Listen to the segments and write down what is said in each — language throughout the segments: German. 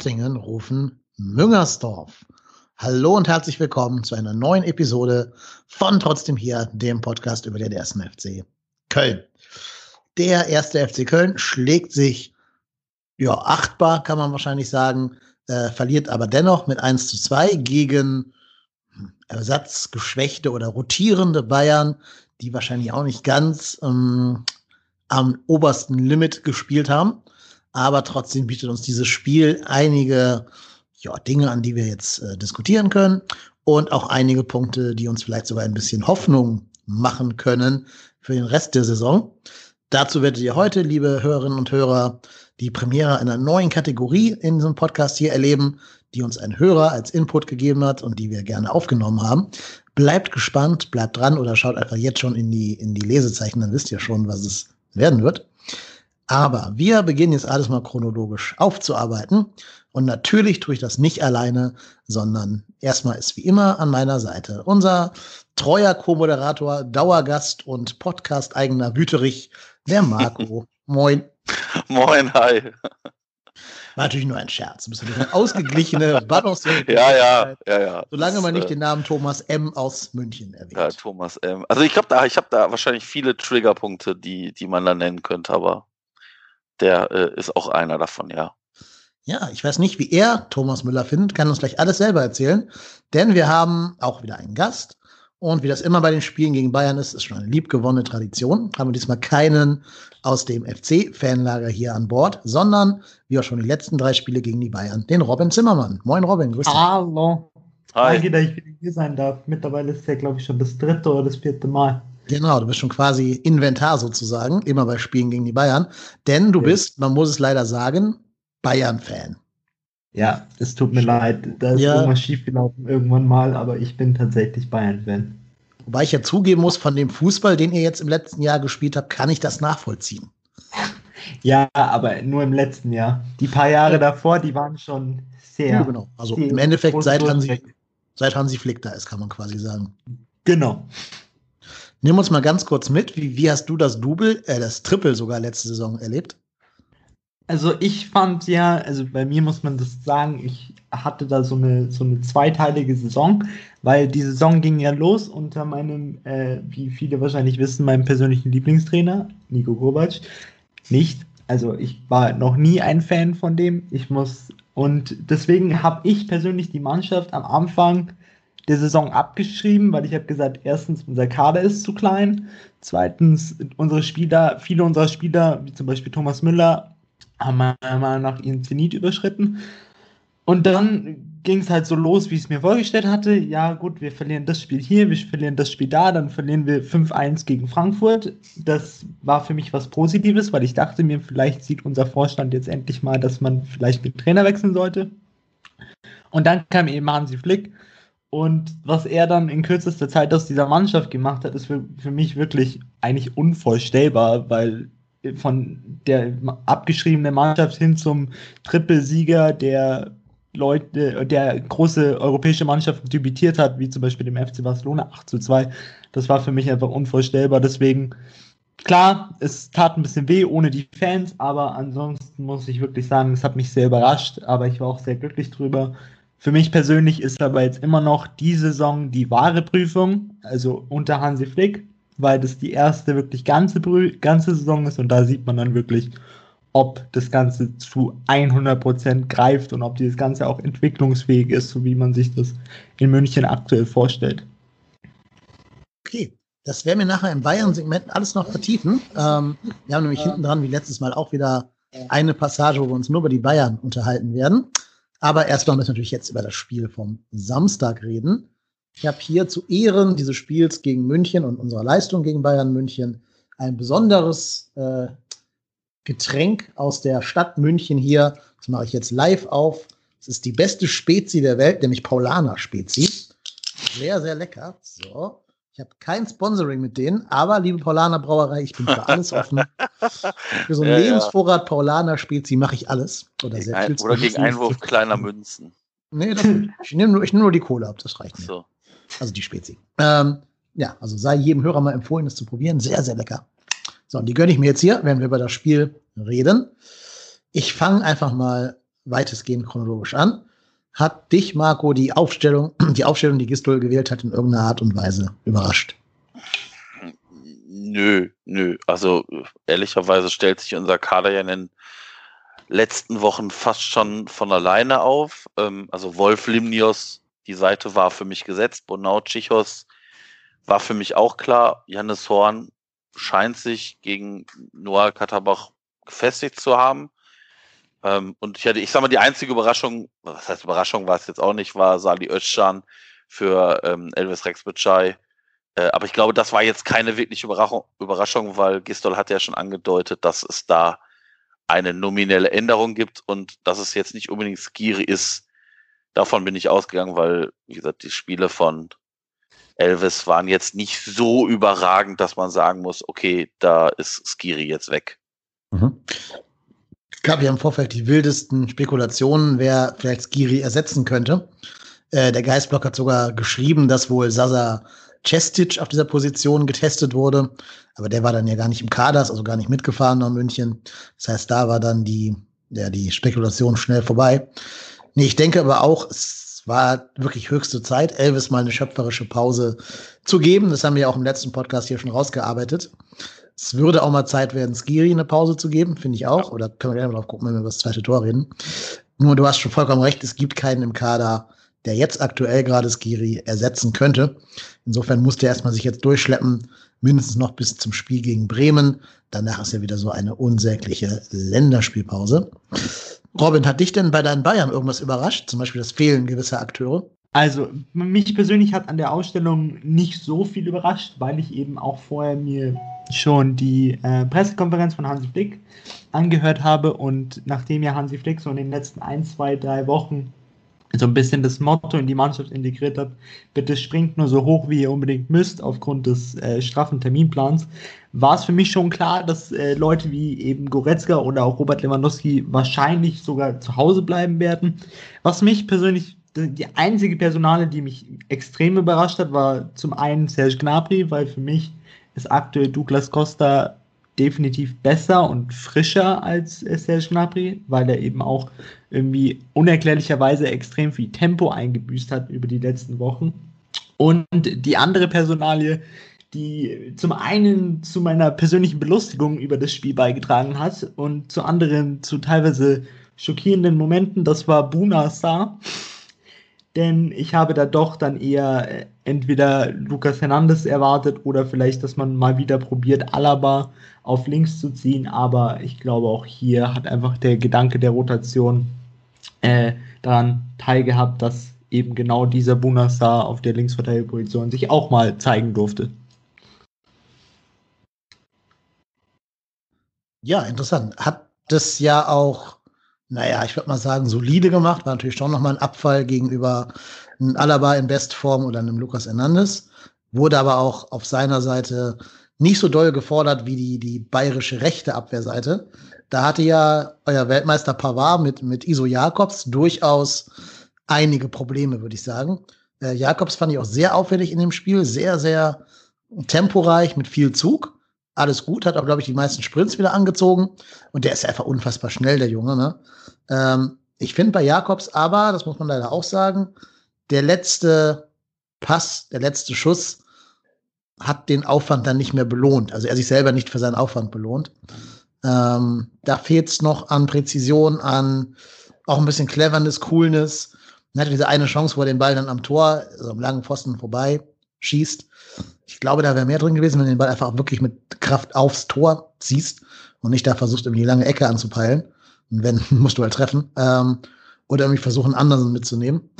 Hattingen rufen Müngersdorf. Hallo und herzlich willkommen zu einer neuen Episode von Trotzdem hier, dem Podcast über den ersten FC Köln. Der erste FC Köln schlägt sich, ja, achtbar kann man wahrscheinlich sagen, äh, verliert aber dennoch mit 1 zu 2 gegen ersatzgeschwächte oder rotierende Bayern, die wahrscheinlich auch nicht ganz ähm, am obersten Limit gespielt haben. Aber trotzdem bietet uns dieses Spiel einige ja, Dinge, an die wir jetzt äh, diskutieren können und auch einige Punkte, die uns vielleicht sogar ein bisschen Hoffnung machen können für den Rest der Saison. Dazu werdet ihr heute, liebe Hörerinnen und Hörer, die Premiere einer neuen Kategorie in diesem Podcast hier erleben, die uns ein Hörer als Input gegeben hat und die wir gerne aufgenommen haben. Bleibt gespannt, bleibt dran oder schaut einfach jetzt schon in die, in die Lesezeichen, dann wisst ihr schon, was es werden wird. Aber wir beginnen jetzt alles mal chronologisch aufzuarbeiten. Und natürlich tue ich das nicht alleine, sondern erstmal ist wie immer an meiner Seite unser treuer Co-Moderator, Dauergast und Podcast-eigener Wüterich, der Marco. Moin. Moin, hi. War natürlich nur ein Scherz. Du bist natürlich eine ausgeglichene, balancierte. ja, ja, ja, ja. Solange man nicht äh, den Namen Thomas M. aus München erwähnt. Ja, Thomas M. Also ich glaube, da, ich habe da wahrscheinlich viele Triggerpunkte, die, die man da nennen könnte, aber der äh, ist auch einer davon, ja. Ja, ich weiß nicht, wie er Thomas Müller findet, kann uns gleich alles selber erzählen, denn wir haben auch wieder einen Gast. Und wie das immer bei den Spielen gegen Bayern ist, ist schon eine liebgewonnene Tradition. Haben wir diesmal keinen aus dem FC-Fanlager hier an Bord, sondern wie auch schon die letzten drei Spiele gegen die Bayern, den Robin Zimmermann. Moin Robin, grüß dich. Hallo. Hi. Danke, dass ich wieder hier sein darf. Mittlerweile ist ja, glaube ich, schon das dritte oder das vierte Mal. Genau, du bist schon quasi Inventar sozusagen, immer bei Spielen gegen die Bayern. Denn du ja. bist, man muss es leider sagen, Bayern-Fan. Ja, es tut mir leid. Da ist ja. irgendwas schiefgelaufen irgendwann mal, aber ich bin tatsächlich Bayern-Fan. Wobei ich ja zugeben muss, von dem Fußball, den ihr jetzt im letzten Jahr gespielt habt, kann ich das nachvollziehen. Ja, aber nur im letzten Jahr. Die paar Jahre davor, die waren schon sehr. Ja, genau. Also im Endeffekt seit Hansi, seit Hansi Flick da ist, kann man quasi sagen. Genau. Nimm uns mal ganz kurz mit. Wie, wie hast du das Double, äh, das Triple sogar letzte Saison erlebt? Also ich fand ja, also bei mir muss man das sagen, ich hatte da so eine, so eine zweiteilige Saison, weil die Saison ging ja los unter meinem, äh, wie viele wahrscheinlich wissen, meinem persönlichen Lieblingstrainer, Nico Kovac. Nicht. Also ich war noch nie ein Fan von dem. Ich muss, und deswegen habe ich persönlich die Mannschaft am Anfang der Saison abgeschrieben, weil ich habe gesagt, erstens, unser Kader ist zu klein. Zweitens, unsere Spieler, viele unserer Spieler, wie zum Beispiel Thomas Müller, haben meiner nach ihren Zenit überschritten. Und dann ging es halt so los, wie ich es mir vorgestellt hatte. Ja, gut, wir verlieren das Spiel hier, wir verlieren das Spiel da, dann verlieren wir 5-1 gegen Frankfurt. Das war für mich was Positives, weil ich dachte mir, vielleicht sieht unser Vorstand jetzt endlich mal, dass man vielleicht den Trainer wechseln sollte. Und dann kam eben Hansi Flick. Und was er dann in kürzester Zeit aus dieser Mannschaft gemacht hat, ist für, für mich wirklich eigentlich unvorstellbar, weil von der abgeschriebenen Mannschaft hin zum Trippelsieger, der Leute, der große europäische Mannschaften debütiert hat, wie zum Beispiel dem FC Barcelona 8 zu 2. Das war für mich einfach unvorstellbar. Deswegen, klar, es tat ein bisschen weh ohne die Fans, aber ansonsten muss ich wirklich sagen, es hat mich sehr überrascht, aber ich war auch sehr glücklich drüber. Für mich persönlich ist aber jetzt immer noch die Saison die wahre Prüfung, also unter Hansi Flick weil das die erste wirklich ganze, ganze Saison ist und da sieht man dann wirklich, ob das Ganze zu 100% greift und ob dieses Ganze auch entwicklungsfähig ist, so wie man sich das in München aktuell vorstellt. Okay, das werden wir nachher im Bayern-Segment alles noch vertiefen. Ähm, wir haben nämlich hinten dran, wie letztes Mal, auch wieder eine Passage, wo wir uns nur über die Bayern unterhalten werden. Aber erstmal müssen wir natürlich jetzt über das Spiel vom Samstag reden. Ich habe hier zu Ehren dieses Spiels gegen München und unserer Leistung gegen Bayern München ein besonderes äh, Getränk aus der Stadt München hier. Das mache ich jetzt live auf. Es ist die beste Spezi der Welt, nämlich Paulaner Spezi. Sehr, sehr lecker. So. Ich habe kein Sponsoring mit denen, aber liebe Paulaner Brauerei, ich bin für alles offen. Für so einen ja, Lebensvorrat. Paulaner Spezi mache ich alles. Oder, sehr viel oder gegen Einwurf kleiner Münzen. Nee, das, ich nehme nur, nehm nur die Kohle ab, das reicht mir. So. Also die Spezi. Ähm, ja, also sei jedem Hörer mal empfohlen, das zu probieren. Sehr, sehr lecker. So, und die gönne ich mir jetzt hier, wenn wir über das Spiel reden. Ich fange einfach mal weitestgehend chronologisch an. Hat dich, Marco, die Aufstellung, die Aufstellung, die Gistol gewählt hat, in irgendeiner Art und Weise überrascht? Nö, nö. Also ehrlicherweise stellt sich unser Kader ja in den letzten Wochen fast schon von alleine auf. Ähm, also Wolf Limnios, die Seite war für mich gesetzt. Bonau Chichos war für mich auch klar. Jannis Horn scheint sich gegen Noah Katterbach gefestigt zu haben. Ähm, und ich hatte, ich sag mal, die einzige Überraschung, was heißt Überraschung war es jetzt auch nicht, war Sali Özcan für ähm, Elvis Rex Bitschei. Äh, aber ich glaube, das war jetzt keine wirkliche Überraschung, Überraschung, weil Gistol hat ja schon angedeutet, dass es da eine nominelle Änderung gibt und dass es jetzt nicht unbedingt Skiri ist. Davon bin ich ausgegangen, weil, wie gesagt, die Spiele von Elvis waren jetzt nicht so überragend, dass man sagen muss, okay, da ist Skiri jetzt weg. Mhm. Es gab ja im Vorfeld die wildesten Spekulationen, wer vielleicht Skiri ersetzen könnte. Äh, der Geistblock hat sogar geschrieben, dass wohl Sasa Cestic auf dieser Position getestet wurde. Aber der war dann ja gar nicht im Kader, also gar nicht mitgefahren nach München. Das heißt, da war dann die, ja, die Spekulation schnell vorbei. Nee, ich denke aber auch, es war wirklich höchste Zeit, Elvis mal eine schöpferische Pause zu geben. Das haben wir auch im letzten Podcast hier schon rausgearbeitet. Es würde auch mal Zeit werden, Skiri eine Pause zu geben, finde ich auch. Oder können wir gerne mal drauf gucken, wenn wir über das zweite Tor reden. Nur du hast schon vollkommen recht, es gibt keinen im Kader, der jetzt aktuell gerade Skiri ersetzen könnte. Insofern musste er erstmal sich jetzt durchschleppen, mindestens noch bis zum Spiel gegen Bremen. Danach ist ja wieder so eine unsägliche Länderspielpause. Robin, hat dich denn bei deinen Bayern irgendwas überrascht? Zum Beispiel das Fehlen gewisser Akteure? Also, mich persönlich hat an der Ausstellung nicht so viel überrascht, weil ich eben auch vorher mir schon die äh, Pressekonferenz von Hansi Flick angehört habe und nachdem ja Hansi Flick so in den letzten ein, zwei, drei Wochen so ein bisschen das Motto in die Mannschaft integriert hat, bitte springt nur so hoch, wie ihr unbedingt müsst, aufgrund des äh, straffen Terminplans, war es für mich schon klar, dass äh, Leute wie eben Goretzka oder auch Robert Lewandowski wahrscheinlich sogar zu Hause bleiben werden. Was mich persönlich, die einzige Personale, die mich extrem überrascht hat, war zum einen Serge Gnabry, weil für mich ist aktuell Douglas Costa definitiv besser und frischer als Serge Gnabry, weil er eben auch irgendwie unerklärlicherweise extrem viel Tempo eingebüßt hat über die letzten Wochen. Und die andere Personalie, die zum einen zu meiner persönlichen Belustigung über das Spiel beigetragen hat und zu anderen zu teilweise schockierenden Momenten, das war Buna Star denn ich habe da doch dann eher äh, entweder Lucas Hernandez erwartet oder vielleicht, dass man mal wieder probiert, Alaba auf links zu ziehen, aber ich glaube auch hier hat einfach der Gedanke der Rotation äh, daran teilgehabt, dass eben genau dieser Bunasar auf der Linksverteidigerposition sich auch mal zeigen durfte. Ja, interessant. Hat das ja auch naja, ich würde mal sagen, solide gemacht. War natürlich schon nochmal ein Abfall gegenüber einem Alaba in Bestform oder einem Lukas Hernandez. Wurde aber auch auf seiner Seite nicht so doll gefordert wie die, die bayerische rechte Abwehrseite. Da hatte ja euer Weltmeister Pavard mit, mit Iso Jakobs durchaus einige Probleme, würde ich sagen. Äh, Jakobs fand ich auch sehr auffällig in dem Spiel, sehr, sehr temporeich mit viel Zug alles gut, hat auch, glaube ich, die meisten Sprints wieder angezogen. Und der ist einfach unfassbar schnell, der Junge. Ne? Ähm, ich finde bei Jakobs aber, das muss man leider auch sagen, der letzte Pass, der letzte Schuss hat den Aufwand dann nicht mehr belohnt. Also er sich selber nicht für seinen Aufwand belohnt. Ähm, da fehlt es noch an Präzision, an auch ein bisschen Cleverness, Coolness. Man hatte diese eine Chance, wo er den Ball dann am Tor, also am langen Pfosten vorbei schießt. Ich glaube, da wäre mehr drin gewesen, wenn du den Ball einfach wirklich mit Kraft aufs Tor ziehst und nicht da versuchst, irgendwie die lange Ecke anzupeilen. Und wenn, musst du halt treffen. Ähm, oder irgendwie versuchen, anderen mitzunehmen.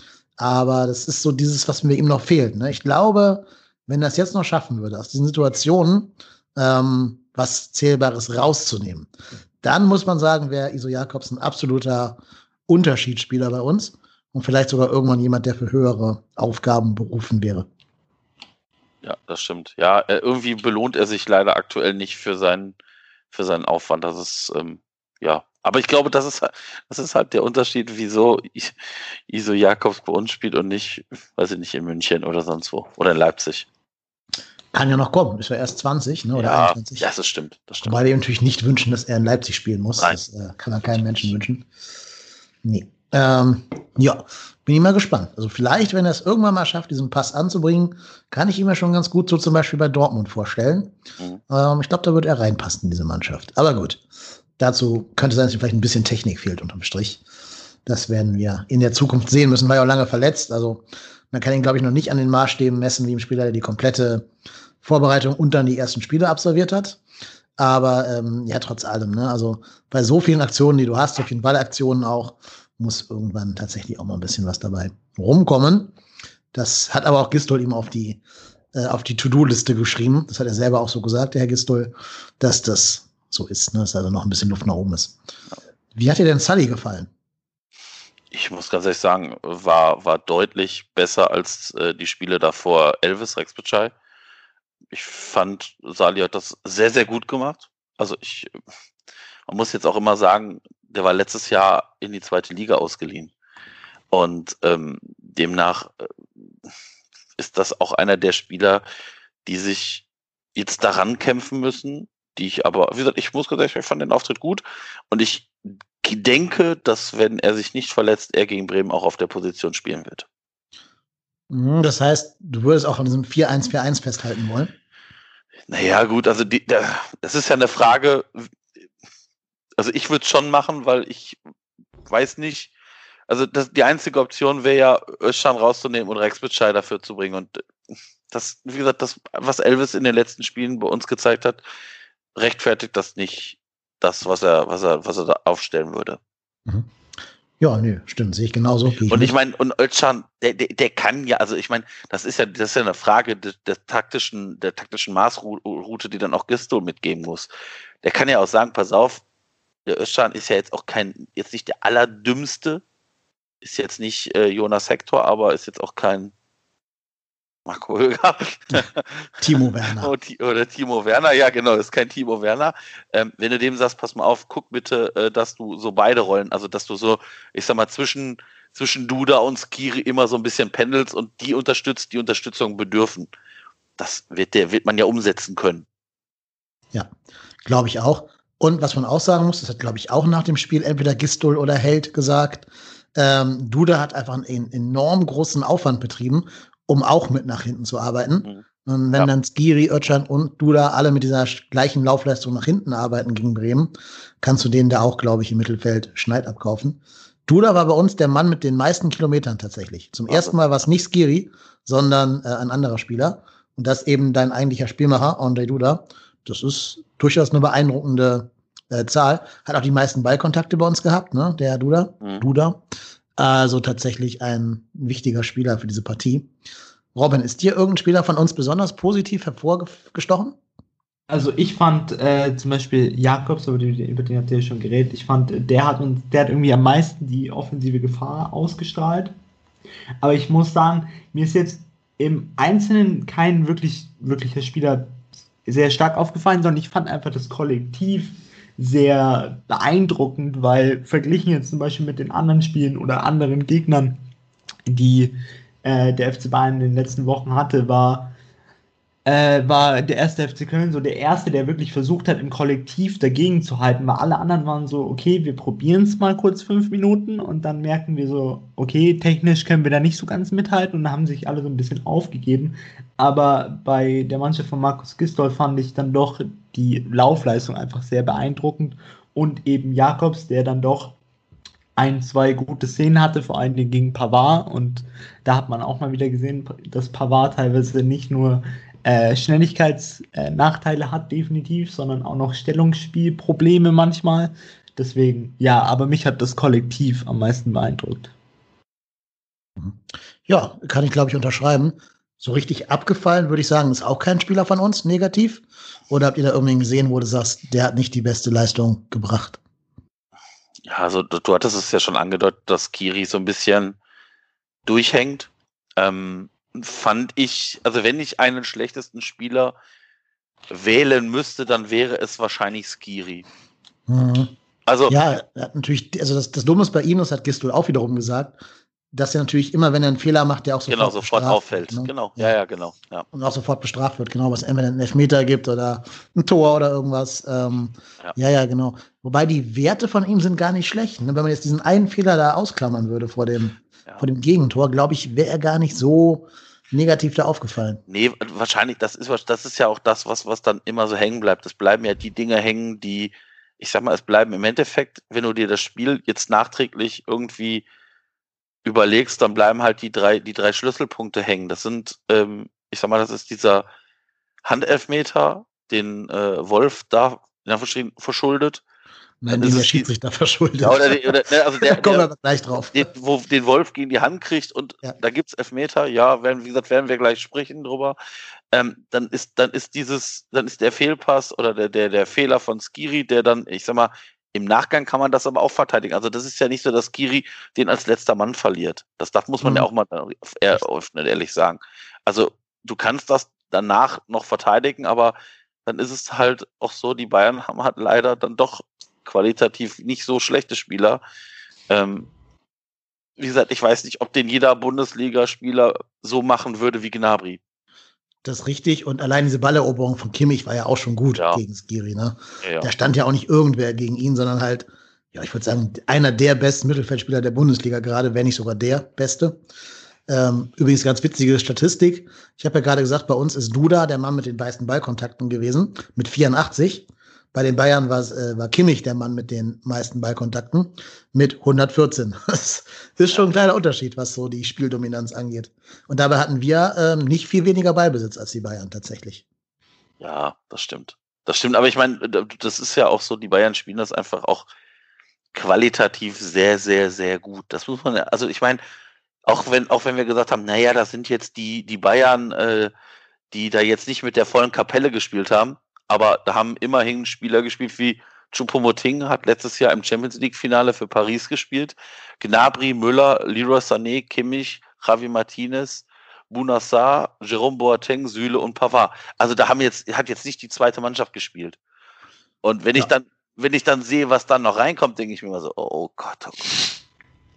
Aber das ist so dieses, was mir ihm noch fehlt. Ne? Ich glaube, wenn es jetzt noch schaffen würde, aus diesen Situationen ähm, was Zählbares rauszunehmen, dann muss man sagen, wäre Iso Jakobs ein absoluter Unterschiedsspieler bei uns und vielleicht sogar irgendwann jemand, der für höhere Aufgaben berufen wäre. Ja, das stimmt. Ja, äh, irgendwie belohnt er sich leider aktuell nicht für seinen, für seinen Aufwand. Das ist, ähm, ja. Aber ich glaube, das ist, das ist halt der Unterschied, wieso Iso Jakobs bei uns spielt und nicht, weiß ich nicht, in München oder sonst wo. Oder in Leipzig. Kann ja noch kommen. Ist ja erst 20, ne? Oder ja, 21. Ja, das stimmt. Das stimmt. Wobei wir natürlich nicht wünschen, dass er in Leipzig spielen muss. Nein. Das äh, kann er keinem Menschen wünschen. Nee. Ähm, ja, bin ich mal gespannt. Also vielleicht, wenn er es irgendwann mal schafft, diesen Pass anzubringen, kann ich ihm ja schon ganz gut so zum Beispiel bei Dortmund vorstellen. Mhm. Ähm, ich glaube, da wird er reinpassen in diese Mannschaft. Aber gut, dazu könnte sein, dass ihm vielleicht ein bisschen Technik fehlt unterm Strich. Das werden wir in der Zukunft sehen müssen. War ja auch lange verletzt. Also man kann ihn, glaube ich, noch nicht an den Maßstäben messen, wie ein Spieler, der die komplette Vorbereitung und dann die ersten Spiele absolviert hat. Aber ähm, ja, trotz allem, ne? Also bei so vielen Aktionen, die du hast, so vielen Ballaktionen auch, muss irgendwann tatsächlich auch mal ein bisschen was dabei rumkommen. Das hat aber auch Gistol ihm auf die, äh, auf die To-Do-Liste geschrieben. Das hat er selber auch so gesagt, der Herr Gistol, dass das so ist, ne? dass also noch ein bisschen Luft nach oben ist. Wie hat dir denn Sully gefallen? Ich muss ganz ehrlich sagen, war, war deutlich besser als äh, die Spiele davor Elvis Rex Bitschei. Ich fand, Sali hat das sehr, sehr gut gemacht. Also ich, man muss jetzt auch immer sagen, der war letztes Jahr in die zweite Liga ausgeliehen. Und ähm, demnach äh, ist das auch einer der Spieler, die sich jetzt daran kämpfen müssen, die ich aber, wie gesagt, ich muss ganz ehrlich, ich fand den Auftritt gut und ich denke, dass wenn er sich nicht verletzt, er gegen Bremen auch auf der Position spielen wird. Mhm, das heißt, du würdest auch an diesem 4-1-4-1 festhalten wollen? Naja, gut, also die, das ist ja eine Frage, also ich würde es schon machen, weil ich weiß nicht, also das, die einzige Option wäre ja, Özcan rauszunehmen und Rex Bitschei dafür zu bringen. Und das, wie gesagt, das, was Elvis in den letzten Spielen bei uns gezeigt hat, rechtfertigt das nicht das, was er, was er, was er da aufstellen würde. Mhm. Ja, nee, stimmt, sehe ich genauso. Und ich meine, und Özcan, der, der, der kann ja, also ich meine, das ist ja, das ist ja eine Frage der, der taktischen, der taktischen Maßroute, die dann auch Gisto mitgeben muss. Der kann ja auch sagen, pass auf, der Özcan ist ja jetzt auch kein, jetzt nicht der allerdümmste, ist jetzt nicht äh, Jonas Hector, aber ist jetzt auch kein Marco Höger. Timo Werner. Oder Timo Werner, ja genau, ist kein Timo Werner. Ähm, wenn du dem sagst, pass mal auf, guck bitte, äh, dass du so beide Rollen, also dass du so, ich sag mal, zwischen, zwischen Duda und Skiri immer so ein bisschen pendelst und die unterstützt, die Unterstützung bedürfen. Das wird, der, wird man ja umsetzen können. Ja, glaube ich auch. Und was man auch sagen muss, das hat, glaube ich, auch nach dem Spiel entweder Gistol oder Held gesagt, ähm, Duda hat einfach einen enorm großen Aufwand betrieben, um auch mit nach hinten zu arbeiten. Mhm. Und wenn ja. dann Skiri, Özcan und Duda alle mit dieser gleichen Laufleistung nach hinten arbeiten gegen Bremen, kannst du denen da auch, glaube ich, im Mittelfeld Schneid abkaufen. Duda war bei uns der Mann mit den meisten Kilometern tatsächlich. Zum also. ersten Mal war es nicht Skiri, sondern äh, ein anderer Spieler. Und das eben dein eigentlicher Spielmacher, André Duda. Das ist durchaus eine beeindruckende äh, Zahl. Hat auch die meisten Ballkontakte bei uns gehabt, ne? Der Duda. Mhm. Duda. Also tatsächlich ein wichtiger Spieler für diese Partie. Robin, ist dir irgendein Spieler von uns besonders positiv hervorgestochen? Also ich fand äh, zum Beispiel Jakobs, über den, über den habt ihr schon geredet, ich fand, der hat uns, der hat irgendwie am meisten die offensive Gefahr ausgestrahlt. Aber ich muss sagen, mir ist jetzt im Einzelnen kein wirklich, wirklicher Spieler sehr stark aufgefallen, sondern ich fand einfach das Kollektiv sehr beeindruckend, weil verglichen jetzt zum Beispiel mit den anderen Spielen oder anderen Gegnern, die äh, der FC Bayern in den letzten Wochen hatte, war äh, war der erste FC Köln so der erste, der wirklich versucht hat, im Kollektiv dagegen zu halten, weil alle anderen waren so, okay, wir probieren es mal kurz fünf Minuten und dann merken wir so, okay, technisch können wir da nicht so ganz mithalten und dann haben sich alle so ein bisschen aufgegeben. Aber bei der Mannschaft von Markus Gistol fand ich dann doch die Laufleistung einfach sehr beeindruckend und eben Jakobs, der dann doch ein, zwei gute Szenen hatte, vor allem gegen Pavard und da hat man auch mal wieder gesehen, dass Pavard teilweise nicht nur äh, Schnelligkeitsnachteile äh, hat, definitiv, sondern auch noch Stellungsspielprobleme manchmal. Deswegen, ja, aber mich hat das Kollektiv am meisten beeindruckt. Ja, kann ich, glaube ich, unterschreiben. So richtig abgefallen, würde ich sagen, ist auch kein Spieler von uns negativ. Oder habt ihr da irgendwen gesehen, wo du sagst, der hat nicht die beste Leistung gebracht? Ja, also du, du hattest es ja schon angedeutet, dass Kiri so ein bisschen durchhängt. Ähm, fand ich, also wenn ich einen schlechtesten Spieler wählen müsste, dann wäre es wahrscheinlich Skiri. Mhm. Also, ja, natürlich, also das, das Dumme ist bei ihm, das hat Gistel auch wiederum gesagt, dass er natürlich immer, wenn er einen Fehler macht, der auch sofort, genau, sofort auffällt. Ne? Genau, ja, ja, genau. Ja. Und auch sofort bestraft wird, genau, was entweder einen Elfmeter gibt oder ein Tor oder irgendwas. Ähm, ja. ja. ja, genau. Wobei die Werte von ihm sind gar nicht schlecht. Ne? Wenn man jetzt diesen einen Fehler da ausklammern würde vor dem, ja. vor dem Gegentor, glaube ich, wäre er gar nicht so negativ da aufgefallen. Nee, wahrscheinlich, das ist, das ist ja auch das, was, was dann immer so hängen bleibt. Es bleiben ja die Dinge hängen, die, ich sag mal, es bleiben im Endeffekt, wenn du dir das Spiel jetzt nachträglich irgendwie überlegst, dann bleiben halt die drei, die drei Schlüsselpunkte hängen. Das sind, ähm, ich sag mal, das ist dieser Handelfmeter, den äh, Wolf da verschuldet. Nein, den der Schiedsrichter verschuldet. Ja, oder, oder ne, also der, da kommen wir gleich drauf. Den, wo den Wolf gegen die Hand kriegt und ja. da gibt's Elfmeter, ja, werden, wie gesagt, werden wir gleich sprechen drüber. Ähm, dann ist, dann ist dieses, dann ist der Fehlpass oder der, der, der Fehler von Skiri, der dann, ich sag mal, im Nachgang kann man das aber auch verteidigen. Also das ist ja nicht so, dass Skiri den als letzter Mann verliert. Das darf, muss man mhm. ja auch mal eröffnen, ehrlich sagen. Also du kannst das danach noch verteidigen, aber dann ist es halt auch so, die Bayern haben halt leider dann doch qualitativ nicht so schlechte Spieler. Ähm, wie gesagt, ich weiß nicht, ob den jeder Bundesligaspieler so machen würde wie Gnabry. Das ist richtig. Und allein diese Balleroberung von Kimmich war ja auch schon gut ja. gegen Skiri. Ne? Ja, Da stand ja auch nicht irgendwer gegen ihn, sondern halt, ja, ich würde sagen, einer der besten Mittelfeldspieler der Bundesliga gerade, wenn nicht sogar der beste. Ähm, übrigens ganz witzige Statistik. Ich habe ja gerade gesagt, bei uns ist Duda der Mann mit den meisten Ballkontakten gewesen, mit 84. Bei den Bayern war, äh, war Kimmich der Mann mit den meisten Ballkontakten mit 114. Das ist schon ein kleiner Unterschied, was so die Spieldominanz angeht. Und dabei hatten wir ähm, nicht viel weniger Ballbesitz als die Bayern tatsächlich. Ja, das stimmt. Das stimmt, aber ich meine, das ist ja auch so, die Bayern spielen das einfach auch qualitativ sehr, sehr, sehr gut. Das muss man also ich meine, auch wenn, auch wenn wir gesagt haben, naja, das sind jetzt die, die Bayern, äh, die da jetzt nicht mit der vollen Kapelle gespielt haben, aber da haben immerhin Spieler gespielt wie Choupo-Moting hat letztes Jahr im Champions League-Finale für Paris gespielt. Gnabry, Müller, Leroy Sané, Kimmich, Javi Martinez, Bunassar, Jerome Boateng, Süle und Pavard. Also da haben jetzt, hat jetzt nicht die zweite Mannschaft gespielt. Und wenn ja. ich dann, wenn ich dann sehe, was dann noch reinkommt, denke ich mir immer so, oh Gott, oh Gott.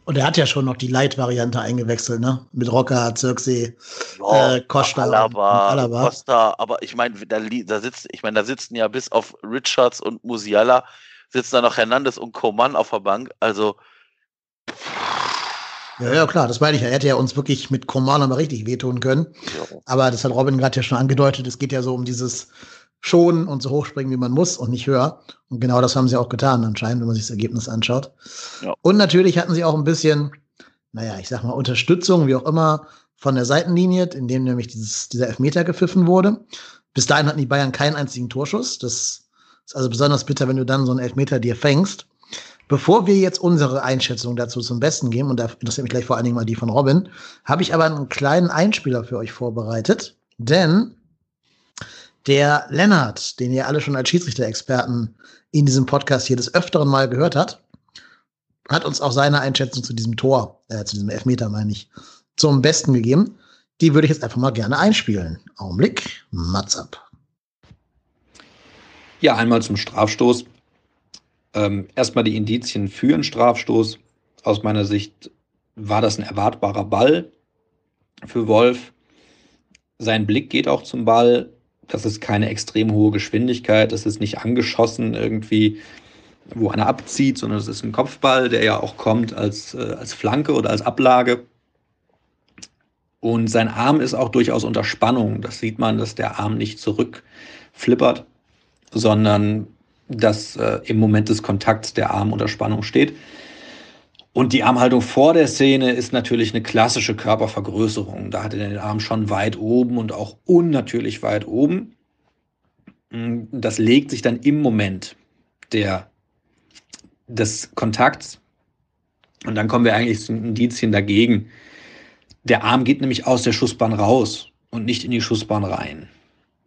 Und er hat ja schon noch die Light-Variante eingewechselt, ne? Mit Rocker, Zirksee, ja, äh, Costa, Alaba, Alaba. Costa. Aber ich meine, da, da sitzt, ich meine, da sitzen ja bis auf Richards und Musiala sitzen da noch Hernandez und Coman auf der Bank. Also ja, ja, klar, das meine ich ja. Er hätte ja uns wirklich mit Coman nochmal richtig wehtun können. Ja. Aber das hat Robin gerade ja schon angedeutet. Es geht ja so um dieses schonen und so hoch springen, wie man muss und nicht höher. Und genau das haben sie auch getan anscheinend, wenn man sich das Ergebnis anschaut. Ja. Und natürlich hatten sie auch ein bisschen, naja, ich sag mal, Unterstützung, wie auch immer, von der Seitenlinie, in dem nämlich dieses, dieser Elfmeter gepfiffen wurde. Bis dahin hatten die Bayern keinen einzigen Torschuss. Das ist also besonders bitter, wenn du dann so einen Elfmeter dir fängst. Bevor wir jetzt unsere Einschätzung dazu zum Besten geben, und da interessiert mich gleich vor allen Dingen mal die von Robin, habe ich aber einen kleinen Einspieler für euch vorbereitet. Denn der Lennart, den ihr alle schon als Schiedsrichter-Experten in diesem Podcast hier des Öfteren mal gehört hat, hat uns auch seine Einschätzung zu diesem Tor, äh, zu diesem Elfmeter, meine ich, zum Besten gegeben. Die würde ich jetzt einfach mal gerne einspielen. Augenblick, Mats ab. Ja, einmal zum Strafstoß. Ähm, erstmal die Indizien für einen Strafstoß. Aus meiner Sicht war das ein erwartbarer Ball für Wolf. Sein Blick geht auch zum Ball. Das ist keine extrem hohe Geschwindigkeit. Das ist nicht angeschossen irgendwie, wo einer abzieht, sondern es ist ein Kopfball, der ja auch kommt als, äh, als Flanke oder als Ablage. Und sein Arm ist auch durchaus unter Spannung. Das sieht man, dass der Arm nicht zurückflippert, sondern dass äh, im Moment des Kontakts der Arm unter Spannung steht. Und die Armhaltung vor der Szene ist natürlich eine klassische Körpervergrößerung. Da hat er den Arm schon weit oben und auch unnatürlich weit oben. Das legt sich dann im Moment der, des Kontakts. Und dann kommen wir eigentlich zu Indizien dagegen. Der Arm geht nämlich aus der Schussbahn raus und nicht in die Schussbahn rein.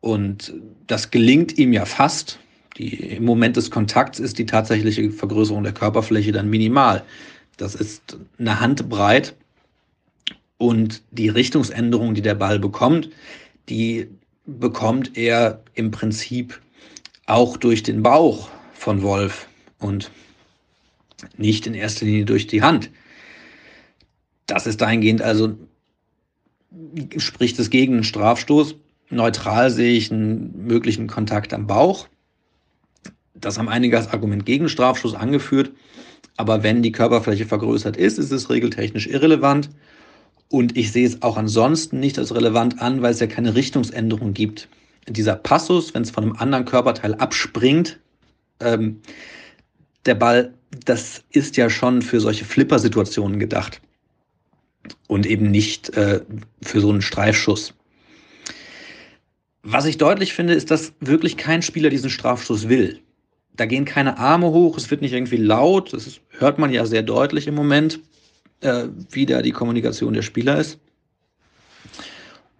Und das gelingt ihm ja fast. Die, Im Moment des Kontakts ist die tatsächliche Vergrößerung der Körperfläche dann minimal. Das ist eine Handbreit. Und die Richtungsänderung, die der Ball bekommt, die bekommt er im Prinzip auch durch den Bauch von Wolf und nicht in erster Linie durch die Hand. das ist dahingehend also, spricht es gegen einen Strafstoß. Neutral sehe ich einen möglichen Kontakt am Bauch. Das haben einige als Argument gegen Strafstoß angeführt. Aber wenn die Körperfläche vergrößert ist, ist es regeltechnisch irrelevant. Und ich sehe es auch ansonsten nicht als relevant an, weil es ja keine Richtungsänderung gibt. Dieser Passus, wenn es von einem anderen Körperteil abspringt, ähm, der Ball, das ist ja schon für solche Flipper-Situationen gedacht. Und eben nicht äh, für so einen Streifschuss. Was ich deutlich finde, ist, dass wirklich kein Spieler diesen Strafstoß will. Da gehen keine Arme hoch, es wird nicht irgendwie laut, das ist, hört man ja sehr deutlich im Moment, äh, wie da die Kommunikation der Spieler ist.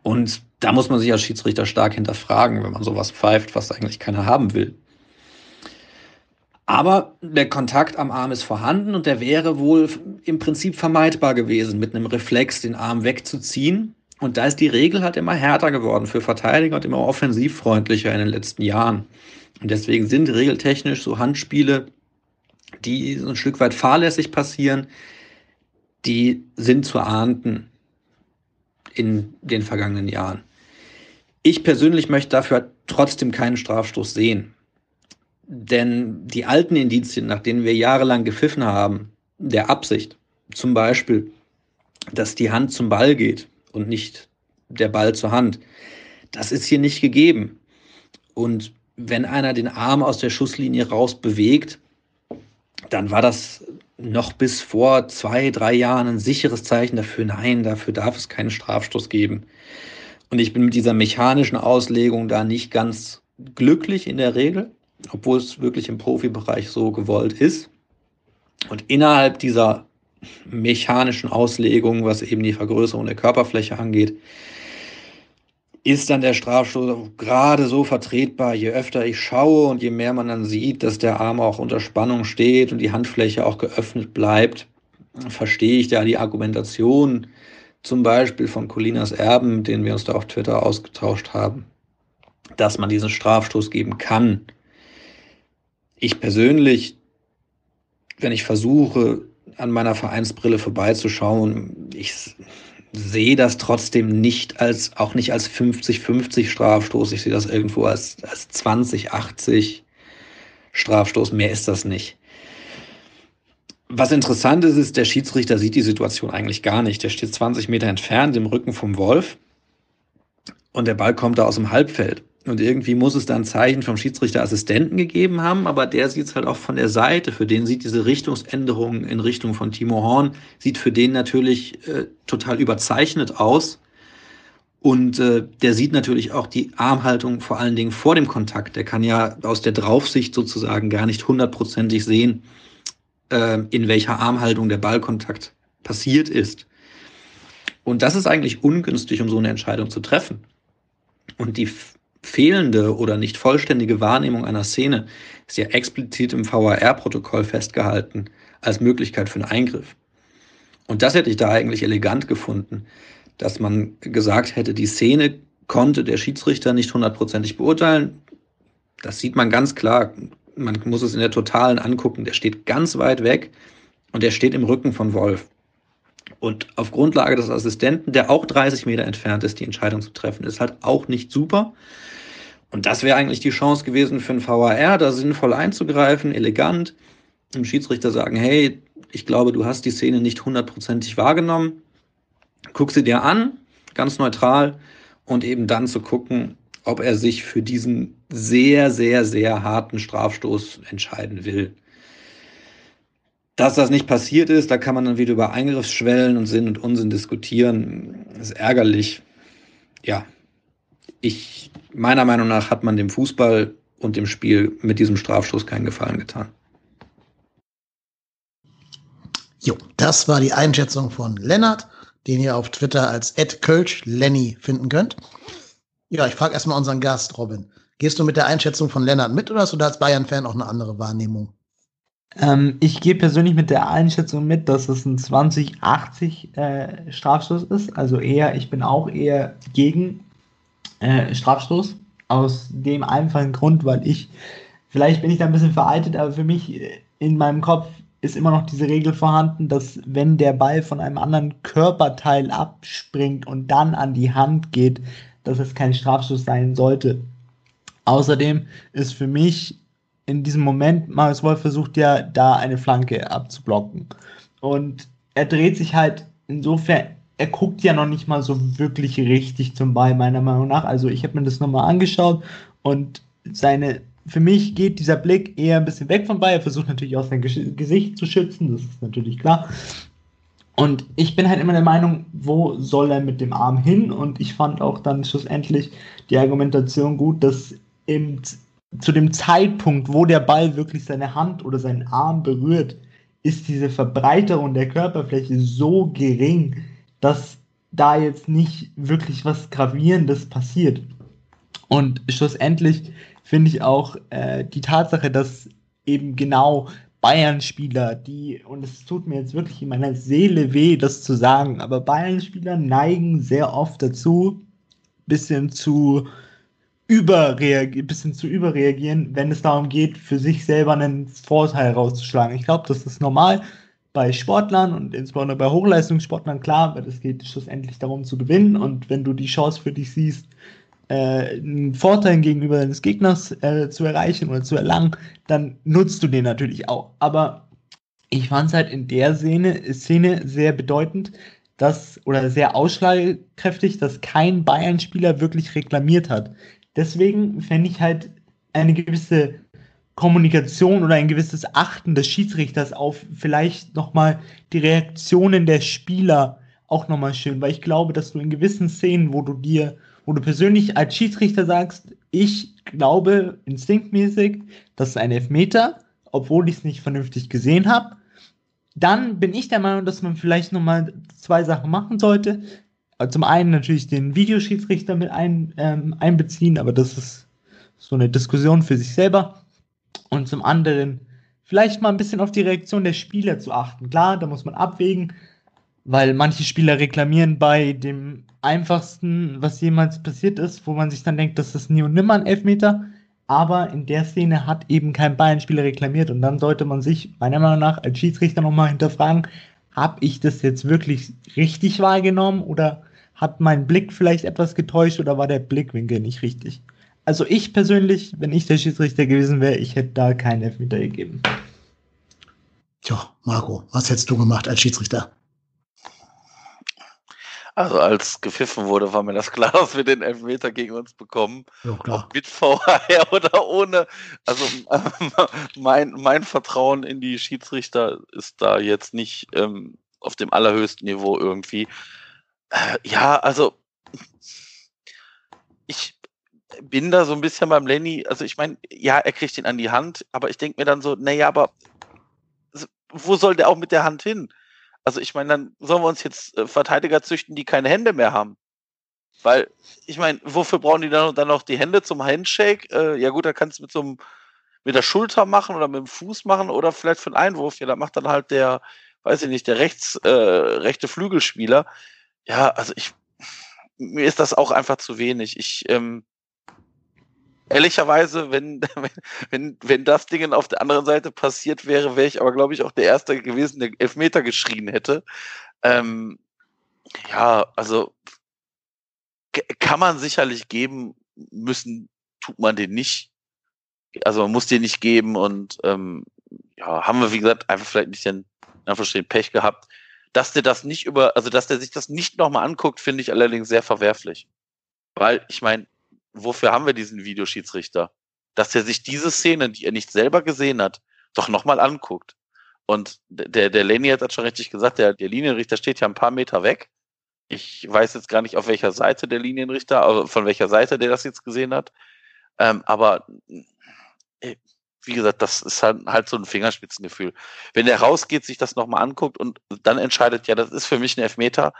Und da muss man sich als Schiedsrichter stark hinterfragen, wenn man sowas pfeift, was eigentlich keiner haben will. Aber der Kontakt am Arm ist vorhanden und der wäre wohl im Prinzip vermeidbar gewesen, mit einem Reflex den Arm wegzuziehen. Und da ist die Regel halt immer härter geworden für Verteidiger und immer offensivfreundlicher in den letzten Jahren. Und deswegen sind regeltechnisch so Handspiele, die so ein Stück weit fahrlässig passieren, die sind zu ahnden in den vergangenen Jahren. Ich persönlich möchte dafür trotzdem keinen Strafstoß sehen. Denn die alten Indizien, nach denen wir jahrelang gepfiffen haben, der Absicht, zum Beispiel, dass die Hand zum Ball geht und nicht der Ball zur Hand, das ist hier nicht gegeben. Und wenn einer den Arm aus der Schusslinie raus bewegt, dann war das noch bis vor zwei, drei Jahren ein sicheres Zeichen dafür, nein, dafür darf es keinen Strafstoß geben. Und ich bin mit dieser mechanischen Auslegung da nicht ganz glücklich in der Regel obwohl es wirklich im Profibereich so gewollt ist. Und innerhalb dieser mechanischen Auslegung, was eben die Vergrößerung der Körperfläche angeht, ist dann der Strafstoß gerade so vertretbar, je öfter ich schaue und je mehr man dann sieht, dass der Arm auch unter Spannung steht und die Handfläche auch geöffnet bleibt, verstehe ich da die Argumentation zum Beispiel von Colinas Erben, den wir uns da auf Twitter ausgetauscht haben, dass man diesen Strafstoß geben kann. Ich persönlich, wenn ich versuche, an meiner Vereinsbrille vorbeizuschauen, ich sehe das trotzdem nicht als, auch nicht als 50-50 Strafstoß. Ich sehe das irgendwo als, als 20-80 Strafstoß. Mehr ist das nicht. Was interessant ist, ist, der Schiedsrichter sieht die Situation eigentlich gar nicht. Der steht 20 Meter entfernt im Rücken vom Wolf und der Ball kommt da aus dem Halbfeld. Und irgendwie muss es da ein Zeichen vom Schiedsrichterassistenten gegeben haben, aber der sieht es halt auch von der Seite. Für den sieht diese Richtungsänderung in Richtung von Timo Horn, sieht für den natürlich äh, total überzeichnet aus. Und äh, der sieht natürlich auch die Armhaltung vor allen Dingen vor dem Kontakt. Der kann ja aus der Draufsicht sozusagen gar nicht hundertprozentig sehen, äh, in welcher Armhaltung der Ballkontakt passiert ist. Und das ist eigentlich ungünstig, um so eine Entscheidung zu treffen. Und die fehlende oder nicht vollständige Wahrnehmung einer Szene ist ja explizit im VAR-Protokoll festgehalten als Möglichkeit für einen Eingriff. Und das hätte ich da eigentlich elegant gefunden, dass man gesagt hätte, die Szene konnte der Schiedsrichter nicht hundertprozentig beurteilen. Das sieht man ganz klar. Man muss es in der Totalen angucken. Der steht ganz weit weg und der steht im Rücken von Wolf. Und auf Grundlage des Assistenten, der auch 30 Meter entfernt ist, die Entscheidung zu treffen, ist halt auch nicht super. Und das wäre eigentlich die Chance gewesen für einen VAR, da sinnvoll einzugreifen, elegant, dem Schiedsrichter sagen, hey, ich glaube, du hast die Szene nicht hundertprozentig wahrgenommen. Guck sie dir an, ganz neutral, und eben dann zu gucken, ob er sich für diesen sehr, sehr, sehr harten Strafstoß entscheiden will. Dass das nicht passiert ist, da kann man dann wieder über Eingriffsschwellen und Sinn und Unsinn diskutieren. Das ist ärgerlich. Ja, ich, meiner Meinung nach hat man dem Fußball und dem Spiel mit diesem Strafstoß keinen Gefallen getan. Jo, das war die Einschätzung von Lennart, den ihr auf Twitter als Kölsch Lenny finden könnt. Ja, ich frage erstmal unseren Gast, Robin. Gehst du mit der Einschätzung von Lennart mit oder hast du da als Bayern-Fan auch eine andere Wahrnehmung? Ähm, ich gehe persönlich mit der Einschätzung mit, dass es ein 2080 äh, Strafstoß ist. Also eher, ich bin auch eher gegen äh, Strafstoß. Aus dem einfachen Grund, weil ich, vielleicht bin ich da ein bisschen veraltet, aber für mich äh, in meinem Kopf ist immer noch diese Regel vorhanden, dass wenn der Ball von einem anderen Körperteil abspringt und dann an die Hand geht, dass es kein Strafschuss sein sollte. Außerdem ist für mich in diesem Moment, Marius Wolf versucht ja da eine Flanke abzublocken. Und er dreht sich halt insofern, er guckt ja noch nicht mal so wirklich richtig zum Ball, meiner Meinung nach. Also ich habe mir das nochmal angeschaut und seine, für mich geht dieser Blick eher ein bisschen weg vom Ball. Er versucht natürlich auch sein Gesicht zu schützen, das ist natürlich klar. Und ich bin halt immer der Meinung, wo soll er mit dem Arm hin? Und ich fand auch dann schlussendlich die Argumentation gut, dass eben zu dem Zeitpunkt, wo der Ball wirklich seine Hand oder seinen Arm berührt, ist diese Verbreiterung der Körperfläche so gering, dass da jetzt nicht wirklich was Gravierendes passiert. Und schlussendlich finde ich auch äh, die Tatsache, dass eben genau Bayern-Spieler, die, und es tut mir jetzt wirklich in meiner Seele weh, das zu sagen, aber Bayern-Spieler neigen sehr oft dazu, bisschen zu überreagieren, bisschen zu überreagieren, wenn es darum geht, für sich selber einen Vorteil rauszuschlagen. Ich glaube, das ist normal bei Sportlern und insbesondere bei Hochleistungssportlern, klar, weil es geht schlussendlich darum zu gewinnen und wenn du die Chance für dich siehst, äh, einen Vorteil gegenüber deines Gegners äh, zu erreichen oder zu erlangen, dann nutzt du den natürlich auch. Aber ich fand es halt in der Szene, Szene sehr bedeutend, dass oder sehr ausschlagkräftig, dass kein Bayern-Spieler wirklich reklamiert hat deswegen fände ich halt eine gewisse Kommunikation oder ein gewisses Achten des Schiedsrichters auf vielleicht nochmal die Reaktionen der Spieler auch nochmal schön, weil ich glaube, dass du in gewissen Szenen, wo du dir, wo du persönlich als Schiedsrichter sagst, ich glaube instinktmäßig, das ist ein Elfmeter, obwohl ich es nicht vernünftig gesehen habe, dann bin ich der Meinung, dass man vielleicht nochmal zwei Sachen machen sollte. Also zum einen natürlich den Videoschiedsrichter mit ein, ähm, einbeziehen, aber das ist so eine Diskussion für sich selber. Und zum anderen vielleicht mal ein bisschen auf die Reaktion der Spieler zu achten. Klar, da muss man abwägen, weil manche Spieler reklamieren bei dem einfachsten, was jemals passiert ist, wo man sich dann denkt, das ist nie und nimmer ein Elfmeter. Aber in der Szene hat eben kein Bayern-Spieler reklamiert und dann sollte man sich meiner Meinung nach als Schiedsrichter nochmal hinterfragen, habe ich das jetzt wirklich richtig wahrgenommen oder hat mein Blick vielleicht etwas getäuscht oder war der Blickwinkel nicht richtig? Also ich persönlich, wenn ich der Schiedsrichter gewesen wäre, ich hätte da keinen Elfmeter gegeben. Tja, Marco, was hättest du gemacht als Schiedsrichter? Also als gepfiffen wurde, war mir das klar, dass wir den Elfmeter gegen uns bekommen. Ja, klar. mit VR oder ohne. Also mein, mein Vertrauen in die Schiedsrichter ist da jetzt nicht ähm, auf dem allerhöchsten Niveau irgendwie. Äh, ja, also ich bin da so ein bisschen beim Lenny. Also ich meine, ja, er kriegt ihn an die Hand, aber ich denke mir dann so, naja, aber wo soll der auch mit der Hand hin? Also ich meine, dann sollen wir uns jetzt äh, Verteidiger züchten, die keine Hände mehr haben. Weil, ich meine, wofür brauchen die dann, dann noch die Hände zum Handshake? Äh, ja gut, da kannst du mit so einem, mit der Schulter machen oder mit dem Fuß machen oder vielleicht für einen Einwurf. Ja, da macht dann halt der, weiß ich nicht, der rechts, äh, rechte Flügelspieler. Ja, also ich, mir ist das auch einfach zu wenig. Ich, ähm, ehrlicherweise, wenn, wenn, wenn das Ding auf der anderen Seite passiert wäre, wäre ich aber, glaube ich, auch der Erste gewesen, der Elfmeter geschrien hätte. Ähm, ja, also kann man sicherlich geben, müssen tut man den nicht. Also man muss den nicht geben und ähm, ja, haben wir, wie gesagt, einfach vielleicht nicht den, einfach den Pech gehabt. Dass der das nicht über, also dass der sich das nicht nochmal anguckt, finde ich allerdings sehr verwerflich. Weil, ich meine, wofür haben wir diesen Videoschiedsrichter? Dass er sich diese Szenen, die er nicht selber gesehen hat, doch nochmal anguckt. Und der, der Lenny hat das schon richtig gesagt, der, der Linienrichter steht ja ein paar Meter weg. Ich weiß jetzt gar nicht, auf welcher Seite der Linienrichter, also von welcher Seite der das jetzt gesehen hat. Ähm, aber äh, wie gesagt, das ist halt, halt so ein Fingerspitzengefühl. Wenn der rausgeht, sich das nochmal anguckt und dann entscheidet, ja, das ist für mich ein Elfmeter,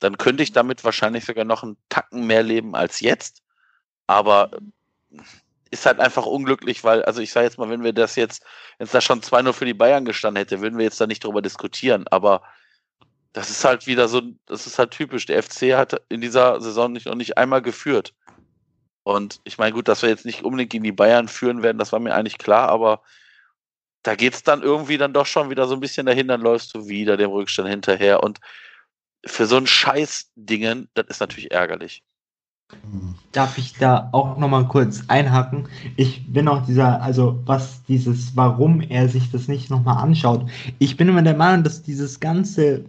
dann könnte ich damit wahrscheinlich sogar noch einen Tacken mehr leben als jetzt. Aber ist halt einfach unglücklich, weil, also ich sage jetzt mal, wenn wir das jetzt, wenn es da schon 2-0 für die Bayern gestanden hätte, würden wir jetzt da nicht drüber diskutieren. Aber das ist halt wieder so, das ist halt typisch. Der FC hat in dieser Saison nicht, noch nicht einmal geführt. Und ich meine, gut, dass wir jetzt nicht unbedingt gegen die Bayern führen werden, das war mir eigentlich klar, aber da geht es dann irgendwie dann doch schon wieder so ein bisschen dahin, dann läufst du wieder dem Rückstand hinterher. Und für so ein Scheiß-Dingen, das ist natürlich ärgerlich. Darf ich da auch nochmal kurz einhaken? Ich bin auch dieser, also was dieses, warum er sich das nicht nochmal anschaut. Ich bin immer der Meinung, dass dieses ganze,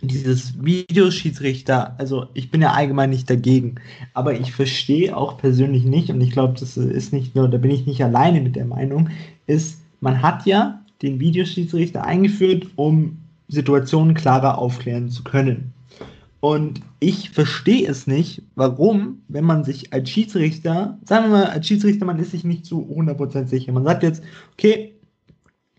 dieses Videoschiedsrichter, also ich bin ja allgemein nicht dagegen, aber ich verstehe auch persönlich nicht, und ich glaube, das ist nicht nur, da bin ich nicht alleine mit der Meinung, ist, man hat ja den Videoschiedsrichter eingeführt, um Situationen klarer aufklären zu können. Und ich verstehe es nicht, warum, wenn man sich als Schiedsrichter, sagen wir mal, als Schiedsrichter, man ist sich nicht zu 100% sicher. Man sagt jetzt, okay,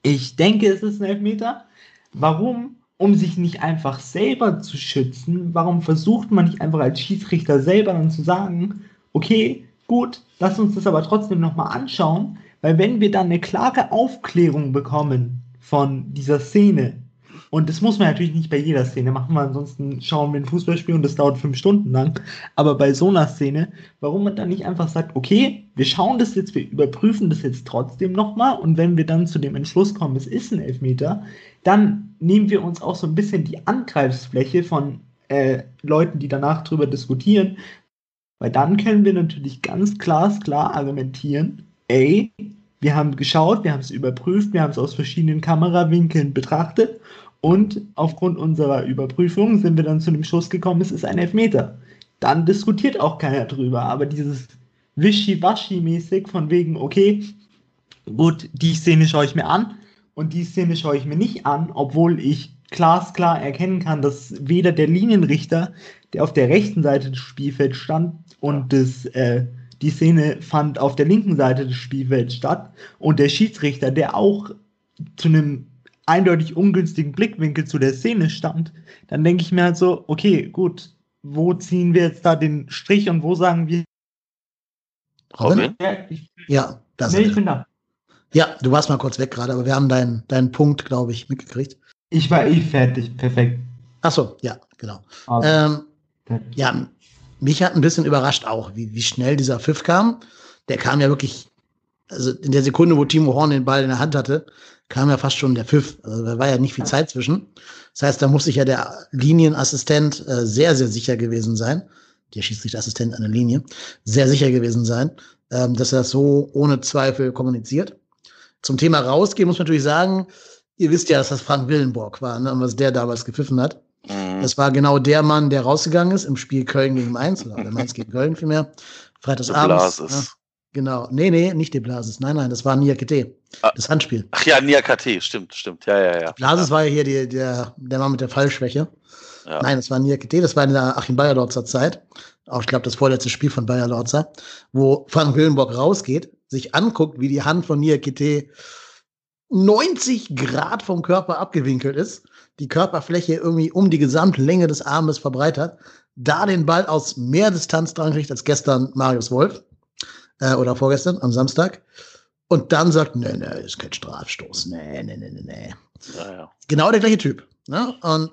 ich denke, es ist ein Elfmeter. Warum? Um sich nicht einfach selber zu schützen, warum versucht man nicht einfach als Schiedsrichter selber dann zu sagen, okay, gut, lass uns das aber trotzdem nochmal anschauen, weil wenn wir dann eine klare Aufklärung bekommen von dieser Szene, und das muss man natürlich nicht bei jeder Szene machen, weil ansonsten schauen wir ein Fußballspiel und das dauert fünf Stunden lang. Aber bei so einer Szene, warum man dann nicht einfach sagt, okay, wir schauen das jetzt, wir überprüfen das jetzt trotzdem nochmal und wenn wir dann zu dem Entschluss kommen, es ist ein Elfmeter, dann nehmen wir uns auch so ein bisschen die Angreifsfläche von äh, Leuten, die danach drüber diskutieren, weil dann können wir natürlich ganz glasklar argumentieren, ey, wir haben geschaut, wir haben es überprüft, wir haben es aus verschiedenen Kamerawinkeln betrachtet und aufgrund unserer Überprüfung sind wir dann zu dem Schluss gekommen, es ist ein Elfmeter. Dann diskutiert auch keiner drüber. Aber dieses Wischiwaschi-mäßig von wegen, okay, gut, die Szene schaue ich mir an und die Szene schaue ich mir nicht an, obwohl ich glasklar erkennen kann, dass weder der Linienrichter, der auf der rechten Seite des Spielfelds stand und das, äh, die Szene fand auf der linken Seite des Spielfelds statt und der Schiedsrichter, der auch zu einem eindeutig ungünstigen Blickwinkel zu der Szene stand, dann denke ich mir halt so, okay, gut, wo ziehen wir jetzt da den Strich und wo sagen wir. Robin? Ja, das nee, ich bin da. Ja, du warst mal kurz weg gerade, aber wir haben deinen, deinen Punkt, glaube ich, mitgekriegt. Ich war eh fertig, perfekt. Ach so, ja, genau. Also, ähm, ja, mich hat ein bisschen überrascht auch, wie, wie schnell dieser Pfiff kam. Der kam ja wirklich, also in der Sekunde, wo Timo Horn den Ball in der Hand hatte, kam ja fast schon der Pfiff. Also da war ja nicht viel Zeit zwischen. Das heißt, da muss sich ja der Linienassistent äh, sehr, sehr sicher gewesen sein. Der Schiedsrichterassistent an der Linie. Sehr sicher gewesen sein, ähm, dass er das so ohne Zweifel kommuniziert. Zum Thema rausgehen muss man natürlich sagen, ihr wisst ja, dass das Frank Willenborg war, ne, und was der damals gepfiffen hat. Mhm. Das war genau der Mann, der rausgegangen ist im Spiel Köln gegen Mainz, oder Mainz gegen Köln vielmehr. Freitagsabends. Ja, Genau. Nee, nee, nicht die Blasis. Nein, nein, das war Niakate. Ah. Das Handspiel. Ach ja, Niakate, stimmt, stimmt. Ja, ja, ja. Blasis war ja hier die, der, der Mann mit der Fallschwäche. Ja. Nein, das war Niakate, das war in der Achim Bayerlorzer Zeit. Auch, ich glaube, das vorletzte Spiel von Bayerlorzer, wo Frank Willenborg rausgeht, sich anguckt, wie die Hand von Niakate 90 Grad vom Körper abgewinkelt ist, die Körperfläche irgendwie um die gesamte Länge des Armes verbreitert, da den Ball aus mehr Distanz dran kriegt als gestern Marius Wolf äh, oder vorgestern am Samstag. Und dann sagt, nee, nee, ist kein Strafstoß. Nee, nee, nee, nee, nee. Ja, ja. Genau der gleiche Typ. Ne? Und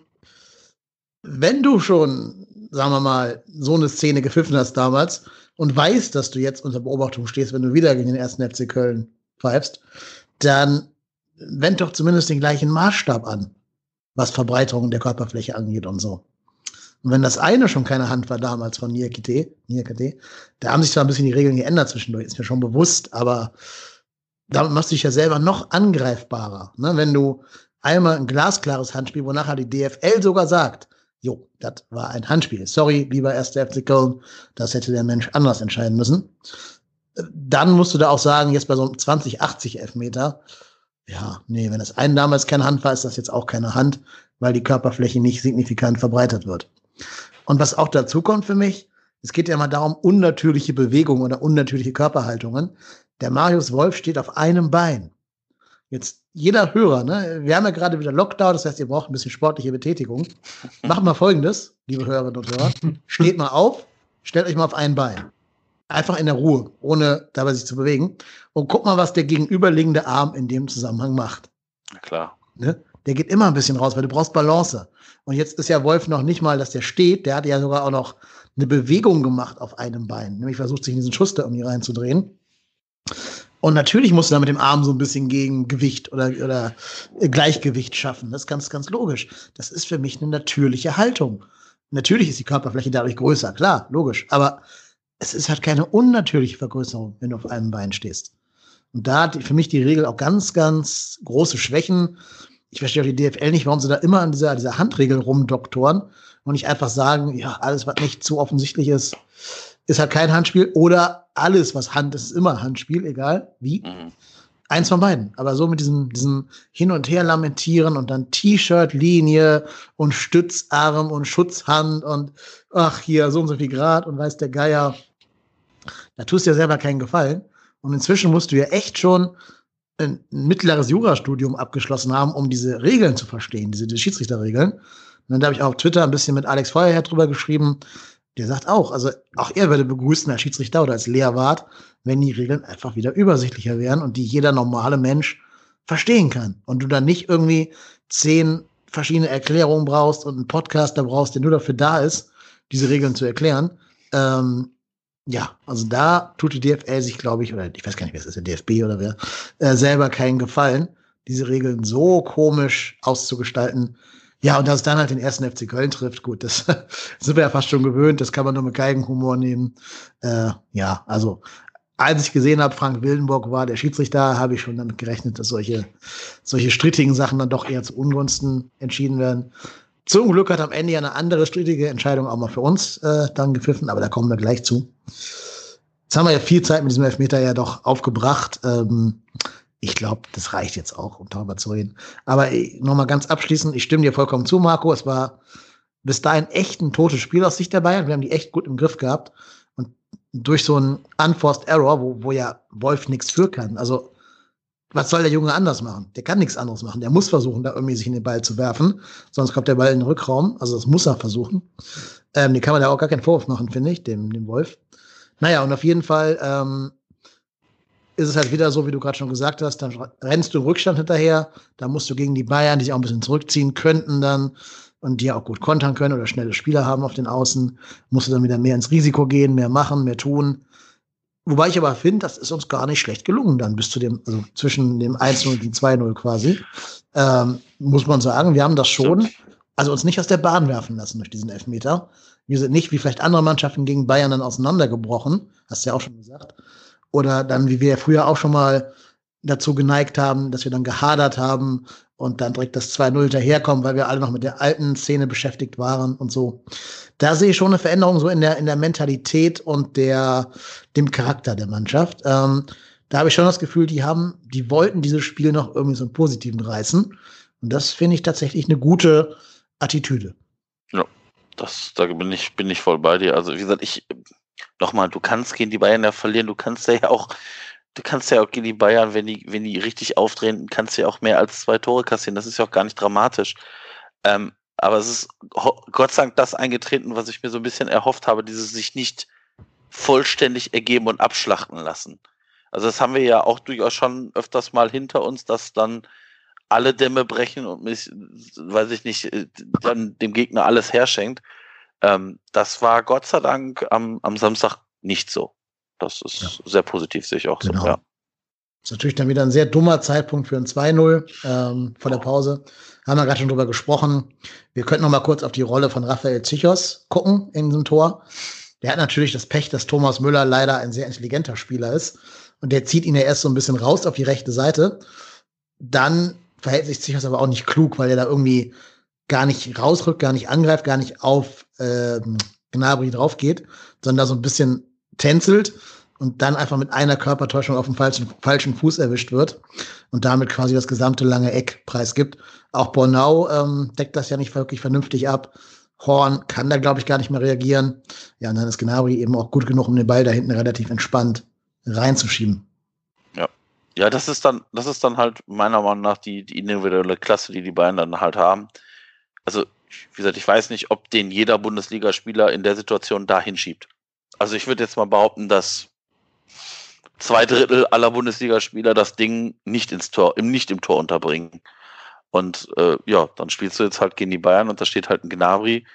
wenn du schon, sagen wir mal, so eine Szene gepfiffen hast damals und weißt, dass du jetzt unter Beobachtung stehst, wenn du wieder gegen den ersten FC Köln pfeifst, dann wend doch zumindest den gleichen Maßstab an, was Verbreiterung der Körperfläche angeht und so. Und wenn das eine schon keine Hand war damals von Niakite, Niakite, da haben sich zwar ein bisschen die Regeln geändert zwischendurch, ist mir schon bewusst, aber damit machst du dich ja selber noch angreifbarer. Ne? Wenn du einmal ein glasklares Handspiel, wo nachher die DFL sogar sagt, jo, das war ein Handspiel. Sorry, lieber erster FC Köln, das hätte der Mensch anders entscheiden müssen. Dann musst du da auch sagen, jetzt bei so einem 2080 Elfmeter, ja, nee, wenn das einen damals keine Hand war, ist das jetzt auch keine Hand, weil die Körperfläche nicht signifikant verbreitert wird. Und was auch dazu kommt für mich, es geht ja mal darum, unnatürliche Bewegungen oder unnatürliche Körperhaltungen. Der Marius Wolf steht auf einem Bein. Jetzt jeder Hörer, ne? Wir haben ja gerade wieder Lockdown, das heißt, ihr braucht ein bisschen sportliche Betätigung. Macht mal folgendes, liebe Hörerinnen und Hörer. Steht mal auf, stellt euch mal auf ein Bein. Einfach in der Ruhe, ohne dabei sich zu bewegen. Und guckt mal, was der gegenüberliegende Arm in dem Zusammenhang macht. Na klar. Ne? Der geht immer ein bisschen raus, weil du brauchst Balance. Und jetzt ist ja Wolf noch nicht mal, dass der steht. Der hat ja sogar auch noch eine Bewegung gemacht auf einem Bein. Nämlich versucht sich in diesen Schuss da irgendwie reinzudrehen. Und natürlich musst du da mit dem Arm so ein bisschen Gegengewicht oder, oder Gleichgewicht schaffen. Das ist ganz, ganz logisch. Das ist für mich eine natürliche Haltung. Natürlich ist die Körperfläche dadurch größer, klar, logisch. Aber es ist halt keine unnatürliche Vergrößerung, wenn du auf einem Bein stehst. Und da hat für mich die Regel auch ganz, ganz große Schwächen. Ich verstehe auch die DFL nicht, warum sie da immer an dieser, dieser Handregel rumdoktoren und nicht einfach sagen, ja, alles, was nicht zu offensichtlich ist, ist halt kein Handspiel oder alles, was Hand ist, ist immer Handspiel, egal wie. Mhm. Eins von beiden. Aber so mit diesem, diesem Hin- und Her lamentieren und dann T-Shirt-Linie und Stützarm und Schutzhand und ach, hier so und so viel Grad und weiß der Geier. Da tust du ja selber keinen Gefallen. Und inzwischen musst du ja echt schon ein mittleres Jurastudium abgeschlossen haben, um diese Regeln zu verstehen, diese, Schiedsrichterregeln. Und dann habe ich auch auf Twitter ein bisschen mit Alex Feuerherr drüber geschrieben, der sagt auch, also auch er würde begrüßen als Schiedsrichter oder als Lehrwart, wenn die Regeln einfach wieder übersichtlicher wären und die jeder normale Mensch verstehen kann. Und du dann nicht irgendwie zehn verschiedene Erklärungen brauchst und einen Podcaster brauchst, der nur dafür da ist, diese Regeln zu erklären. Ähm, ja, also da tut die DFL sich, glaube ich, oder ich weiß gar nicht, wer es ist, der DFB oder wer, äh, selber keinen Gefallen, diese Regeln so komisch auszugestalten, ja, und dass es dann halt den ersten FC Köln trifft, gut, das sind wir ja fast schon gewöhnt, das kann man nur mit Geigenhumor nehmen. Äh, ja, also als ich gesehen habe, Frank Wildenburg war der Schiedsrichter, habe ich schon damit gerechnet, dass solche, solche strittigen Sachen dann doch eher zu Ungunsten entschieden werden. Zum Glück hat am Ende ja eine andere strittige Entscheidung auch mal für uns äh, dann gepfiffen, aber da kommen wir gleich zu. Jetzt haben wir ja viel Zeit mit diesem Elfmeter ja doch aufgebracht. Ähm, ich glaube, das reicht jetzt auch, um darüber zu reden. Aber äh, nochmal ganz abschließend, ich stimme dir vollkommen zu, Marco. Es war bis dahin echt ein totes Spiel aus Sicht der Bayern. Wir haben die echt gut im Griff gehabt. Und durch so einen Unforced Error, wo, wo ja Wolf nichts für kann. Also, was soll der Junge anders machen? Der kann nichts anderes machen. Der muss versuchen, da irgendwie sich in den Ball zu werfen. Sonst kommt der Ball in den Rückraum. Also, das muss er versuchen. Ähm, den kann man da auch gar keinen Vorwurf machen, finde ich, dem, dem Wolf. Naja, und auf jeden Fall ähm, ist es halt wieder so, wie du gerade schon gesagt hast, dann rennst du im Rückstand hinterher, da musst du gegen die Bayern, die sich auch ein bisschen zurückziehen könnten dann und die auch gut kontern können oder schnelle Spieler haben auf den Außen, musst du dann wieder mehr ins Risiko gehen, mehr machen, mehr tun. Wobei ich aber finde, das ist uns gar nicht schlecht gelungen dann bis zu dem, also zwischen dem 1-0 und dem 2-0 quasi. Ähm, muss man sagen, wir haben das schon, also uns nicht aus der Bahn werfen lassen durch diesen Elfmeter. Wir sind nicht wie vielleicht andere Mannschaften gegen Bayern dann auseinandergebrochen, hast du ja auch schon gesagt, oder dann, wie wir ja früher auch schon mal dazu geneigt haben, dass wir dann gehadert haben und dann direkt das 2-0 daherkommen, weil wir alle noch mit der alten Szene beschäftigt waren und so. Da sehe ich schon eine Veränderung so in der, in der Mentalität und der, dem Charakter der Mannschaft. Ähm, da habe ich schon das Gefühl, die haben, die wollten dieses Spiel noch irgendwie so einen positiven reißen. Und das finde ich tatsächlich eine gute Attitüde. Ja, das, da bin ich, bin ich voll bei dir. Also, wie gesagt, ich, nochmal, du kannst gegen die Bayern ja verlieren, du kannst ja auch, du kannst ja auch gegen die Bayern, wenn die, wenn die richtig aufdrehen, kannst du ja auch mehr als zwei Tore kassieren. Das ist ja auch gar nicht dramatisch. Ähm, aber es ist Gott sei Dank das eingetreten, was ich mir so ein bisschen erhofft habe, dieses sich nicht vollständig ergeben und abschlachten lassen. Also das haben wir ja auch durchaus schon öfters mal hinter uns, dass dann alle Dämme brechen und mich, weiß ich nicht, äh, dann dem Gegner alles herschenkt. Ähm, das war Gott sei Dank am, am Samstag nicht so. Das ist ja. sehr positiv, sehe ich auch genau. so. Ja. Das ist natürlich dann wieder ein sehr dummer Zeitpunkt für ein 2-0 ähm, vor der Pause. Haben wir gerade schon drüber gesprochen. Wir könnten noch mal kurz auf die Rolle von Raphael Zichos gucken in diesem Tor. Der hat natürlich das Pech, dass Thomas Müller leider ein sehr intelligenter Spieler ist. Und der zieht ihn ja erst so ein bisschen raus auf die rechte Seite. Dann verhält sich Zichos aber auch nicht klug, weil er da irgendwie gar nicht rausrückt, gar nicht angreift, gar nicht auf äh, Gnabry drauf geht, sondern da so ein bisschen tänzelt und dann einfach mit einer Körpertäuschung auf dem falschen, falschen Fuß erwischt wird und damit quasi das gesamte lange Eck preisgibt. Auch Bornau ähm, deckt das ja nicht wirklich vernünftig ab. Horn kann da, glaube ich, gar nicht mehr reagieren. Ja, und dann ist Gnabry eben auch gut genug, um den Ball da hinten relativ entspannt reinzuschieben. Ja. Ja, das ist dann, das ist dann halt meiner Meinung nach die, die individuelle Klasse, die die beiden dann halt haben also wie gesagt, ich weiß nicht, ob den jeder Bundesligaspieler in der Situation da hinschiebt. Also ich würde jetzt mal behaupten, dass zwei Drittel aller Bundesligaspieler das Ding nicht ins Tor, nicht im Tor unterbringen. Und äh, ja, dann spielst du jetzt halt gegen die Bayern und da steht halt ein Gnabry.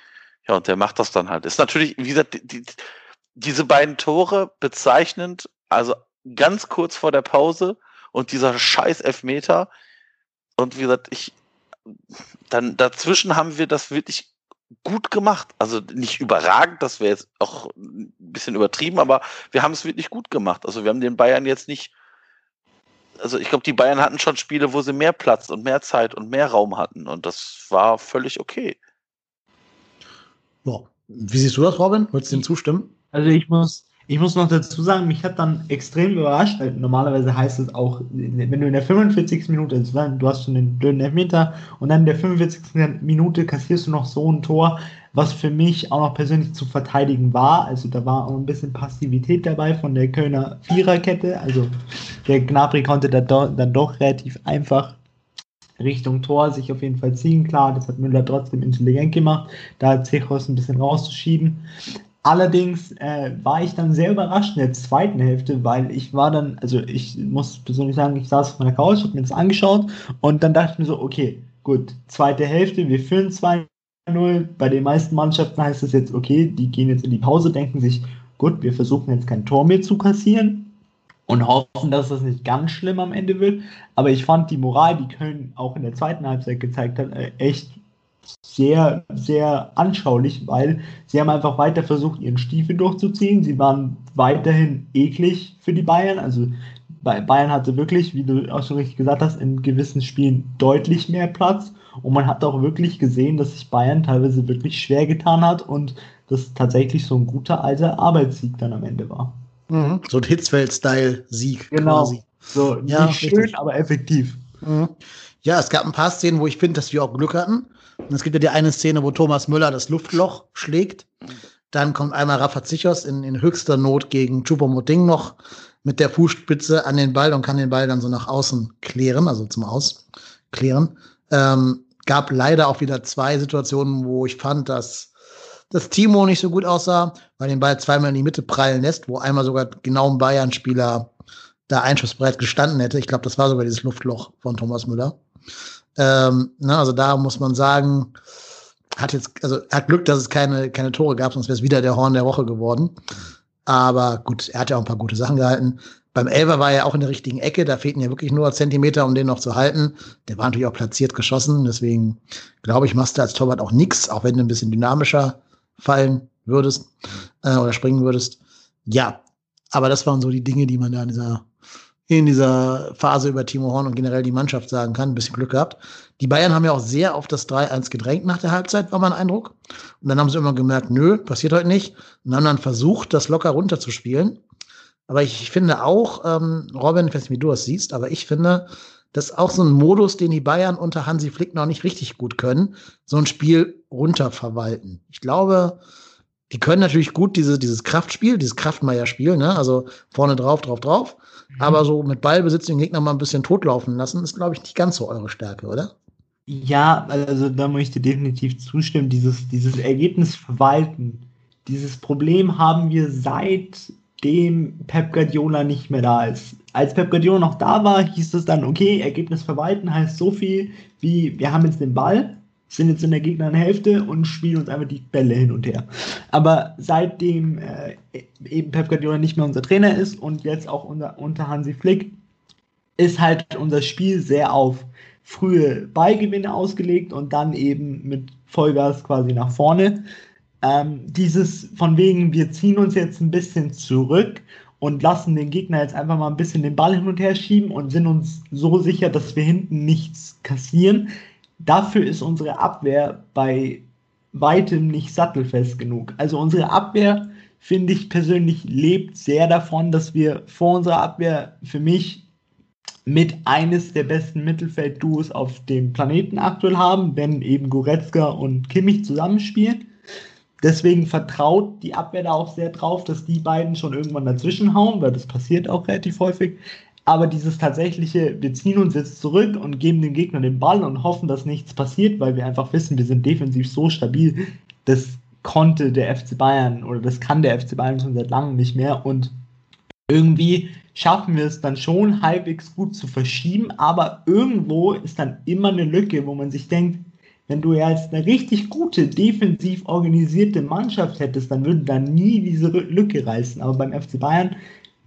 Ja, und der macht das dann halt. Ist natürlich, wie gesagt, die, diese beiden Tore bezeichnend, also ganz kurz vor der Pause und dieser scheiß Elfmeter. Und wie gesagt, ich, dann dazwischen haben wir das wirklich gut gemacht. Also nicht überragend, das wäre jetzt auch ein bisschen übertrieben, aber wir haben es wirklich gut gemacht. Also wir haben den Bayern jetzt nicht, also ich glaube, die Bayern hatten schon Spiele, wo sie mehr Platz und mehr Zeit und mehr Raum hatten und das war völlig okay. Ja. Wie siehst du das, Robin? Würdest du dem zustimmen? Also ich muss, ich muss noch dazu sagen, mich hat dann extrem überrascht, weil normalerweise heißt es auch, wenn du in der 45. Minute, also du hast schon den blöden Elfmeter und dann in der 45. Minute kassierst du noch so ein Tor, was für mich auch noch persönlich zu verteidigen war. Also da war auch ein bisschen Passivität dabei von der Kölner Viererkette. Also der Gnabry konnte da dann doch relativ einfach Richtung Tor sich auf jeden Fall ziehen. Klar, das hat Müller trotzdem intelligent gemacht, da Zechos ein bisschen rauszuschieben. Allerdings äh, war ich dann sehr überrascht in der zweiten Hälfte, weil ich war dann, also ich muss persönlich sagen, ich saß auf meiner Couch, habe mir das angeschaut und dann dachte ich mir so, okay, gut, zweite Hälfte, wir führen 2-0. Bei den meisten Mannschaften heißt es jetzt, okay, die gehen jetzt in die Pause, denken sich, gut, wir versuchen jetzt kein Tor mehr zu kassieren und hoffen, dass das nicht ganz schlimm am Ende wird. Aber ich fand die Moral, die Köln auch in der zweiten Halbzeit gezeigt hat, äh, echt sehr, sehr anschaulich, weil sie haben einfach weiter versucht, ihren Stiefel durchzuziehen. Sie waren weiterhin eklig für die Bayern. Also Bayern hatte wirklich, wie du auch schon richtig gesagt hast, in gewissen Spielen deutlich mehr Platz. Und man hat auch wirklich gesehen, dass sich Bayern teilweise wirklich schwer getan hat und das tatsächlich so ein guter alter Arbeitssieg dann am Ende war. Mhm. So ein Hitzfeld-Style-Sieg genau. quasi. So, ja, nicht schön, richtig. aber effektiv. Mhm. Ja, es gab ein paar Szenen, wo ich finde, dass wir auch Glück hatten. Und es gibt ja die eine Szene, wo Thomas Müller das Luftloch schlägt. Dann kommt einmal Rafa Zichos in, in höchster Not gegen Choupo-Moting noch mit der Fußspitze an den Ball und kann den Ball dann so nach außen klären, also zum Ausklären. Ähm, gab leider auch wieder zwei Situationen, wo ich fand, dass das Timo nicht so gut aussah, weil den Ball zweimal in die Mitte prallen lässt, wo einmal sogar genau ein Bayern-Spieler da einschussbereit gestanden hätte. Ich glaube, das war sogar dieses Luftloch von Thomas Müller. Ähm, ne, also da muss man sagen, hat jetzt, also hat Glück, dass es keine, keine Tore gab, sonst wäre es wieder der Horn der Woche geworden. Aber gut, er hat ja auch ein paar gute Sachen gehalten. Beim Elver war er auch in der richtigen Ecke, da fehlten ja wirklich nur Zentimeter, um den noch zu halten. Der war natürlich auch platziert geschossen, deswegen glaube ich, machst du als Torwart auch nichts, auch wenn du ein bisschen dynamischer fallen würdest äh, oder springen würdest. Ja, aber das waren so die Dinge, die man da in dieser in dieser Phase über Timo Horn und generell die Mannschaft sagen kann. Ein bisschen Glück gehabt. Die Bayern haben ja auch sehr auf das 3-1 gedrängt nach der Halbzeit, war mein Eindruck. Und dann haben sie immer gemerkt, nö, passiert heute nicht. Und haben dann versucht, das locker runterzuspielen. Aber ich, finde auch, ähm, Robin, ich weiß nicht, wie du das siehst, aber ich finde, das ist auch so ein Modus, den die Bayern unter Hansi Flick noch nicht richtig gut können, so ein Spiel runterverwalten. Ich glaube, die können natürlich gut diese, dieses Kraftspiel, dieses Kraftmeier-Spiel, ne? also vorne drauf, drauf, drauf. Mhm. Aber so mit Ballbesitz den Gegner mal ein bisschen totlaufen lassen, ist, glaube ich, nicht ganz so eure Stärke, oder? Ja, also da möchte ich definitiv zustimmen. Dieses, dieses Ergebnis verwalten, dieses Problem haben wir seitdem Pep Guardiola nicht mehr da ist. Als Pep Guardiola noch da war, hieß es dann, okay, Ergebnis verwalten heißt so viel wie, wir haben jetzt den Ball, sind jetzt in der Gegnerhälfte und spielen uns einfach die Bälle hin und her. Aber seitdem äh, eben Pep Guardiola nicht mehr unser Trainer ist und jetzt auch unter, unter Hansi Flick, ist halt unser Spiel sehr auf frühe Ballgewinne ausgelegt und dann eben mit Vollgas quasi nach vorne. Ähm, dieses von wegen, wir ziehen uns jetzt ein bisschen zurück und lassen den Gegner jetzt einfach mal ein bisschen den Ball hin und her schieben und sind uns so sicher, dass wir hinten nichts kassieren, dafür ist unsere Abwehr bei weitem nicht sattelfest genug. Also unsere Abwehr, finde ich persönlich, lebt sehr davon, dass wir vor unserer Abwehr für mich mit eines der besten Mittelfeldduos auf dem Planeten aktuell haben, wenn eben Goretzka und Kimmich zusammenspielen. Deswegen vertraut die Abwehr da auch sehr drauf, dass die beiden schon irgendwann dazwischen hauen, weil das passiert auch relativ häufig. Aber dieses tatsächliche, wir ziehen uns jetzt zurück und geben dem Gegner den Ball und hoffen, dass nichts passiert, weil wir einfach wissen, wir sind defensiv so stabil, das konnte der FC Bayern oder das kann der FC Bayern schon seit langem nicht mehr. Und irgendwie schaffen wir es dann schon halbwegs gut zu verschieben, aber irgendwo ist dann immer eine Lücke, wo man sich denkt, wenn du ja jetzt eine richtig gute, defensiv organisierte Mannschaft hättest, dann würde da nie diese Lücke reißen. Aber beim FC Bayern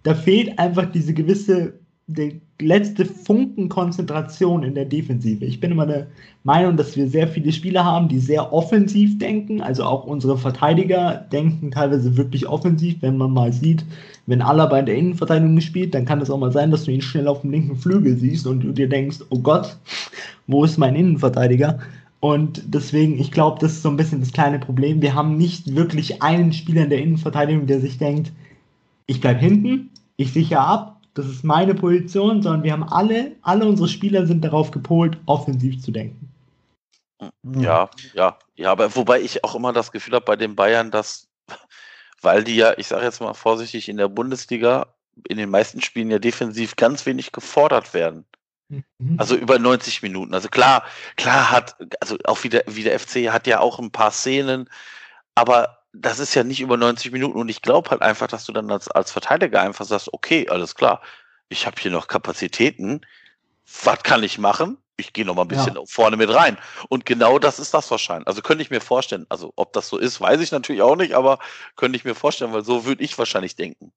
da fehlt einfach diese gewisse der letzte Funken Konzentration in der Defensive. Ich bin immer der Meinung, dass wir sehr viele Spieler haben, die sehr offensiv denken. Also auch unsere Verteidiger denken teilweise wirklich offensiv, wenn man mal sieht, wenn Alaba in der Innenverteidigung spielt, dann kann es auch mal sein, dass du ihn schnell auf dem linken Flügel siehst und du dir denkst, oh Gott, wo ist mein Innenverteidiger? Und deswegen, ich glaube, das ist so ein bisschen das kleine Problem. Wir haben nicht wirklich einen Spieler in der Innenverteidigung, der sich denkt, ich bleibe hinten, ich sichere ab das ist meine Position, sondern wir haben alle, alle unsere Spieler sind darauf gepolt, offensiv zu denken. Ja, ja, ja, aber wobei ich auch immer das Gefühl habe bei den Bayern, dass, weil die ja, ich sage jetzt mal vorsichtig, in der Bundesliga in den meisten Spielen ja defensiv ganz wenig gefordert werden. Mhm. Also über 90 Minuten. Also klar, klar hat, also auch wie der, wie der FC hat ja auch ein paar Szenen, aber das ist ja nicht über 90 Minuten und ich glaube halt einfach, dass du dann als, als Verteidiger einfach sagst, okay, alles klar, ich habe hier noch Kapazitäten, was kann ich machen? Ich gehe noch mal ein bisschen ja. vorne mit rein. Und genau das ist das wahrscheinlich. Also könnte ich mir vorstellen, also ob das so ist, weiß ich natürlich auch nicht, aber könnte ich mir vorstellen, weil so würde ich wahrscheinlich denken.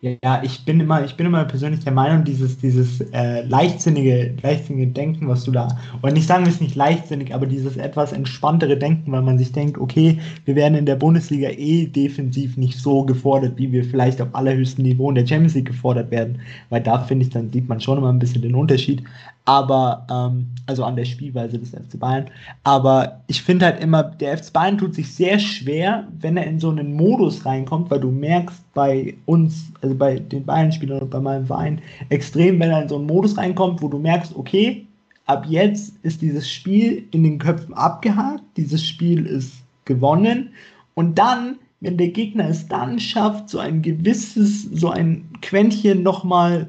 Ja, ich bin immer, ich bin immer persönlich der Meinung, dieses, dieses äh, leichtsinnige, leichtsinnige Denken, was du da, oder nicht sagen wir es nicht leichtsinnig, aber dieses etwas entspanntere Denken, weil man sich denkt, okay, wir werden in der Bundesliga eh defensiv nicht so gefordert, wie wir vielleicht auf allerhöchstem Niveau in der Champions League gefordert werden, weil da finde ich, dann sieht man schon immer ein bisschen den Unterschied aber ähm, also an der Spielweise des FC Bayern. Aber ich finde halt immer, der FC Bayern tut sich sehr schwer, wenn er in so einen Modus reinkommt, weil du merkst bei uns, also bei den Bayern-Spielern und bei meinem Verein, extrem, wenn er in so einen Modus reinkommt, wo du merkst, okay, ab jetzt ist dieses Spiel in den Köpfen abgehakt, dieses Spiel ist gewonnen und dann wenn der Gegner es dann schafft, so ein gewisses, so ein Quäntchen nochmal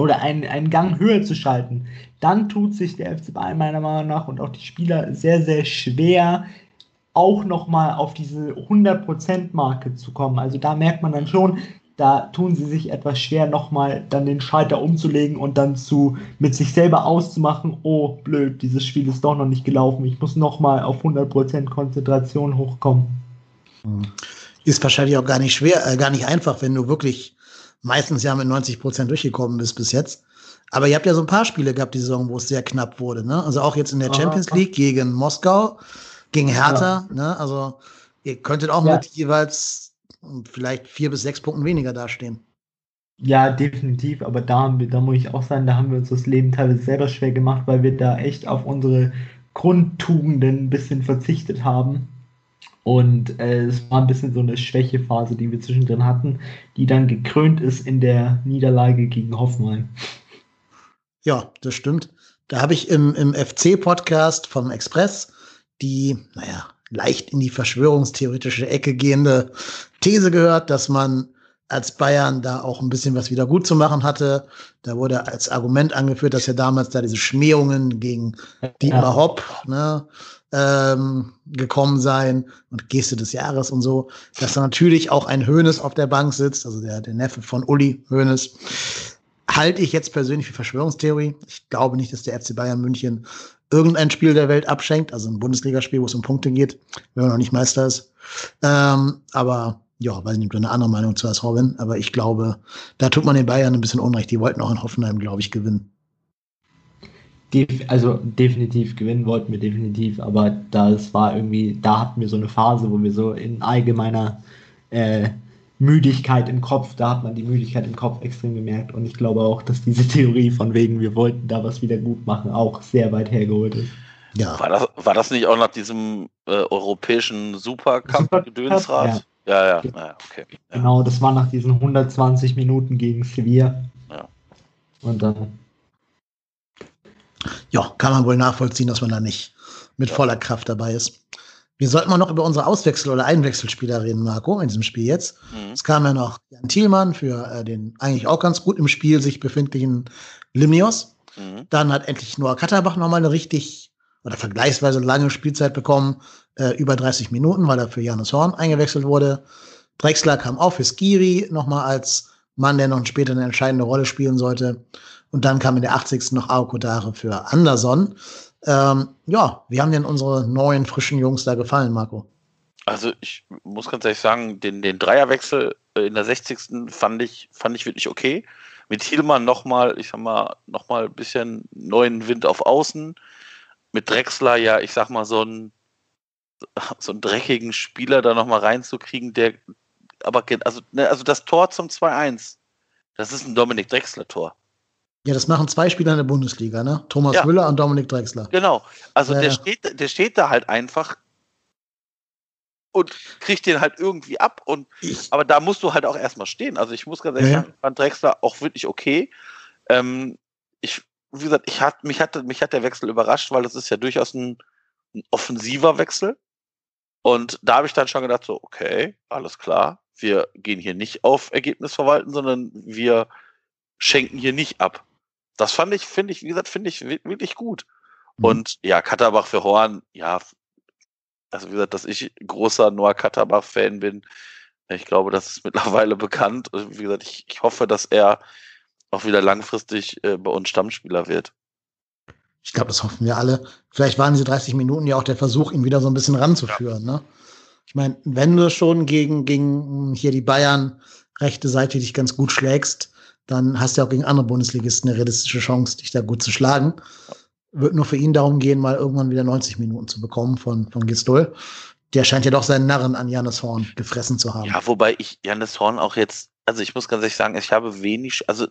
oder einen, einen Gang höher zu schalten, dann tut sich der FC Bayern meiner Meinung nach und auch die Spieler sehr, sehr schwer, auch nochmal auf diese 100%-Marke zu kommen. Also da merkt man dann schon, da tun sie sich etwas schwer, nochmal dann den Schalter umzulegen und dann zu mit sich selber auszumachen, oh blöd, dieses Spiel ist doch noch nicht gelaufen, ich muss nochmal auf 100% Konzentration hochkommen. Ist wahrscheinlich auch gar nicht schwer, äh, gar nicht einfach, wenn du wirklich meistens ja mit 90 Prozent durchgekommen bist bis jetzt. Aber ihr habt ja so ein paar Spiele gehabt, die Saison, wo es sehr knapp wurde. Ne? Also auch jetzt in der Champions League gegen Moskau, gegen Hertha. Ja. Ne? Also ihr könntet auch ja. mit jeweils vielleicht vier bis sechs Punkten weniger dastehen. Ja, definitiv. Aber da, haben wir, da muss ich auch sagen, da haben wir uns das Leben teilweise selber schwer gemacht, weil wir da echt auf unsere Grundtugenden ein bisschen verzichtet haben. Und äh, es war ein bisschen so eine Schwächephase, die wir zwischendrin hatten, die dann gekrönt ist in der Niederlage gegen Hoffenheim. Ja, das stimmt. Da habe ich im, im FC-Podcast vom Express die, naja, leicht in die verschwörungstheoretische Ecke gehende These gehört, dass man als Bayern da auch ein bisschen was wieder gut zu machen hatte. Da wurde als Argument angeführt, dass ja damals da diese Schmähungen gegen Dietmar ja. Hopp, ne, ähm, gekommen sein und Geste des Jahres und so, dass da natürlich auch ein Hönes auf der Bank sitzt, also der, der Neffe von Uli Hönes, halte ich jetzt persönlich für Verschwörungstheorie. Ich glaube nicht, dass der FC Bayern München irgendein Spiel der Welt abschenkt, also ein Bundesligaspiel, wo es um Punkte geht, wenn man noch nicht Meister ist. Ähm, aber ja, weiß nicht, ob du eine andere Meinung zu hast, Robin, aber ich glaube, da tut man den Bayern ein bisschen Unrecht. Die wollten auch in Hoffenheim, glaube ich, gewinnen. Def also definitiv gewinnen wollten wir definitiv, aber das war irgendwie, da hatten wir so eine Phase, wo wir so in allgemeiner äh, Müdigkeit im Kopf, da hat man die Müdigkeit im Kopf extrem gemerkt und ich glaube auch, dass diese Theorie von wegen, wir wollten da was wieder gut machen, auch sehr weit hergeholt ist. Ja. War das, war das nicht auch nach diesem äh, europäischen Supercup-Gedönsrad? Ja. ja, ja, ja, okay. Ja. Genau, das war nach diesen 120 Minuten gegen Sevilla. Ja. Und dann ja, kann man wohl nachvollziehen, dass man da nicht mit voller Kraft dabei ist. Wir sollten mal noch über unsere Auswechsel- oder Einwechselspieler reden, Marco, in diesem Spiel jetzt. Mhm. Es kam ja noch Jan Thielmann für äh, den eigentlich auch ganz gut im Spiel sich befindlichen Limnios. Mhm. Dann hat endlich Noah Katterbach nochmal eine richtig oder vergleichsweise lange Spielzeit bekommen, äh, über 30 Minuten, weil er für Janus Horn eingewechselt wurde. Drexler kam auch für Skiri nochmal als Mann, der noch später eine entscheidende Rolle spielen sollte. Und dann kam in der 80. noch Aokodare für Anderson. Ähm, ja, wie haben denn unsere neuen, frischen Jungs da gefallen, Marco? Also ich muss ganz ehrlich sagen, den, den Dreierwechsel äh, in der 60. fand ich, fand ich wirklich okay. Mit Thielmann nochmal, ich sag mal, nochmal ein bisschen neuen Wind auf Außen. Mit Drexler ja, ich sag mal, so einen, so einen dreckigen Spieler da nochmal reinzukriegen, der aber, also, ne, also das Tor zum 2-1, das ist ein Dominik Drexler-Tor. Ja, das machen zwei Spieler in der Bundesliga, ne? Thomas ja. Müller und Dominik Drexler. Genau. Also ja, der, Steht, der steht da halt einfach und kriegt den halt irgendwie ab. Und, aber da musst du halt auch erstmal stehen. Also ich muss ganz ehrlich ja. sagen, fand Drexler auch wirklich okay. Ähm, ich, wie gesagt, ich hat, mich, hatte, mich hat der Wechsel überrascht, weil das ist ja durchaus ein, ein offensiver Wechsel. Und da habe ich dann schon gedacht, so, okay, alles klar, wir gehen hier nicht auf Ergebnis verwalten, sondern wir schenken hier nicht ab. Das fand ich, finde ich, wie gesagt, finde ich wirklich gut. Mhm. Und ja, Katterbach für Horn, ja, also wie gesagt, dass ich großer Noah Katterbach-Fan bin, ich glaube, das ist mittlerweile bekannt. Wie gesagt, ich, ich hoffe, dass er auch wieder langfristig äh, bei uns Stammspieler wird. Ich glaube, das hoffen wir alle. Vielleicht waren diese 30 Minuten ja auch der Versuch, ihn wieder so ein bisschen ranzuführen. Ja. Ne? Ich meine, wenn du schon gegen, gegen hier die Bayern rechte Seite dich ganz gut schlägst, dann hast du ja auch gegen andere Bundesligisten eine realistische Chance, dich da gut zu schlagen. Wird nur für ihn darum gehen, mal irgendwann wieder 90 Minuten zu bekommen von, von Gistol. Der scheint ja doch seinen Narren an Janis Horn gefressen zu haben. Ja, wobei ich Janis Horn auch jetzt, also ich muss ganz ehrlich sagen, ich habe wenig, also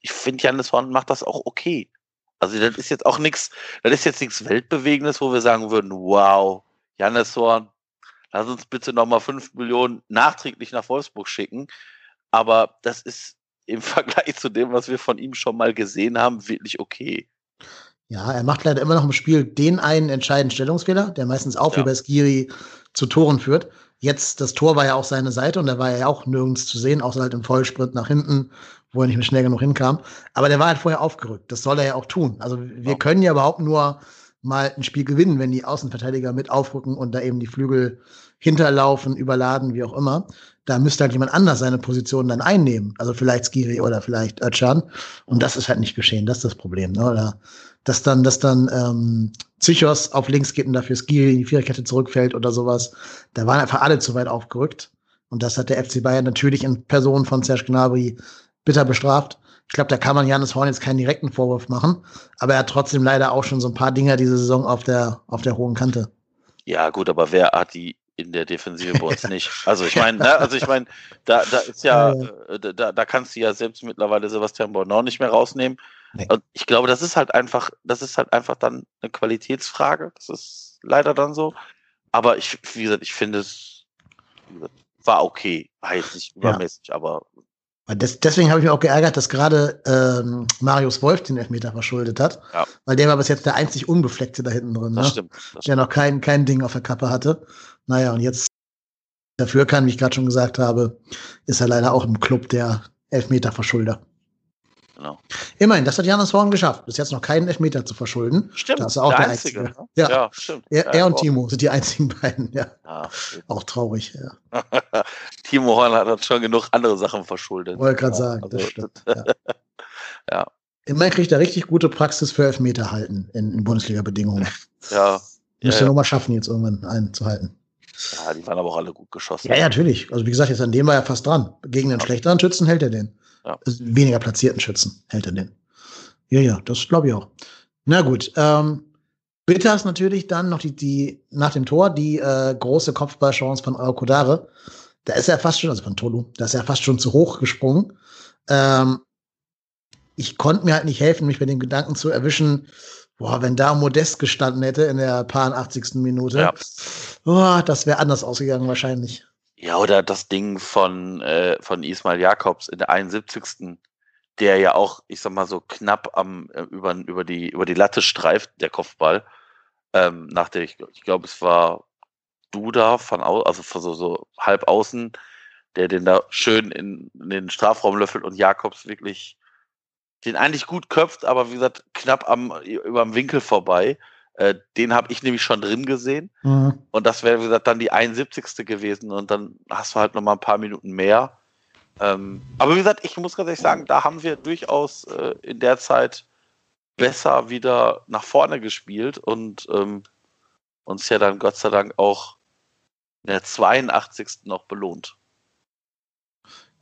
ich finde Janis Horn macht das auch okay. Also das ist jetzt auch nichts, das ist jetzt nichts Weltbewegendes, wo wir sagen würden, wow, Janis Horn, lass uns bitte nochmal fünf Millionen nachträglich nach Wolfsburg schicken. Aber das ist im Vergleich zu dem, was wir von ihm schon mal gesehen haben, wirklich okay. Ja, er macht leider immer noch im Spiel den einen entscheidenden Stellungsfehler, der meistens auch ja. wie bei Skiri zu Toren führt. Jetzt, das Tor war ja auch seine Seite und da war er ja auch nirgends zu sehen, außer halt im Vollsprint nach hinten, wo er nicht mehr schnell genug hinkam. Aber der war halt vorher aufgerückt. Das soll er ja auch tun. Also wir ja. können ja überhaupt nur mal ein Spiel gewinnen, wenn die Außenverteidiger mit aufrücken und da eben die Flügel hinterlaufen, überladen, wie auch immer. Da müsste halt jemand anders seine Position dann einnehmen. Also vielleicht Skiri oder vielleicht Özcan. Und das ist halt nicht geschehen. Das ist das Problem. Ne? Oder dass dann, dass dann ähm, Psychos auf links geht und dafür Skiri in die Viererkette zurückfällt oder sowas. Da waren einfach alle zu weit aufgerückt. Und das hat der FC Bayern natürlich in Person von Serge Gnabry bitter bestraft. Ich glaube, da kann man Janis Horn jetzt keinen direkten Vorwurf machen, aber er hat trotzdem leider auch schon so ein paar Dinger diese Saison auf der, auf der hohen Kante. Ja, gut, aber wer hat die in der Defensive bei uns nicht? Also ich meine, ne, also ich meine, da, da ist ja, äh, da, da kannst du ja selbst mittlerweile Sebastian Bornau nicht mehr rausnehmen. Nee. Und ich glaube, das ist halt einfach, das ist halt einfach dann eine Qualitätsfrage. Das ist leider dann so. Aber ich, wie gesagt, ich finde es war okay. Jetzt nicht übermäßig, ja. aber das, deswegen habe ich mich auch geärgert, dass gerade ähm, Marius Wolf den Elfmeter verschuldet hat. Ja. Weil der war bis jetzt der einzig Unbefleckte da hinten drin. Das ne? stimmt. Das der stimmt. noch kein, kein Ding auf der Kappe hatte. Naja, und jetzt dafür kann, wie ich gerade schon gesagt habe, ist er leider auch im Club der Elfmeter-Verschulder. Genau. Immerhin, das hat Janis Horn geschafft, bis jetzt noch keinen Elfmeter zu verschulden. Stimmt, das ist auch der, der einzige. einzige. Ja. ja, stimmt. Er, er und Timo sind die einzigen beiden, ja. ja auch traurig, ja. Timo Horn hat schon genug andere Sachen verschuldet. Wollte gerade sagen, also, das stimmt. Ja. ja. Immerhin kriegt er richtig gute Praxis für Elfmeter halten in, in Bundesliga-Bedingungen. Ja. Müsste ja, ja. nur mal schaffen, jetzt irgendwann einen zu halten. Ja, die waren aber auch alle gut geschossen. Ja, ja, natürlich. Also wie gesagt, jetzt an dem war er fast dran. Gegen den schlechteren Schützen hält er den. Ja. Also weniger platzierten Schützen hält er den. Ja, ja, das glaube ich auch. Na gut. Ähm, bitter ist natürlich dann noch die, die nach dem Tor die äh, große Kopfballchance von Aokodare. Da ist er fast schon, also von Tolu, da ist er fast schon zu hoch gesprungen. Ähm, ich konnte mir halt nicht helfen, mich bei dem Gedanken zu erwischen, boah, wenn da Modest gestanden hätte in der paar 80. Minute, ja. boah, das wäre anders ausgegangen wahrscheinlich. Ja, oder das Ding von, äh, von Ismail Jakobs in der 71. Der ja auch, ich sag mal so knapp am, äh, über, über, die, über die Latte streift, der Kopfball. Ähm, nach der, ich, ich glaube, es war Duda von au also von so, so halb außen, der den da schön in, in den Strafraum löffelt und Jakobs wirklich den eigentlich gut köpft, aber wie gesagt, knapp am, über dem Winkel vorbei. Äh, den habe ich nämlich schon drin gesehen. Mhm. Und das wäre, wie gesagt, dann die 71. gewesen. Und dann hast du halt noch mal ein paar Minuten mehr. Ähm, aber wie gesagt, ich muss ganz ehrlich sagen, da haben wir durchaus äh, in der Zeit besser wieder nach vorne gespielt und ähm, uns ja dann Gott sei Dank auch in der 82. noch belohnt.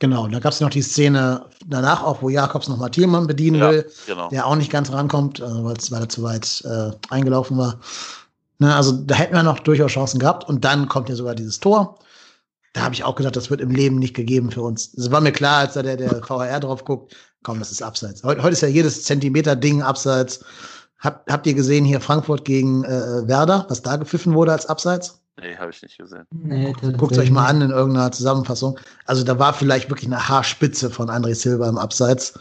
Genau, da gab es noch die Szene danach auch, wo Jakobs nochmal Thielmann bedienen Ja, will, genau. der auch nicht ganz rankommt, äh, weil er zu weit äh, eingelaufen war. Ne, also da hätten wir noch durchaus Chancen gehabt. Und dann kommt ja sogar dieses Tor. Da habe ich auch gedacht, das wird im Leben nicht gegeben für uns. Es war mir klar, als da der, der VHR drauf guckt, komm, das ist abseits. Heute, heute ist ja jedes Zentimeter-Ding abseits. Hab, habt ihr gesehen hier Frankfurt gegen äh, Werder, was da gepfiffen wurde als abseits? Nee, habe ich nicht gesehen. Nee, Guckt euch mal an in irgendeiner Zusammenfassung. Also da war vielleicht wirklich eine Haarspitze von André Silva im Abseits.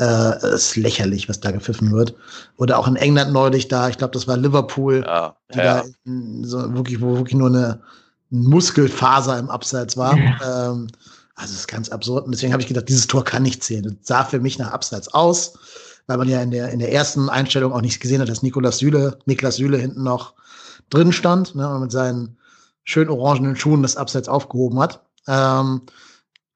Äh, es ist lächerlich, was da gepfiffen wird. Oder auch in England neulich da, ich glaube, das war Liverpool, Ja, die ja, da ja. in- so wirklich, wo wirklich nur eine Muskelfaser im Abseits war. Ähm, also das ist ganz absurd. Und deswegen habe ich gedacht, dieses Tor kann nicht zählen. Das sah für mich nach Abseits aus, weil man ja in der, in der ersten Einstellung auch nicht gesehen hat, dass Nikolaus Süle, Niklas Süle hinten noch drin stand ne, und mit seinen schön orangenen Schuhen das Abseits aufgehoben hat. Ähm,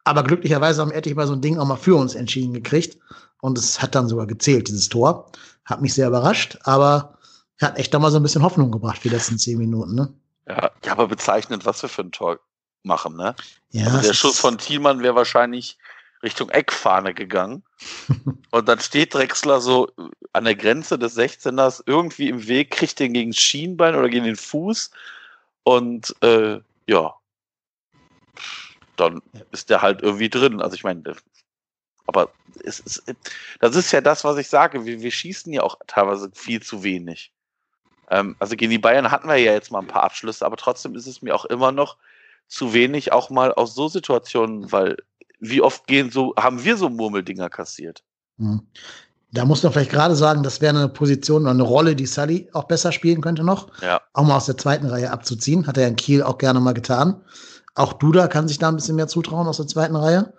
aber glücklicherweise haben Etlich mal so ein Ding auch mal für uns entschieden gekriegt. Und es hat dann sogar gezählt, dieses Tor. Hat mich sehr überrascht, aber hat echt da mal so ein bisschen Hoffnung gebracht, die letzten zehn Minuten. Ne? Ja, ja, aber bezeichnend, was wir für ein Tor machen, ne? Ja, also der Schuss von Thielmann wäre wahrscheinlich Richtung Eckfahne gegangen. und dann steht Drexler so an der Grenze des 16ers irgendwie im Weg, kriegt den gegen das Schienbein oder gegen den Fuß. Und äh, ja, dann ist der halt irgendwie drin. Also ich meine, aber es ist, das ist ja das, was ich sage. Wir, wir schießen ja auch teilweise viel zu wenig. Ähm, also gegen die Bayern hatten wir ja jetzt mal ein paar Abschlüsse, aber trotzdem ist es mir auch immer noch zu wenig, auch mal aus so Situationen, weil wie oft gehen so, haben wir so Murmeldinger kassiert? Da muss man vielleicht gerade sagen, das wäre eine Position oder eine Rolle, die Sully auch besser spielen könnte noch. Ja. Auch mal aus der zweiten Reihe abzuziehen. Hat er in Kiel auch gerne mal getan. Auch Duda kann sich da ein bisschen mehr zutrauen aus der zweiten Reihe.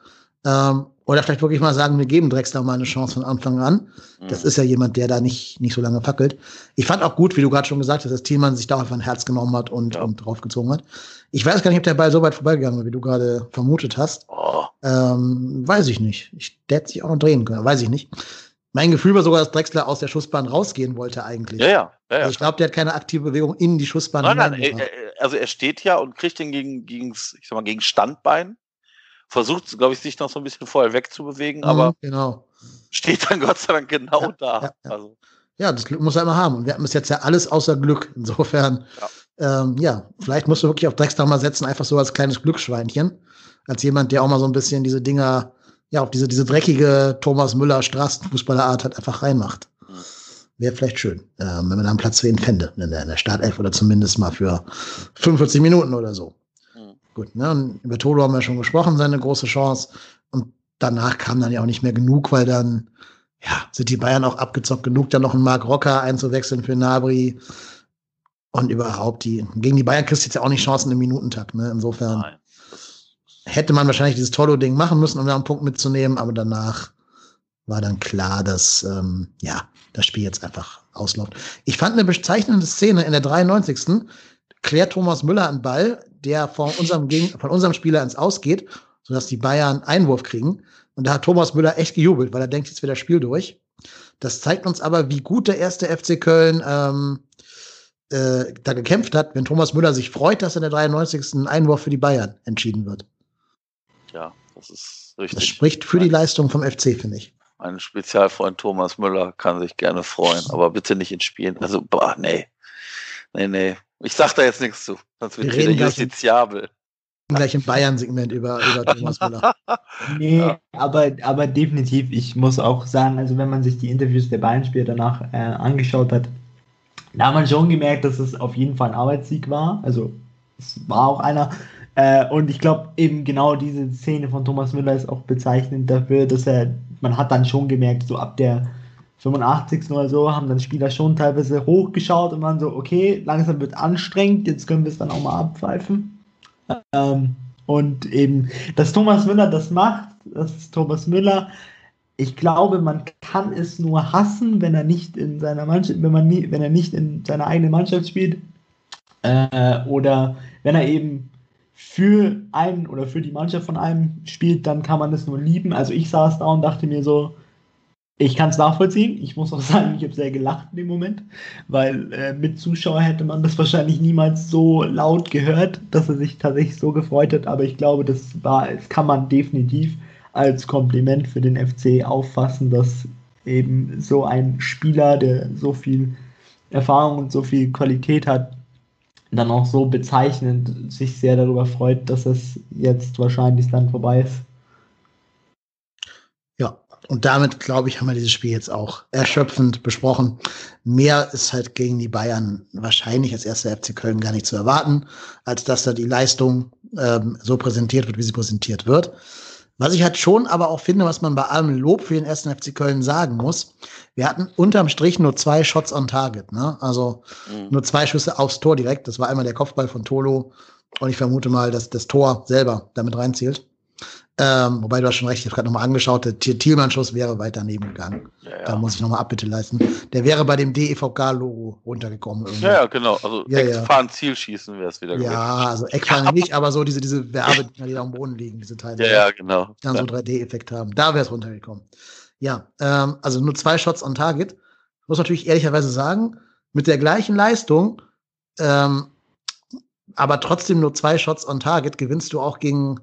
Ähm, oder vielleicht wirklich mal sagen, wir geben Drexler mal eine Chance von Anfang an. Das Mhm. ist ja jemand, der da nicht, nicht so lange fackelt. Ich fand auch gut, wie du gerade schon gesagt hast, dass Thielmann sich da einfach ein Herz genommen hat und, Ja. und draufgezogen hat. Ich weiß gar nicht, ob der Ball so weit vorbeigegangen ist, wie du gerade vermutet hast. Oh, Ähm, weiß ich nicht. Ich, der hätte sich auch noch drehen können, weiß ich nicht. Mein Gefühl war sogar, dass Drexler aus der Schussbahn rausgehen wollte eigentlich. ja, ja. ja, ja. Also ich glaube, der hat keine aktive Bewegung in die Schussbahn Nein, nein, er, also er steht ja und kriegt den gegen, gegens, ich sag mal, gegen Standbein. Versucht, glaube ich, sich noch so ein bisschen vorher wegzubewegen, aber Mhm, genau. steht dann Gott sei Dank genau Ja, da. ja. Also, Ja, das Glück muss er immer haben. Und wir hatten bis jetzt ja alles außer Glück. Insofern, ja, ähm, ja vielleicht musst du wirklich auf Drexler mal setzen, einfach so als kleines Glücksschweinchen. Als jemand, der auch mal so ein bisschen diese Dinger, ja, auf diese, diese dreckige Thomas Müller Straßenfußballerart halt einfach reinmacht. Wäre vielleicht schön, ähm, wenn man da einen Platz für ihn fände, in der, in der Startelf oder zumindest mal für 45 Minuten oder so. Mhm. Gut, ne? Und über Tolo haben wir schon gesprochen, seine große Chance. Und danach kam dann ja auch nicht mehr genug, weil dann, ja, sind die Bayern auch abgezockt genug, dann noch einen Marc Rocker einzuwechseln für Nabri. Und überhaupt, die, gegen die Bayern kriegst du jetzt ja auch nicht Chancen im Minutentakt, ne? Insofern nein. Hätte man wahrscheinlich dieses Tolo-Ding machen müssen, um da einen Punkt mitzunehmen, aber danach war dann klar, dass ähm, ja, das Spiel jetzt einfach ausläuft. Ich fand eine bezeichnende Szene in der 93. klärt Thomas Müller einen Ball, der von unserem, Geg von unserem Spieler ins Ausgeht, sodass die Bayern Einwurf kriegen. Und da hat Thomas Müller echt gejubelt, weil er denkt, jetzt wird das Spiel durch. Das zeigt uns aber, wie gut der erste FC Köln ähm, äh, da gekämpft hat, wenn Thomas Müller sich freut, dass in der 93. ein Einwurf für die Bayern entschieden wird. Ja, das ist Das richtig. spricht für die Leistung vom FC, finde ich. Mein Spezialfreund Thomas Müller kann sich gerne freuen, aber bitte nicht ins Spielen. Also, boah, nee. Nee, nee. Ich sag da jetzt nichts zu. Sonst wird Wir wieder reden gleich- justiziabel. Gleich im Bayern-Segment über, über Thomas Müller. Nee, Ja. aber, aber definitiv, ich muss auch sagen, also wenn man sich die Interviews der Bayern-Spieler danach äh, angeschaut hat, da hat man schon gemerkt, dass es auf jeden Fall ein Arbeitssieg war. Also es war auch einer. Äh, und ich glaube eben genau diese Szene von Thomas Müller ist auch bezeichnend dafür, dass er, man hat dann schon gemerkt, so ab der 85. oder so, haben dann Spieler schon teilweise hochgeschaut und waren so, okay, langsam wird anstrengend, jetzt können wir es dann auch mal abpfeifen. Ähm, und eben, dass Thomas Müller das macht, das ist Thomas Müller. Ich glaube, man kann es nur hassen, wenn er nicht in seiner Mannschaft, wenn man nie, wenn er nicht in seiner eigenen Mannschaft spielt. Äh, oder wenn er eben für einen oder für die Mannschaft von einem spielt, dann kann man es nur lieben. Also ich saß da und dachte mir so, ich kann es nachvollziehen. Ich muss auch sagen, ich habe sehr gelacht in dem Moment, weil äh, mit Zuschauer hätte man das wahrscheinlich niemals so laut gehört, dass er sich tatsächlich so gefreut hat. Aber ich glaube, das war, das kann man definitiv als Kompliment für den FC auffassen, dass eben so ein Spieler, der so viel Erfahrung und so viel Qualität hat, dann auch so bezeichnend sich sehr darüber freut, dass es jetzt wahrscheinlich dann vorbei ist. Ja, und damit, glaube ich, haben wir dieses Spiel jetzt auch erschöpfend besprochen. Mehr ist halt gegen die Bayern wahrscheinlich als erster FC Köln gar nicht zu erwarten, als dass da die Leistung ähm, so präsentiert wird, wie sie präsentiert wird. Was ich halt schon aber auch finde, was man bei allem Lob für den ersten FC Köln sagen muss, wir hatten unterm Strich nur zwei Shots on Target, ne? Also mhm. nur zwei Schüsse aufs Tor direkt. Das war einmal der Kopfball von Tolo und ich vermute mal, dass das Tor selber damit reinzielt. Ähm, wobei du hast schon recht, ich habe gerade nochmal angeschaut, der Thielmann-Schuss wäre weit daneben gegangen. Ja, ja. Da muss ich nochmal Abbitte leisten. Der wäre bei dem DEVK-Logo runtergekommen. Irgendwie. Ja, ja, genau. Also ja, Eckfahren, Zielschießen wäre es wieder gewesen. Ja, also Eckfahren nicht, aber so diese, diese Werbe, die da am Boden liegen, diese Teile. Ja, ja, genau. Die dann so 3D-Effekt haben. Da wäre es runtergekommen. Ja, ähm, also nur zwei Shots on Target. Ich muss natürlich ehrlicherweise sagen, mit der gleichen Leistung, ähm, aber trotzdem nur zwei Shots on Target, gewinnst du auch gegen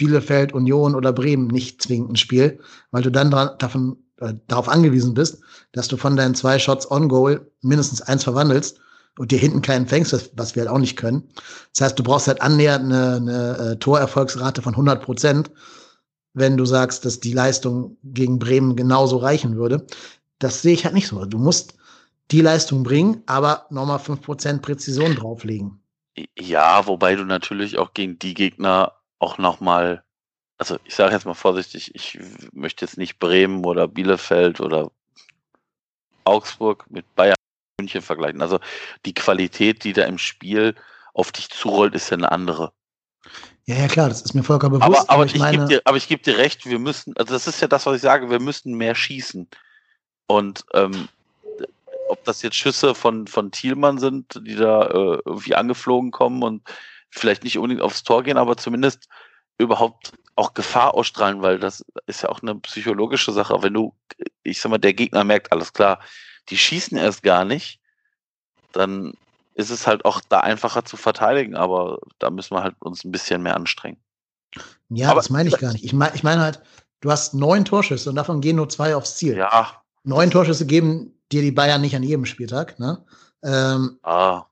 Bielefeld, Union oder Bremen nicht zwingend ein Spiel, weil du dann dran, davon, äh, darauf angewiesen bist, dass du von deinen zwei Shots on Goal mindestens eins verwandelst und dir hinten keinen fängst, was wir halt auch nicht können. Das heißt, du brauchst halt annähernd eine, eine äh, Torerfolgsrate von 100 Prozent, wenn du sagst, dass die Leistung gegen Bremen genauso reichen würde. Das sehe ich halt nicht so. Du musst die Leistung bringen, aber nochmal 5% Präzision drauflegen. Ja, wobei du natürlich auch gegen die Gegner auch nochmal, also ich sage jetzt mal vorsichtig, ich möchte jetzt nicht Bremen oder Bielefeld oder Augsburg mit Bayern München vergleichen. Also die Qualität, die da im Spiel auf dich zurollt, ist ja eine andere. Ja, ja, klar, das ist mir vollkommen bewusst. Aber, aber, aber ich, ich meine... gebe dir, geb dir recht, wir müssen, also das ist ja das, was ich sage, wir müssen mehr schießen. Und ähm, ob das jetzt Schüsse von, von Thielmann sind, die da äh, irgendwie angeflogen kommen und vielleicht nicht unbedingt aufs Tor gehen, aber zumindest überhaupt auch Gefahr ausstrahlen, weil das ist ja auch eine psychologische Sache. Wenn du, ich sag mal, der Gegner merkt, alles klar, die schießen erst gar nicht, dann ist es halt auch da einfacher zu verteidigen, aber da müssen wir halt uns ein bisschen mehr anstrengen. Ja, aber, das meine ich gar nicht. Ich meine ich mein halt, du hast neun Torschüsse und davon gehen nur zwei aufs Ziel. Ja. Neun Torschüsse geben dir die Bayern nicht an jedem Spieltag, ne? Ähm, ah.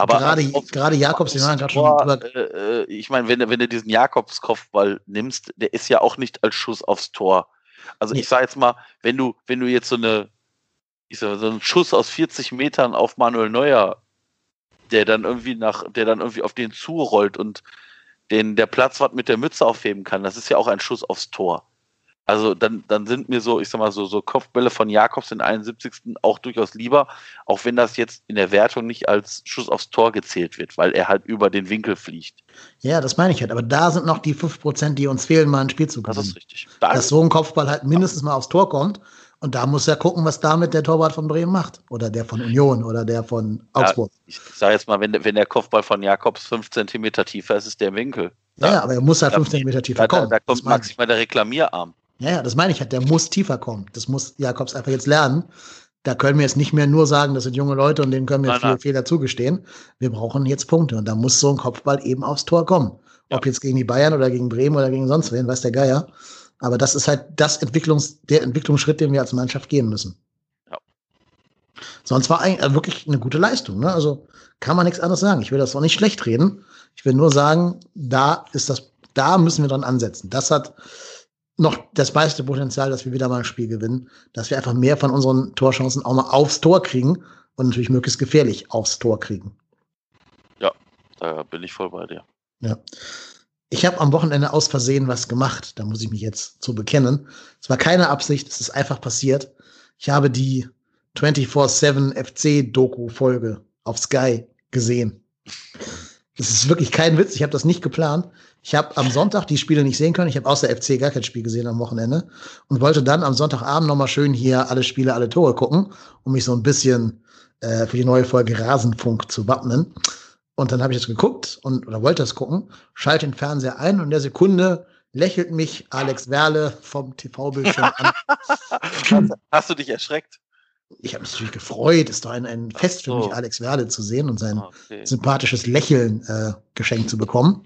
Aber gerade, gerade Jakobs, den haben gerade schon äh, äh, Ich meine, wenn, wenn du diesen Jakobs-Kopfball nimmst, der ist ja auch nicht als Schuss aufs Tor. Also nee. ich sage jetzt mal, wenn du, wenn du jetzt so eine, ich sag, so einen Schuss aus 40 Metern auf Manuel Neuer, der dann irgendwie nach, der dann irgendwie auf den zurollt und den der Platzwart mit der Mütze aufheben kann, das ist ja auch ein Schuss aufs Tor. Also dann, dann sind mir so, ich sag mal, so, so Kopfbälle von Jakobs in 71. auch durchaus lieber, auch wenn das jetzt in der Wertung nicht als Schuss aufs Tor gezählt wird, weil er halt über den Winkel fliegt. Ja, das meine ich halt. Aber da sind noch die 5%, die uns fehlen, mal ein Spiel zu gewinnen. Das ist richtig. Da Dass so ein Kopfball halt mindestens mal aufs Tor kommt. Und da muss er gucken, was damit der Torwart von Bremen macht. Oder der von Union oder der von Augsburg. Ja, ich sage jetzt mal, wenn, wenn der Kopfball von Jakobs 5 cm tiefer ist, ist der im Winkel. Da, ja, aber er muss halt 5 cm tiefer kommen. Da, da kommt maximal der Reklamierarm. Ja, ja, das meine ich halt. Der muss tiefer kommen. Das muss Jakobs einfach jetzt lernen. Da können wir jetzt nicht mehr nur sagen, das sind junge Leute und denen können wir nein, viele nein. Fehler zugestehen. Wir brauchen jetzt Punkte und da muss so ein Kopfball eben aufs Tor kommen. Ja. Ob jetzt gegen die Bayern oder gegen Bremen oder gegen sonst wen, weiß der Geier. Aber das ist halt das Entwicklungs-, der Entwicklungsschritt, den wir als Mannschaft gehen müssen. Ja. Sonst war eigentlich äh, wirklich eine gute Leistung. Ne? Also kann man nichts anderes sagen. Ich will das auch nicht schlecht reden. Ich will nur sagen, da ist das, da müssen wir dran ansetzen. Das hat noch das meiste Potenzial, dass wir wieder mal ein Spiel gewinnen, dass wir einfach mehr von unseren Torchancen auch mal aufs Tor kriegen und natürlich möglichst gefährlich aufs Tor kriegen. Ja, da bin ich voll bei dir. Ja. Ich habe am Wochenende aus Versehen was gemacht, da muss ich mich jetzt zu bekennen. Es war keine Absicht, es ist einfach passiert. Ich habe die 24-7 FC-Doku-Folge auf Sky gesehen. Das ist wirklich kein Witz, ich habe das nicht geplant. Ich habe am Sonntag die Spiele nicht sehen können. Ich habe außer FC gar kein Spiel gesehen am Wochenende und wollte dann am Sonntagabend nochmal schön hier alle Spiele, alle Tore gucken, um mich so ein bisschen äh, für die neue Folge Rasenfunk zu wappnen. Und dann habe ich das geguckt und oder wollte das gucken, schalte den Fernseher ein und in der Sekunde lächelt mich Alex Werle vom TV-Bildschirm an. Hast du dich erschreckt? Ich habe mich natürlich gefreut. Ist doch ein, ein Fest für mich, Alex Werle zu sehen und sein okay. sympathisches Lächeln äh, geschenkt zu bekommen.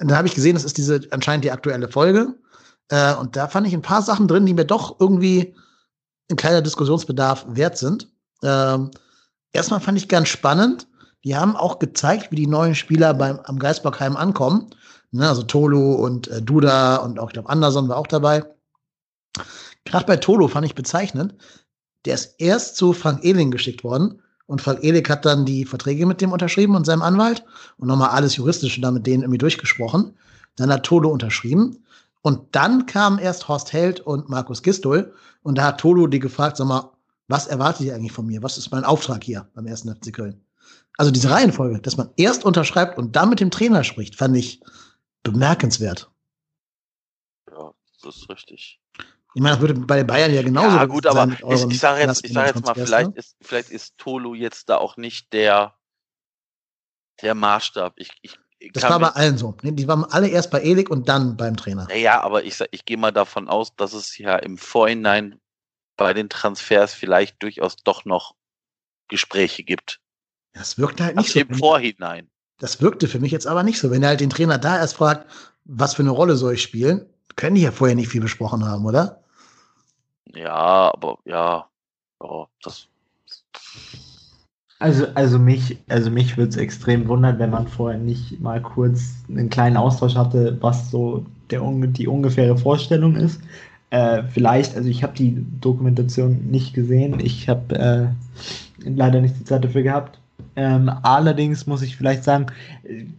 Und dann habe ich gesehen, das ist diese anscheinend die aktuelle Folge. Äh, und da fand ich ein paar Sachen drin, die mir doch irgendwie ein kleiner Diskussionsbedarf wert sind. Ähm, erstmal fand ich ganz spannend. Die haben auch gezeigt, wie die neuen Spieler beim, am Geisbockheim ankommen. Ne, also Tolo und äh, Duda und auch, ich glaube, Anderson war auch dabei. Gerade bei Tolo fand ich bezeichnend. Der ist erst zu Frank Ehling geschickt worden. Und Frank Ehling hat dann die Verträge mit dem unterschrieben und seinem Anwalt und nochmal alles Juristische da mit denen irgendwie durchgesprochen. Dann hat Tolo unterschrieben. Und dann kamen erst Horst Held und Markus Gistol. Und da hat Tolo die gefragt, sag mal, was erwartet ihr eigentlich von mir? Was ist mein Auftrag hier beim ersten FC Köln? Also diese Reihenfolge, dass man erst unterschreibt und dann mit dem Trainer spricht, fand ich bemerkenswert. Ja, das ist richtig. Ich meine, das würde bei den Bayern ja genauso Ja, gut, aber ich, ich sage jetzt, ich sag jetzt mal, vielleicht ist, vielleicht ist Tolo jetzt da auch nicht der, der Maßstab. Ich, ich, das war bei allen so. Die waren alle erst bei Elik und dann beim Trainer. Naja, aber ich, ich gehe mal davon aus, dass es ja im Vorhinein bei den Transfers vielleicht durchaus doch noch Gespräche gibt. Das wirkte halt nicht also so. Im Vorhinein. Das wirkte für mich jetzt aber nicht so. Wenn er halt den Trainer da erst fragt, was für eine Rolle soll ich spielen, können die ja vorher nicht viel besprochen haben, oder? Ja, aber ja, ja das. Also, also mich, also mich würde es extrem wundern, wenn man vorher nicht mal kurz einen kleinen Austausch hatte, was so der, die ungefähre Vorstellung ist. Äh, vielleicht, also ich habe die Dokumentation nicht gesehen, ich habe äh, leider nicht die Zeit dafür gehabt. Ähm, allerdings muss ich vielleicht sagen,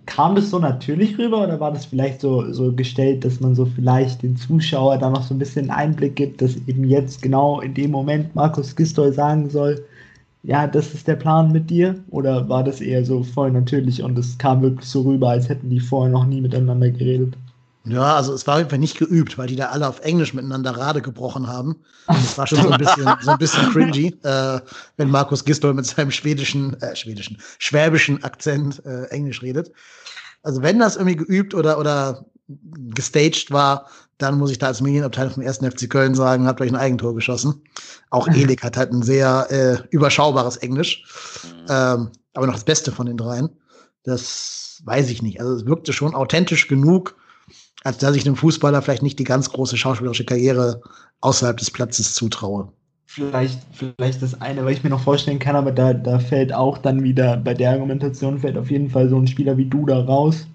kam das so natürlich rüber oder war das vielleicht so, so gestellt, dass man so vielleicht den Zuschauer da noch so ein bisschen Einblick gibt, dass eben jetzt genau in dem Moment Markus Gistol sagen soll, ja, das ist der Plan mit dir? Oder war das eher so voll natürlich und es kam wirklich so rüber, als hätten die vorher noch nie miteinander geredet? Ja, also es war auf jeden Fall nicht geübt, weil die da alle auf Englisch miteinander Rade gebrochen haben. Es war schon so ein bisschen, so ein bisschen cringy, äh, wenn Markus Gistol mit seinem schwedischen, äh, schwedischen, schwäbischen Akzent äh, Englisch redet. Also wenn das irgendwie geübt oder, oder gestaged war, dann muss ich da als Medienabteilung vom 1. FC Köln sagen, habt euch ein Eigentor geschossen. Auch Elik hat halt ein sehr äh, überschaubares Englisch. Mhm. Ähm, aber noch das Beste von den dreien. Das weiß ich nicht. Also es wirkte schon authentisch genug, als dass ich einem Fußballer vielleicht nicht die ganz große schauspielerische Karriere außerhalb des Platzes zutraue. Vielleicht, vielleicht das eine, was ich mir noch vorstellen kann, aber da, da fällt auch dann wieder, bei der Argumentation fällt auf jeden Fall so ein Spieler wie du da raus,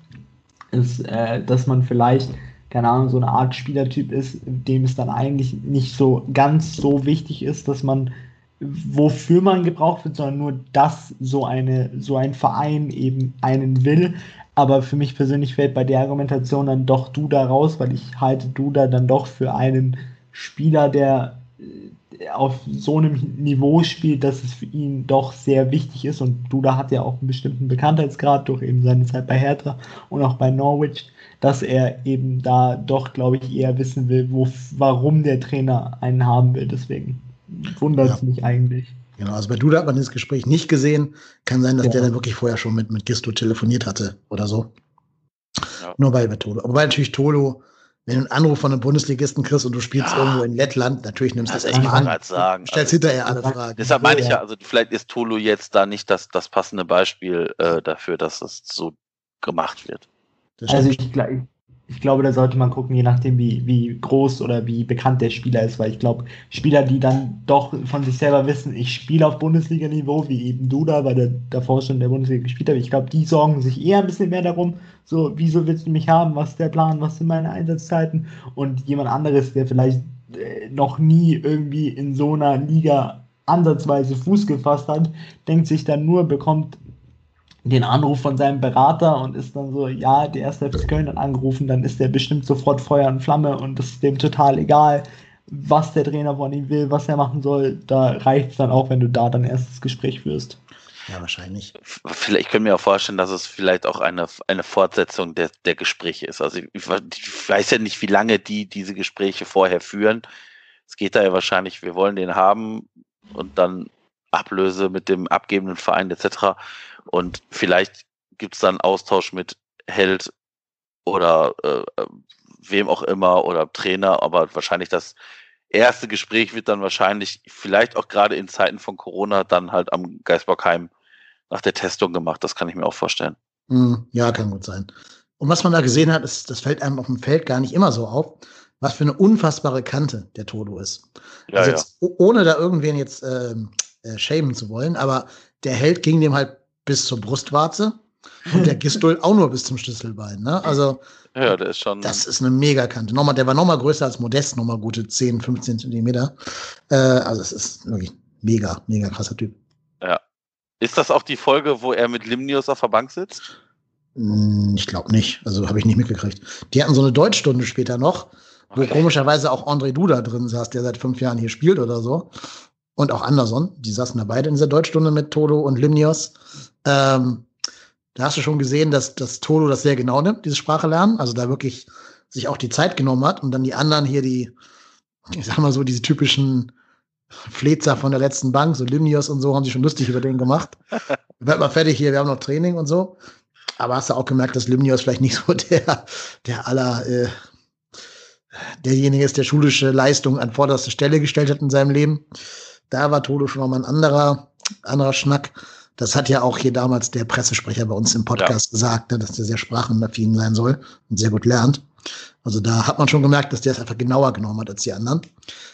ist, äh, dass man vielleicht, keine Ahnung, so eine Art Spielertyp ist, dem es dann eigentlich nicht so ganz so wichtig ist, dass man wofür man gebraucht wird, sondern nur, dass so eine so ein Verein eben einen will, aber für mich persönlich fällt bei der Argumentation dann doch Duda raus, weil ich halte Duda dann doch für einen Spieler, der äh, auf so einem Niveau spielt, dass es für ihn doch sehr wichtig ist. Und Duda hat ja auch einen bestimmten Bekanntheitsgrad durch eben seine Zeit bei Hertha und auch bei Norwich, dass er eben da doch, glaube ich, eher wissen will, wo, warum der Trainer einen haben will. Deswegen wundert es ja. mich eigentlich. Genau, also bei Duda hat man das Gespräch nicht gesehen. Kann sein, dass ja. der dann wirklich vorher schon mit, mit Gisto telefoniert hatte oder so. Ja. Nur bei, bei Tolo. Aber natürlich Tolo, wenn du einen Anruf von einem Bundesligisten kriegst und du spielst ja. irgendwo in Lettland, natürlich nimmst du das, das echt an. Sagen. Stellst also, hinterher alle Fragen. Deshalb meine ich ja, also vielleicht ist Tolo jetzt da nicht das, das passende Beispiel äh, dafür, dass es so gemacht wird. Also ich, ich glaube, da sollte man gucken, je nachdem, wie, wie groß oder wie bekannt der Spieler ist, weil ich glaube, Spieler, die dann doch von sich selber wissen, ich spiele auf Bundesliga-Niveau, wie eben du da, weil der davor schon in der Bundesliga gespielt hat, ich glaube, die sorgen sich eher ein bisschen mehr darum, so, wieso willst du mich haben, was ist der Plan, was sind meine Einsatzzeiten? Und jemand anderes, der vielleicht äh, noch nie irgendwie in so einer Liga ansatzweise Fuß gefasst hat, denkt sich dann nur, bekommt den Anruf von seinem Berater und ist dann so, ja, der erste FC Köln hat angerufen, dann ist der bestimmt sofort Feuer und Flamme und das ist dem total egal, was der Trainer von ihm will, was er machen soll. Da reicht es dann auch, wenn du da dein erstes Gespräch führst. Ja, wahrscheinlich. Vielleicht können wir auch vorstellen, dass es vielleicht auch eine, eine Fortsetzung der, der Gespräche ist. Also ich, ich weiß ja nicht, wie lange die diese Gespräche vorher führen. Es geht da ja wahrscheinlich, wir wollen den haben und dann Ablöse mit dem abgebenden Verein etc. Und vielleicht gibt es dann Austausch mit Held oder äh, wem auch immer oder Trainer, aber wahrscheinlich das erste Gespräch wird dann wahrscheinlich, vielleicht auch gerade in Zeiten von Corona, dann halt am Geisbockheim nach der Testung gemacht. Das kann ich mir auch vorstellen. Hm, ja, kann gut sein. Und was man da gesehen hat, ist, das fällt einem auf dem Feld gar nicht immer so auf, was für eine unfassbare Kante der Todo ist. Ja, also jetzt, ja. ohne da irgendwen jetzt äh, äh, schämen zu wollen, aber der Held ging dem halt bis zur Brustwarze und der Gistol auch nur bis zum Schlüsselbein. Ne? Also ja, der ist schon. Das ist eine Megakante. Nochmal, der war nochmal größer als Modest, nochmal gute 10, 15 Zentimeter. Äh, also es ist wirklich mega, mega krasser Typ. Ja. Ist das auch die Folge, wo er mit Limnius auf der Bank sitzt? Hm, ich glaube nicht. Also habe ich nicht mitgekriegt. Die hatten so eine Deutschstunde später noch, wo okay. komischerweise auch André Duda drin saß, der seit fünf Jahren hier spielt oder so. Und auch Anderson. Die saßen da beide in dieser Deutschstunde mit Todo und Limnios. Ähm, da hast du schon gesehen, dass, dass Todo das sehr genau nimmt, diese Sprache lernen. Also da wirklich sich auch die Zeit genommen hat und dann die anderen hier die, ich sag mal so, diese typischen Flezer von der letzten Bank, so Limnios und so, haben sich schon lustig über den gemacht. Werd mal fertig hier, wir haben noch Training und so. Aber hast du auch gemerkt, dass Limnios vielleicht nicht so der, der aller, äh, derjenige ist, der schulische Leistung an vorderste Stelle gestellt hat in seinem Leben. Da war Todo schon nochmal ein anderer, anderer Schnack. Das hat ja auch hier damals der Pressesprecher bei uns im Podcast ja. gesagt, ne, dass der sehr sprachenaffin sein soll und sehr gut lernt. Also da hat man schon gemerkt, dass der es einfach genauer genommen hat als die anderen.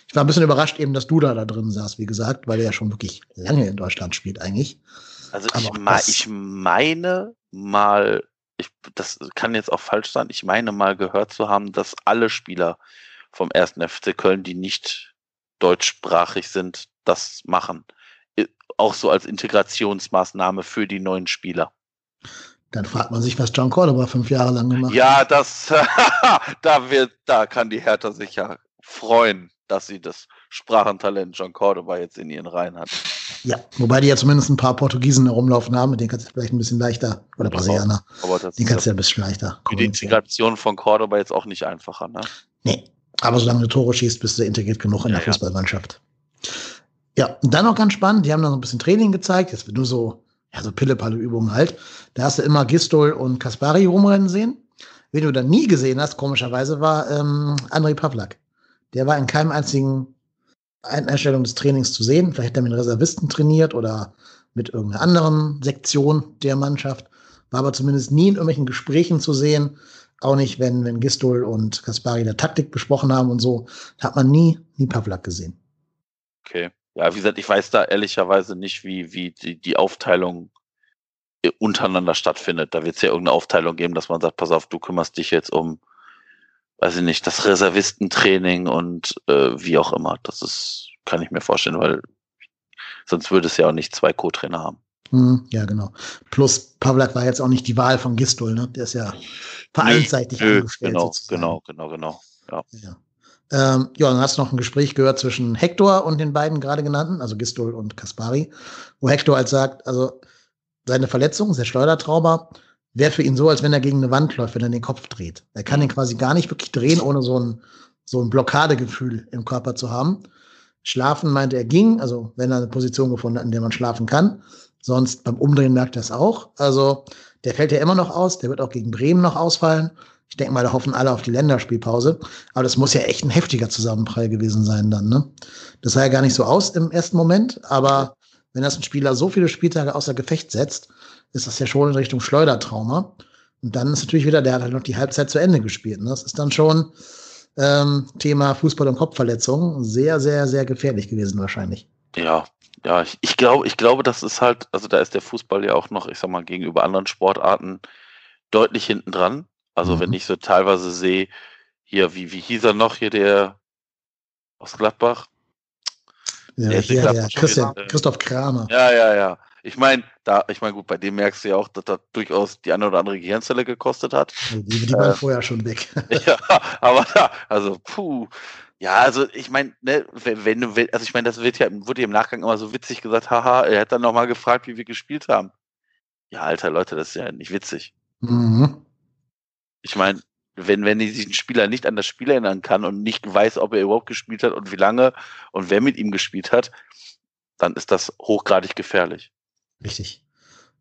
Ich war ein bisschen überrascht eben, dass du da da drin saß, wie gesagt, weil er ja schon wirklich lange in Deutschland spielt eigentlich. Also ich, me ich meine mal, ich, das kann jetzt auch falsch sein, ich meine mal gehört zu haben, dass alle Spieler vom ersten FC Köln, die nicht deutschsprachig sind, das machen auch so als Integrationsmaßnahme für die neuen Spieler. Dann fragt man sich, was John Cordoba fünf Jahre lang gemacht hat. Ja, das, da wird, da kann die Hertha sich ja freuen, dass sie das Sprachentalent John Cordoba jetzt in ihren Reihen hat. Ja, wobei die ja zumindest ein paar Portugiesen herumlaufen haben, mit denen kannst du vielleicht ein bisschen leichter, oder Brasilianer, aber das den kannst du ja ein bisschen leichter. Für die Integration von Cordoba jetzt auch nicht einfacher, ne? Nee, aber solange du Tore schießt, bist du integriert genug in ja, der Fußballmannschaft. Ja, und dann noch ganz spannend, die haben dann so ein bisschen Training gezeigt, jetzt wird nur so, ja, so Pille-Palle-Übungen halt. Da hast du immer Gistol und Kaspari rumrennen sehen. Wen du dann nie gesehen hast, komischerweise, war ähm, André Pavlak. Der war in keinem einzigen Einstellung des Trainings zu sehen. Vielleicht hat er mit Reservisten trainiert oder mit irgendeiner anderen Sektion der Mannschaft. War aber zumindest nie in irgendwelchen Gesprächen zu sehen. Auch nicht, wenn, wenn Gistol und Kaspari der Taktik besprochen haben und so. Da hat man nie, nie Pavlak gesehen. Okay. Ja, wie gesagt, ich weiß da ehrlicherweise nicht, wie, wie die, die Aufteilung äh, untereinander stattfindet. Da wird es ja irgendeine Aufteilung geben, dass man sagt, pass auf, du kümmerst dich jetzt um, weiß ich nicht, das Reservistentraining und äh, wie auch immer. Das ist, kann ich mir vorstellen, weil sonst würde es ja auch nicht zwei Co-Trainer haben. Hm, ja, genau. Plus Pavlak war jetzt auch nicht die Wahl von Gistol, ne? Der ist ja vereinsseitig nö, angestellt. Genau, sozusagen. genau, genau, genau. Ja. ja. Ähm, ja, dann hast du noch ein Gespräch gehört zwischen Hector und den beiden gerade genannten, also Gistol und Kaspari, wo Hector halt sagt, also seine Verletzung, der Schleudertrauma, wäre für ihn so, als wenn er gegen eine Wand läuft, wenn er den Kopf dreht. Er kann den quasi gar nicht wirklich drehen, ohne so ein, so ein Blockadegefühl im Körper zu haben. Schlafen meinte er ging, also wenn er eine Position gefunden hat, in der man schlafen kann. Sonst beim Umdrehen merkt er es auch. Also der fällt ja immer noch aus, der wird auch gegen Bremen noch ausfallen. Ich denke mal, da hoffen alle auf die Länderspielpause. Aber das muss ja echt ein heftiger Zusammenprall gewesen sein dann, ne? Das sah ja gar nicht so aus im ersten Moment, aber wenn das ein Spieler so viele Spieltage außer Gefecht setzt, ist das ja schon in Richtung Schleudertrauma. Und dann ist natürlich wieder, der hat halt noch die Halbzeit zu Ende gespielt. Ne? Das ist dann schon ähm, Thema Fußball- und Kopfverletzungen. Sehr, sehr, sehr gefährlich gewesen wahrscheinlich. Ja, ja, ich, ich glaube, ich glaube, das ist halt, also da ist der Fußball ja auch noch, ich sag mal, gegenüber anderen Sportarten deutlich hinten dran. Also mhm. wenn ich so teilweise sehe, hier, wie, wie hieß er noch hier, der aus Gladbach? Ja, der, hier, der Christian, äh, Christoph Kramer. Ja, ja, ja. Ich meine, da, ich meine, gut, bei dem merkst du ja auch, dass das durchaus die eine oder andere Gehirnzelle gekostet hat. Die, die waren äh, vorher schon weg. ja, aber da, also, puh. Ja, also ich meine, ne, wenn du, also ich meine, das wird ja, wurde ja im Nachgang immer so witzig gesagt, haha, er hat dann nochmal gefragt, wie wir gespielt haben. Ja, alter Leute, das ist ja nicht witzig. Mhm ich meine, wenn, wenn sich ein Spieler nicht an das Spiel erinnern kann und nicht weiß, ob er überhaupt gespielt hat und wie lange und wer mit ihm gespielt hat, dann ist das hochgradig gefährlich. Richtig.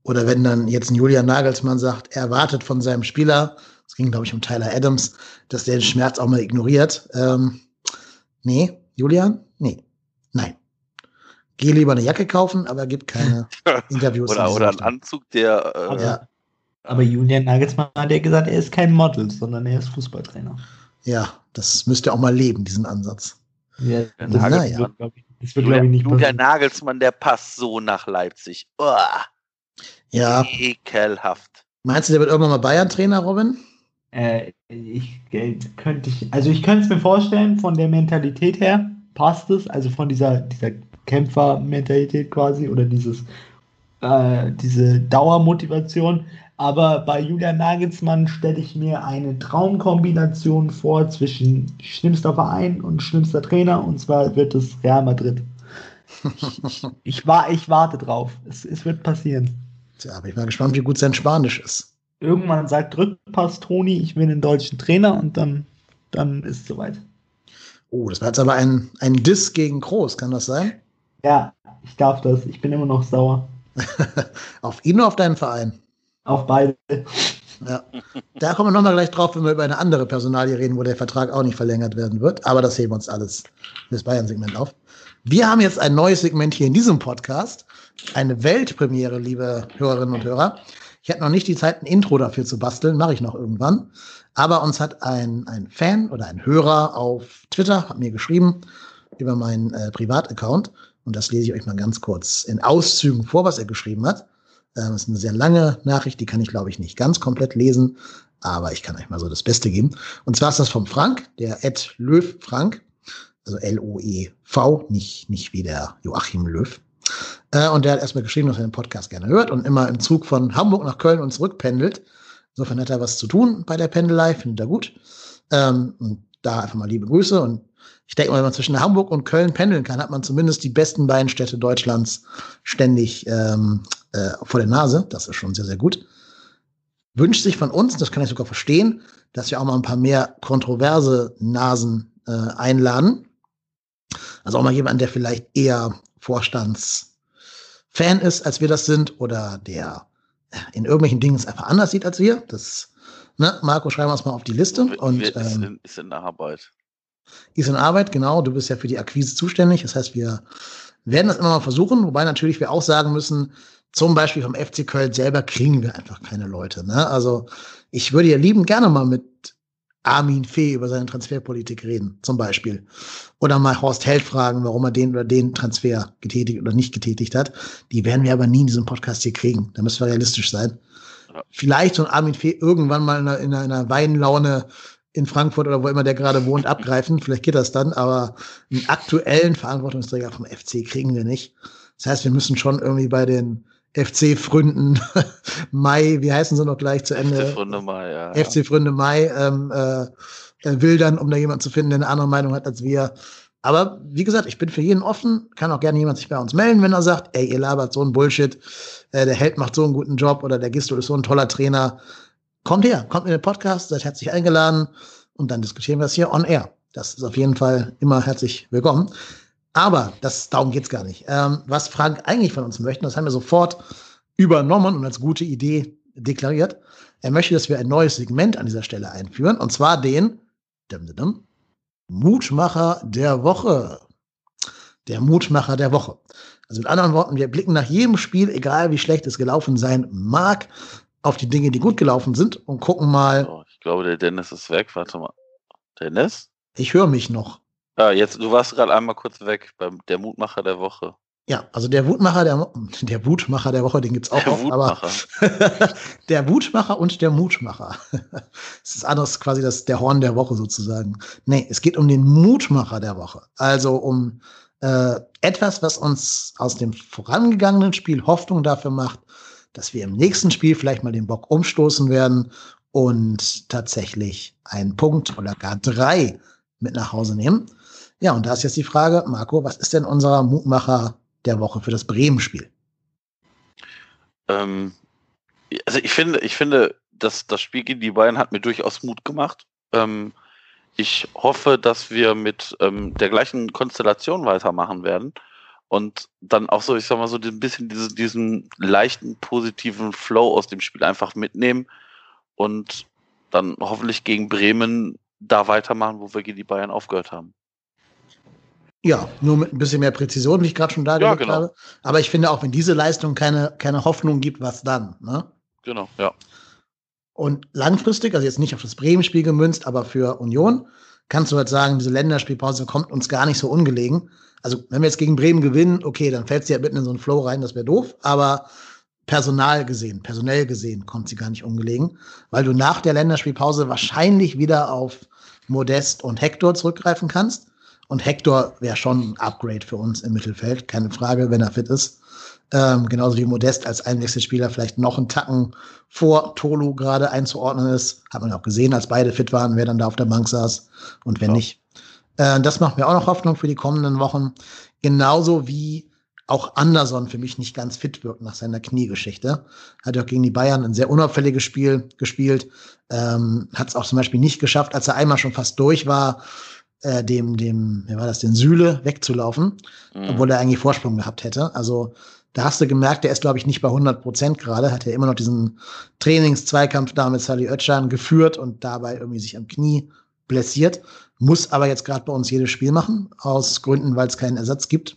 Oder wenn dann jetzt ein Julian Nagelsmann sagt, er erwartet von seinem Spieler Es ging, glaube ich, um Tyler Adams, dass der den Schmerz auch mal ignoriert. Ähm, nee, Julian? Nee. Nein. Geh lieber eine Jacke kaufen, aber gib keine Interviews. oder, oder einen Anzug, der. Äh, ja. Aber Julian Nagelsmann hat ja gesagt, er ist kein Model, sondern er ist Fußballtrainer. Ja, das müsst ihr auch mal leben, diesen Ansatz. Ja, das, Nagelsmann wird, glaub ich, das wird, glaube Julian, ich, nicht Julian passieren. Nagelsmann, der passt so nach Leipzig. Uah, Ja, ekelhaft. meinst du, der wird irgendwann mal Bayern-Trainer, Robin? Äh, ich könnte ich, also ich könnte es mir vorstellen, von der Mentalität her passt es, also von dieser, dieser Kämpfermentalität quasi oder dieses, äh, diese Dauermotivation. Aber bei Julian Nagelsmann stelle ich mir eine Traumkombination vor zwischen schlimmster Verein und schlimmster Trainer und zwar wird es Real Madrid. Ich, war, ich warte drauf. Es, es wird passieren. Tja, aber ich bin mal gespannt, wie gut sein Spanisch ist. Irgendwann sagt Rückpass Toni, ich will einen deutschen Trainer und dann, dann ist es soweit. Oh, das war jetzt aber ein, ein Diss gegen Groß, kann das sein? Ja, ich darf das. Ich bin immer noch sauer. auf ihn oder auf deinen Verein? Auf beide. Ja. Da kommen wir nochmal gleich drauf, wenn wir über eine andere Personalie reden, wo der Vertrag auch nicht verlängert werden wird. Aber das heben wir uns alles fürs Bayern-Segment auf. Wir haben jetzt ein neues Segment hier in diesem Podcast. Eine Weltpremiere, liebe Hörerinnen und Hörer. Ich hatte noch nicht die Zeit, ein Intro dafür zu basteln, mache ich noch irgendwann. Aber uns hat ein, ein Fan oder ein Hörer auf Twitter, hat mir geschrieben, über meinen äh, Privataccount. Und das lese ich euch mal ganz kurz in Auszügen vor, was er geschrieben hat. Ähm, das ist eine sehr lange Nachricht, die kann ich, glaube ich, nicht ganz komplett lesen, aber ich kann euch mal so das Beste geben. Und zwar ist das vom Frank, der Ed Löw Frank, also L-O-E-V, nicht, nicht wie der Joachim Löw. Äh, und der hat erstmal geschrieben, dass er den Podcast gerne hört und immer im Zug von Hamburg nach Köln und zurück pendelt. Insofern hat er was zu tun bei der Pendelei, findet er gut. Ähm, und da einfach mal liebe Grüße. Und ich denke mal, wenn man zwischen Hamburg und Köln pendeln kann, hat man zumindest die besten beiden Städte Deutschlands ständig ähm, äh, vor der Nase. Das ist schon sehr, sehr gut. Wünscht sich von uns, das kann ich sogar verstehen, dass wir auch mal ein paar mehr kontroverse Nasen äh, einladen. Also auch mal jemand, der vielleicht eher Vorstandsfan ist, als wir das sind, oder der in irgendwelchen Dingen es einfach anders sieht als wir. Das, ne, Marco, schreiben wir uns mal auf die Liste. Und, ähm, in, ist in der Arbeit. Ist in Arbeit, genau. Du bist ja für die Akquise zuständig. Das heißt, wir werden das immer mal versuchen, wobei natürlich wir auch sagen müssen, zum Beispiel vom FC Köln selber kriegen wir einfach keine Leute. Ne? Also ich würde ja lieben gerne mal mit Armin Fee über seine Transferpolitik reden, zum Beispiel. Oder mal Horst Held fragen, warum er den oder den Transfer getätigt oder nicht getätigt hat. Die werden wir aber nie in diesem Podcast hier kriegen. Da müssen wir realistisch sein. Vielleicht so ein Armin Fee irgendwann mal in einer, in einer Weinlaune in Frankfurt oder wo immer der gerade wohnt, abgreifen. Vielleicht geht das dann, aber einen aktuellen Verantwortungsträger vom FC kriegen wir nicht. Das heißt, wir müssen schon irgendwie bei den FC-Fründen Mai, wie heißen sie noch gleich zu Ende? FC Freunde mal, ja. ja. FC Fründe Mai ähm, äh, äh, wildern, um da jemanden zu finden, der eine andere Meinung hat als wir. Aber wie gesagt, ich bin für jeden offen. Kann auch gerne jemand sich bei uns melden, wenn er sagt, ey, ihr labert so einen Bullshit, äh, der Held macht so einen guten Job oder der Gistol ist so ein toller Trainer. Kommt her, kommt in den Podcast, seid herzlich eingeladen und dann diskutieren wir es hier on air. Das ist auf jeden Fall immer herzlich willkommen. Aber das, darum geht's gar nicht. Ähm, was Frank eigentlich von uns möchte, das haben wir sofort übernommen und als gute Idee deklariert. Er möchte, dass wir ein neues Segment an dieser Stelle einführen, und zwar den dum, dum, dum, Mutmacher der Woche. Der Mutmacher der Woche. Also mit anderen Worten, wir blicken nach jedem Spiel, egal wie schlecht es gelaufen sein mag, auf die Dinge, die gut gelaufen sind und gucken mal, So, ich glaube, der Dennis ist weg. Warte mal. Dennis? ich höre mich noch. Ah, jetzt, du warst gerade einmal kurz weg beim der Mutmacher der Woche. Ja, also der Wutmacher der, der Wutmacher der Woche, den gibt's auch Der oft, aber Wutmacher. der Wutmacher und der Mutmacher. Es ist anders quasi das, der Horn der Woche sozusagen. Nee, es geht um den Mutmacher der Woche. Also um äh, etwas, was uns aus dem vorangegangenen Spiel Hoffnung dafür macht, dass wir im nächsten Spiel vielleicht mal den Bock umstoßen werden und tatsächlich einen Punkt oder gar drei mit nach Hause nehmen. Ja, und da ist jetzt die Frage, Marco, was ist denn unser Mutmacher der Woche für das Bremen-Spiel? Ähm, also ich finde, ich finde, dass das Spiel gegen die Bayern hat mir durchaus Mut gemacht. Ähm, ich hoffe, dass wir mit ähm, der gleichen Konstellation weitermachen werden und dann auch so, ich sag mal so, ein bisschen diesen, diesen leichten positiven Flow aus dem Spiel einfach mitnehmen und dann hoffentlich gegen Bremen da weitermachen, wo wir gegen die Bayern aufgehört haben. Ja, nur mit ein bisschen mehr Präzision, wie ich gerade schon dargelegt ja, genau. habe. Aber ich finde auch, wenn diese Leistung keine, keine Hoffnung gibt, was dann? Ne? Genau, ja. Und langfristig, also jetzt nicht auf das Bremen-Spiel gemünzt, aber für Union, kannst du halt sagen, diese Länderspielpause kommt uns gar nicht so ungelegen. Also, wenn wir jetzt gegen Bremen gewinnen, okay, dann fällt sie ja mitten in so einen Flow rein, das wäre doof. Aber personal gesehen, personell gesehen, kommt sie gar nicht ungelegen, weil du nach der Länderspielpause wahrscheinlich wieder auf Modest und Hector zurückgreifen kannst. Und Hector wäre schon ein Upgrade für uns im Mittelfeld, keine Frage, wenn er fit ist. Ähm, genauso wie Modest als Einwechselspieler vielleicht noch einen Tacken vor Tolu gerade einzuordnen ist. Hat man auch gesehen, als beide fit waren, wer dann da auf der Bank saß und wer ja. nicht. Äh, das macht mir auch noch Hoffnung für die kommenden Wochen. Genauso wie auch Anderson für mich nicht ganz fit wirkt nach seiner Kniegeschichte. Hat ja auch gegen die Bayern ein sehr unauffälliges Spiel gespielt. Ähm, Hat es auch zum Beispiel nicht geschafft, als er einmal schon fast durch war, äh, dem, dem, wie war das, den Sühle wegzulaufen, mhm. obwohl er eigentlich Vorsprung gehabt hätte. Also da hast du gemerkt, der ist, glaube ich, nicht bei 100 Prozent gerade, hat ja immer noch diesen Trainingszweikampf da mit Sally Oetschan geführt und dabei irgendwie sich am Knie blessiert, muss aber jetzt gerade bei uns jedes Spiel machen, aus Gründen, weil es keinen Ersatz gibt.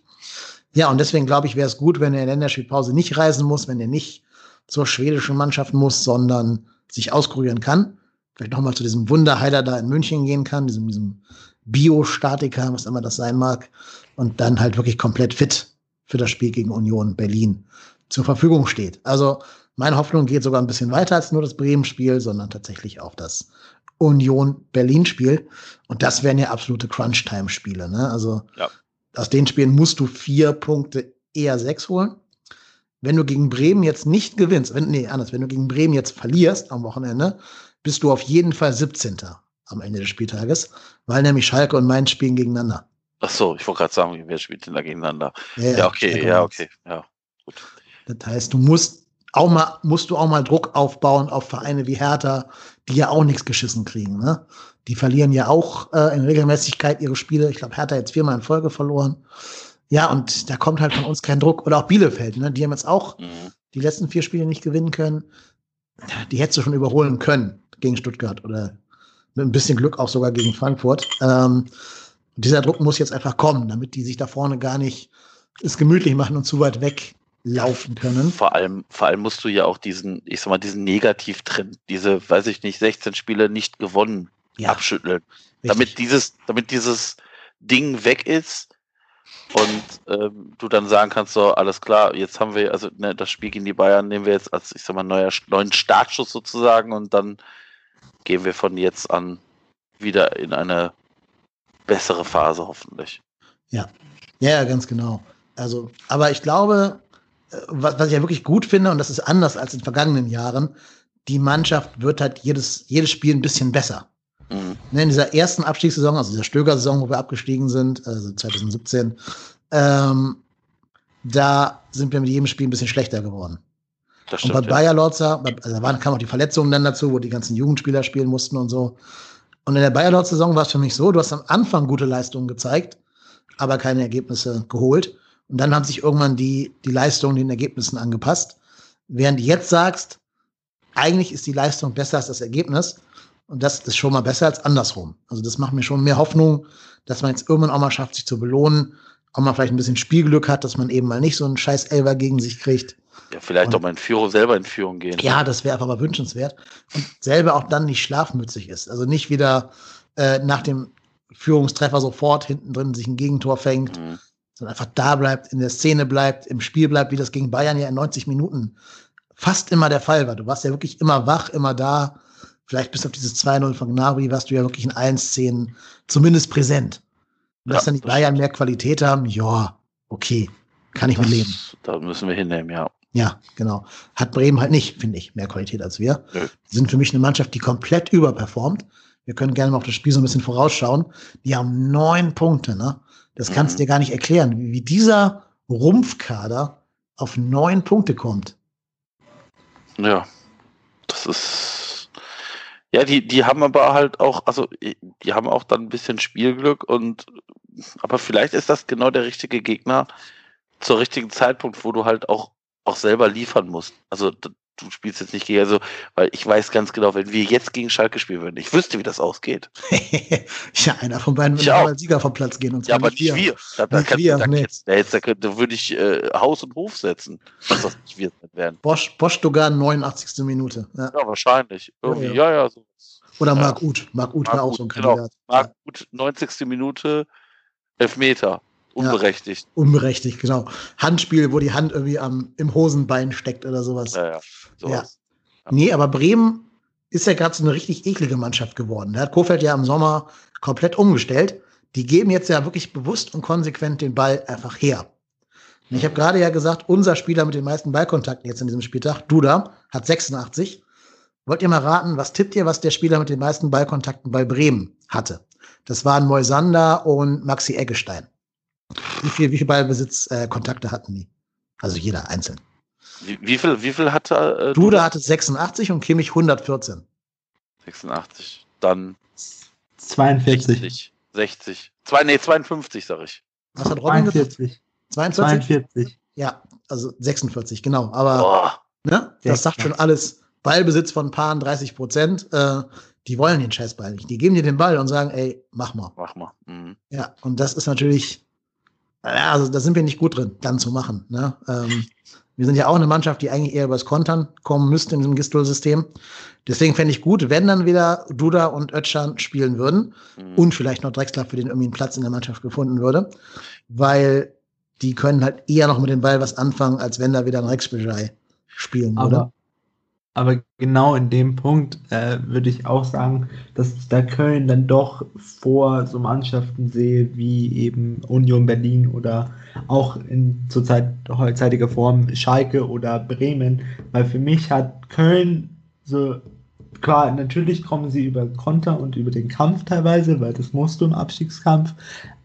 Ja, und deswegen glaube ich, wäre es gut, wenn er in der Länderspielpause nicht reisen muss, wenn er nicht zur schwedischen Mannschaft muss, sondern sich auskurieren kann. Vielleicht nochmal zu diesem Wunderheiler da in München gehen kann, diesem, diesem Biostatiker, was immer das sein mag, und dann halt wirklich komplett fit für das Spiel gegen Union Berlin zur Verfügung steht. Also meine Hoffnung geht sogar ein bisschen weiter als nur das Bremen-Spiel, sondern tatsächlich auch das Union Berlin-Spiel. Und das wären ja absolute Crunch-Time-Spiele. Ne? Also ja. aus den Spielen musst du vier Punkte eher sechs holen. Wenn du gegen Bremen jetzt nicht gewinnst, wenn, nee, anders, wenn du gegen Bremen jetzt verlierst am Wochenende, bist du auf jeden Fall 17. am Ende des Spieltages, weil nämlich Schalke und Mainz spielen gegeneinander. Ach so, ich wollte gerade sagen, wer spielt denn da gegeneinander? Ja, ja okay, ja, okay, ja, gut. Das heißt, du musst auch mal, musst du auch mal Druck aufbauen auf Vereine wie Hertha, die ja auch nichts geschissen kriegen, ne? Die verlieren ja auch äh, in Regelmäßigkeit ihre Spiele. Ich glaube, Hertha jetzt viermal in Folge verloren. Ja, und da kommt halt von uns kein Druck. Oder auch Bielefeld, ne? Die haben jetzt auch mhm. die letzten vier Spiele nicht gewinnen können. Die hättest du schon überholen können gegen Stuttgart oder mit ein bisschen Glück auch sogar gegen Frankfurt. Ähm, dieser Druck muss jetzt einfach kommen, damit die sich da vorne gar nicht es gemütlich machen und zu weit weg laufen können. Vor allem, vor allem musst du ja auch diesen, ich sag mal, diesen Negativtrend, diese, weiß ich nicht, 16 Spiele nicht gewonnen, ja, abschütteln. Richtig. Damit dieses, damit dieses Ding weg ist und ähm, du dann sagen kannst, so, alles klar, jetzt haben wir, also ne, das Spiel gegen die Bayern nehmen wir jetzt als, ich sag mal, neuer, neuen Startschuss sozusagen und dann gehen wir von jetzt an wieder in eine bessere Phase hoffentlich. Ja, ja, ganz genau. Also, aber ich glaube, äh, was, was ich ja wirklich gut finde, und das ist anders als in vergangenen Jahren, die Mannschaft wird halt jedes, jedes Spiel ein bisschen besser. Mhm. Ne, in dieser ersten Abstiegssaison, also dieser Stöger-Saison, wo wir abgestiegen sind, also 2017, ähm, da sind wir mit jedem Spiel ein bisschen schlechter geworden. Stimmt, und bei Bayer Lorzer, also da waren, kamen auch die Verletzungen dann dazu, wo die ganzen Jugendspieler spielen mussten und so. Und in der Bayer-Saison war es für mich so, du hast am Anfang gute Leistungen gezeigt, aber keine Ergebnisse geholt. Und dann haben sich irgendwann die, die Leistungen den Ergebnissen angepasst. Während du jetzt sagst, eigentlich ist die Leistung besser als das Ergebnis. Und das ist schon mal besser als andersrum. Also das macht mir schon mehr Hoffnung, dass man jetzt irgendwann auch mal schafft, sich zu belohnen, auch mal vielleicht ein bisschen Spielglück hat, dass man eben mal nicht so einen scheiß Elver gegen sich kriegt. Ja, vielleicht und, auch mal in Führung, selber in Führung gehen. Ja, das wäre einfach mal wünschenswert. Und selber auch dann nicht schlafmützig ist. Also nicht wieder äh, nach dem Führungstreffer sofort hinten drin sich ein Gegentor fängt, mhm. sondern einfach da bleibt, in der Szene bleibt, im Spiel bleibt, wie das gegen Bayern ja in 90 Minuten fast immer der Fall war. Du warst ja wirklich immer wach, immer da. Vielleicht bis auf dieses 2-0 von Gnabry warst du ja wirklich in allen Szenen zumindest präsent. Und dass dann die Bayern mehr Qualität haben, ja, okay, kann ich das, mit leben. Da müssen wir hinnehmen, ja. Ja, genau. Hat Bremen halt nicht, finde ich, mehr Qualität als wir. Ja. Sind für mich eine Mannschaft, die komplett überperformt. Wir können gerne mal auf das Spiel so ein bisschen vorausschauen. Die haben neun Punkte, ne? Das mhm. kannst du dir gar nicht erklären, wie, wie dieser Rumpfkader auf neun Punkte kommt. Ja, das ist. Ja, die, die haben aber halt auch, also die haben auch dann ein bisschen Spielglück und aber vielleicht ist das genau der richtige Gegner zur richtigen Zeitpunkt, wo du halt auch auch selber liefern musst. Also du spielst jetzt nicht gegen, also, weil ich weiß ganz genau, wenn wir jetzt gegen Schalke spielen würden, ich wüsste, wie das ausgeht. ja, einer von beiden würde als Sieger vom Platz gehen. Und ja, aber nicht wir. wir. Da, da, nicht kann, wir, da, nee. jetzt, da, jetzt, da, da würde ich äh, Haus und Hof setzen, dass das nicht wir werden. Bosch, Bosch Dogan, 89. Minute. Ja, ja wahrscheinlich. Irgendwie, ja, ja. ja so. Oder Marc Uth. Marc Uth wäre auch so ein genau. Kandidat. Genau. Marc Uth, 90. Minute, Elfmeter. Unberechtigt. Ja, unberechtigt, genau. Handspiel, wo die Hand irgendwie am, im Hosenbein steckt oder sowas. Ja, ja. Sowas. ja. Nee, aber Bremen ist ja gerade so eine richtig eklige Mannschaft geworden. Da hat Kofeld ja im Sommer komplett umgestellt. Die geben jetzt ja wirklich bewusst und konsequent den Ball einfach her. Und ich habe gerade ja gesagt, unser Spieler mit den meisten Ballkontakten jetzt in diesem Spieltag, Duda, hat 86. Wollt ihr mal raten, was tippt ihr, was der Spieler mit den meisten Ballkontakten bei Bremen hatte? Das waren Moisander und Maxi Eggestein. Wie viel, wie viel Ballbesitzkontakte äh, hatten die? Also jeder einzeln. Wie, wie viel, wie viel hatte äh, Duda hatte 86 und Kimmich 114. 86. Dann 42. 60. 60. Zwei, nee, 52, sag ich. Was hat Robin 42. 42? 42. Ja, also 46, genau. Aber ne, das sagt schon alles. Ballbesitz von Paaren 30 Prozent. Äh, die wollen den Scheißball nicht. Die geben dir den Ball und sagen, ey, mach mal. Mach mal. Mhm. Ja, und das ist natürlich also da sind wir nicht gut drin, dann zu machen. Ne? Ähm, wir sind ja auch eine Mannschaft, die eigentlich eher übers Kontern kommen müsste in diesem Gistol-System. Deswegen fände ich gut, wenn dann wieder Duda und Ötchan spielen würden mhm. und vielleicht noch Drexler, für den irgendwie einen Platz in der Mannschaft gefunden würde, weil die können halt eher noch mit dem Ball was anfangen, als wenn da wieder ein Rex spielen würde. Aber aber genau in dem Punkt äh, würde ich auch sagen, dass ich da Köln dann doch vor so Mannschaften sehe wie eben Union Berlin oder auch in zurzeit heutzeitiger Form Schalke oder Bremen, weil für mich hat Köln so klar, natürlich kommen sie über Konter und über den Kampf teilweise, weil das musst du im Abstiegskampf.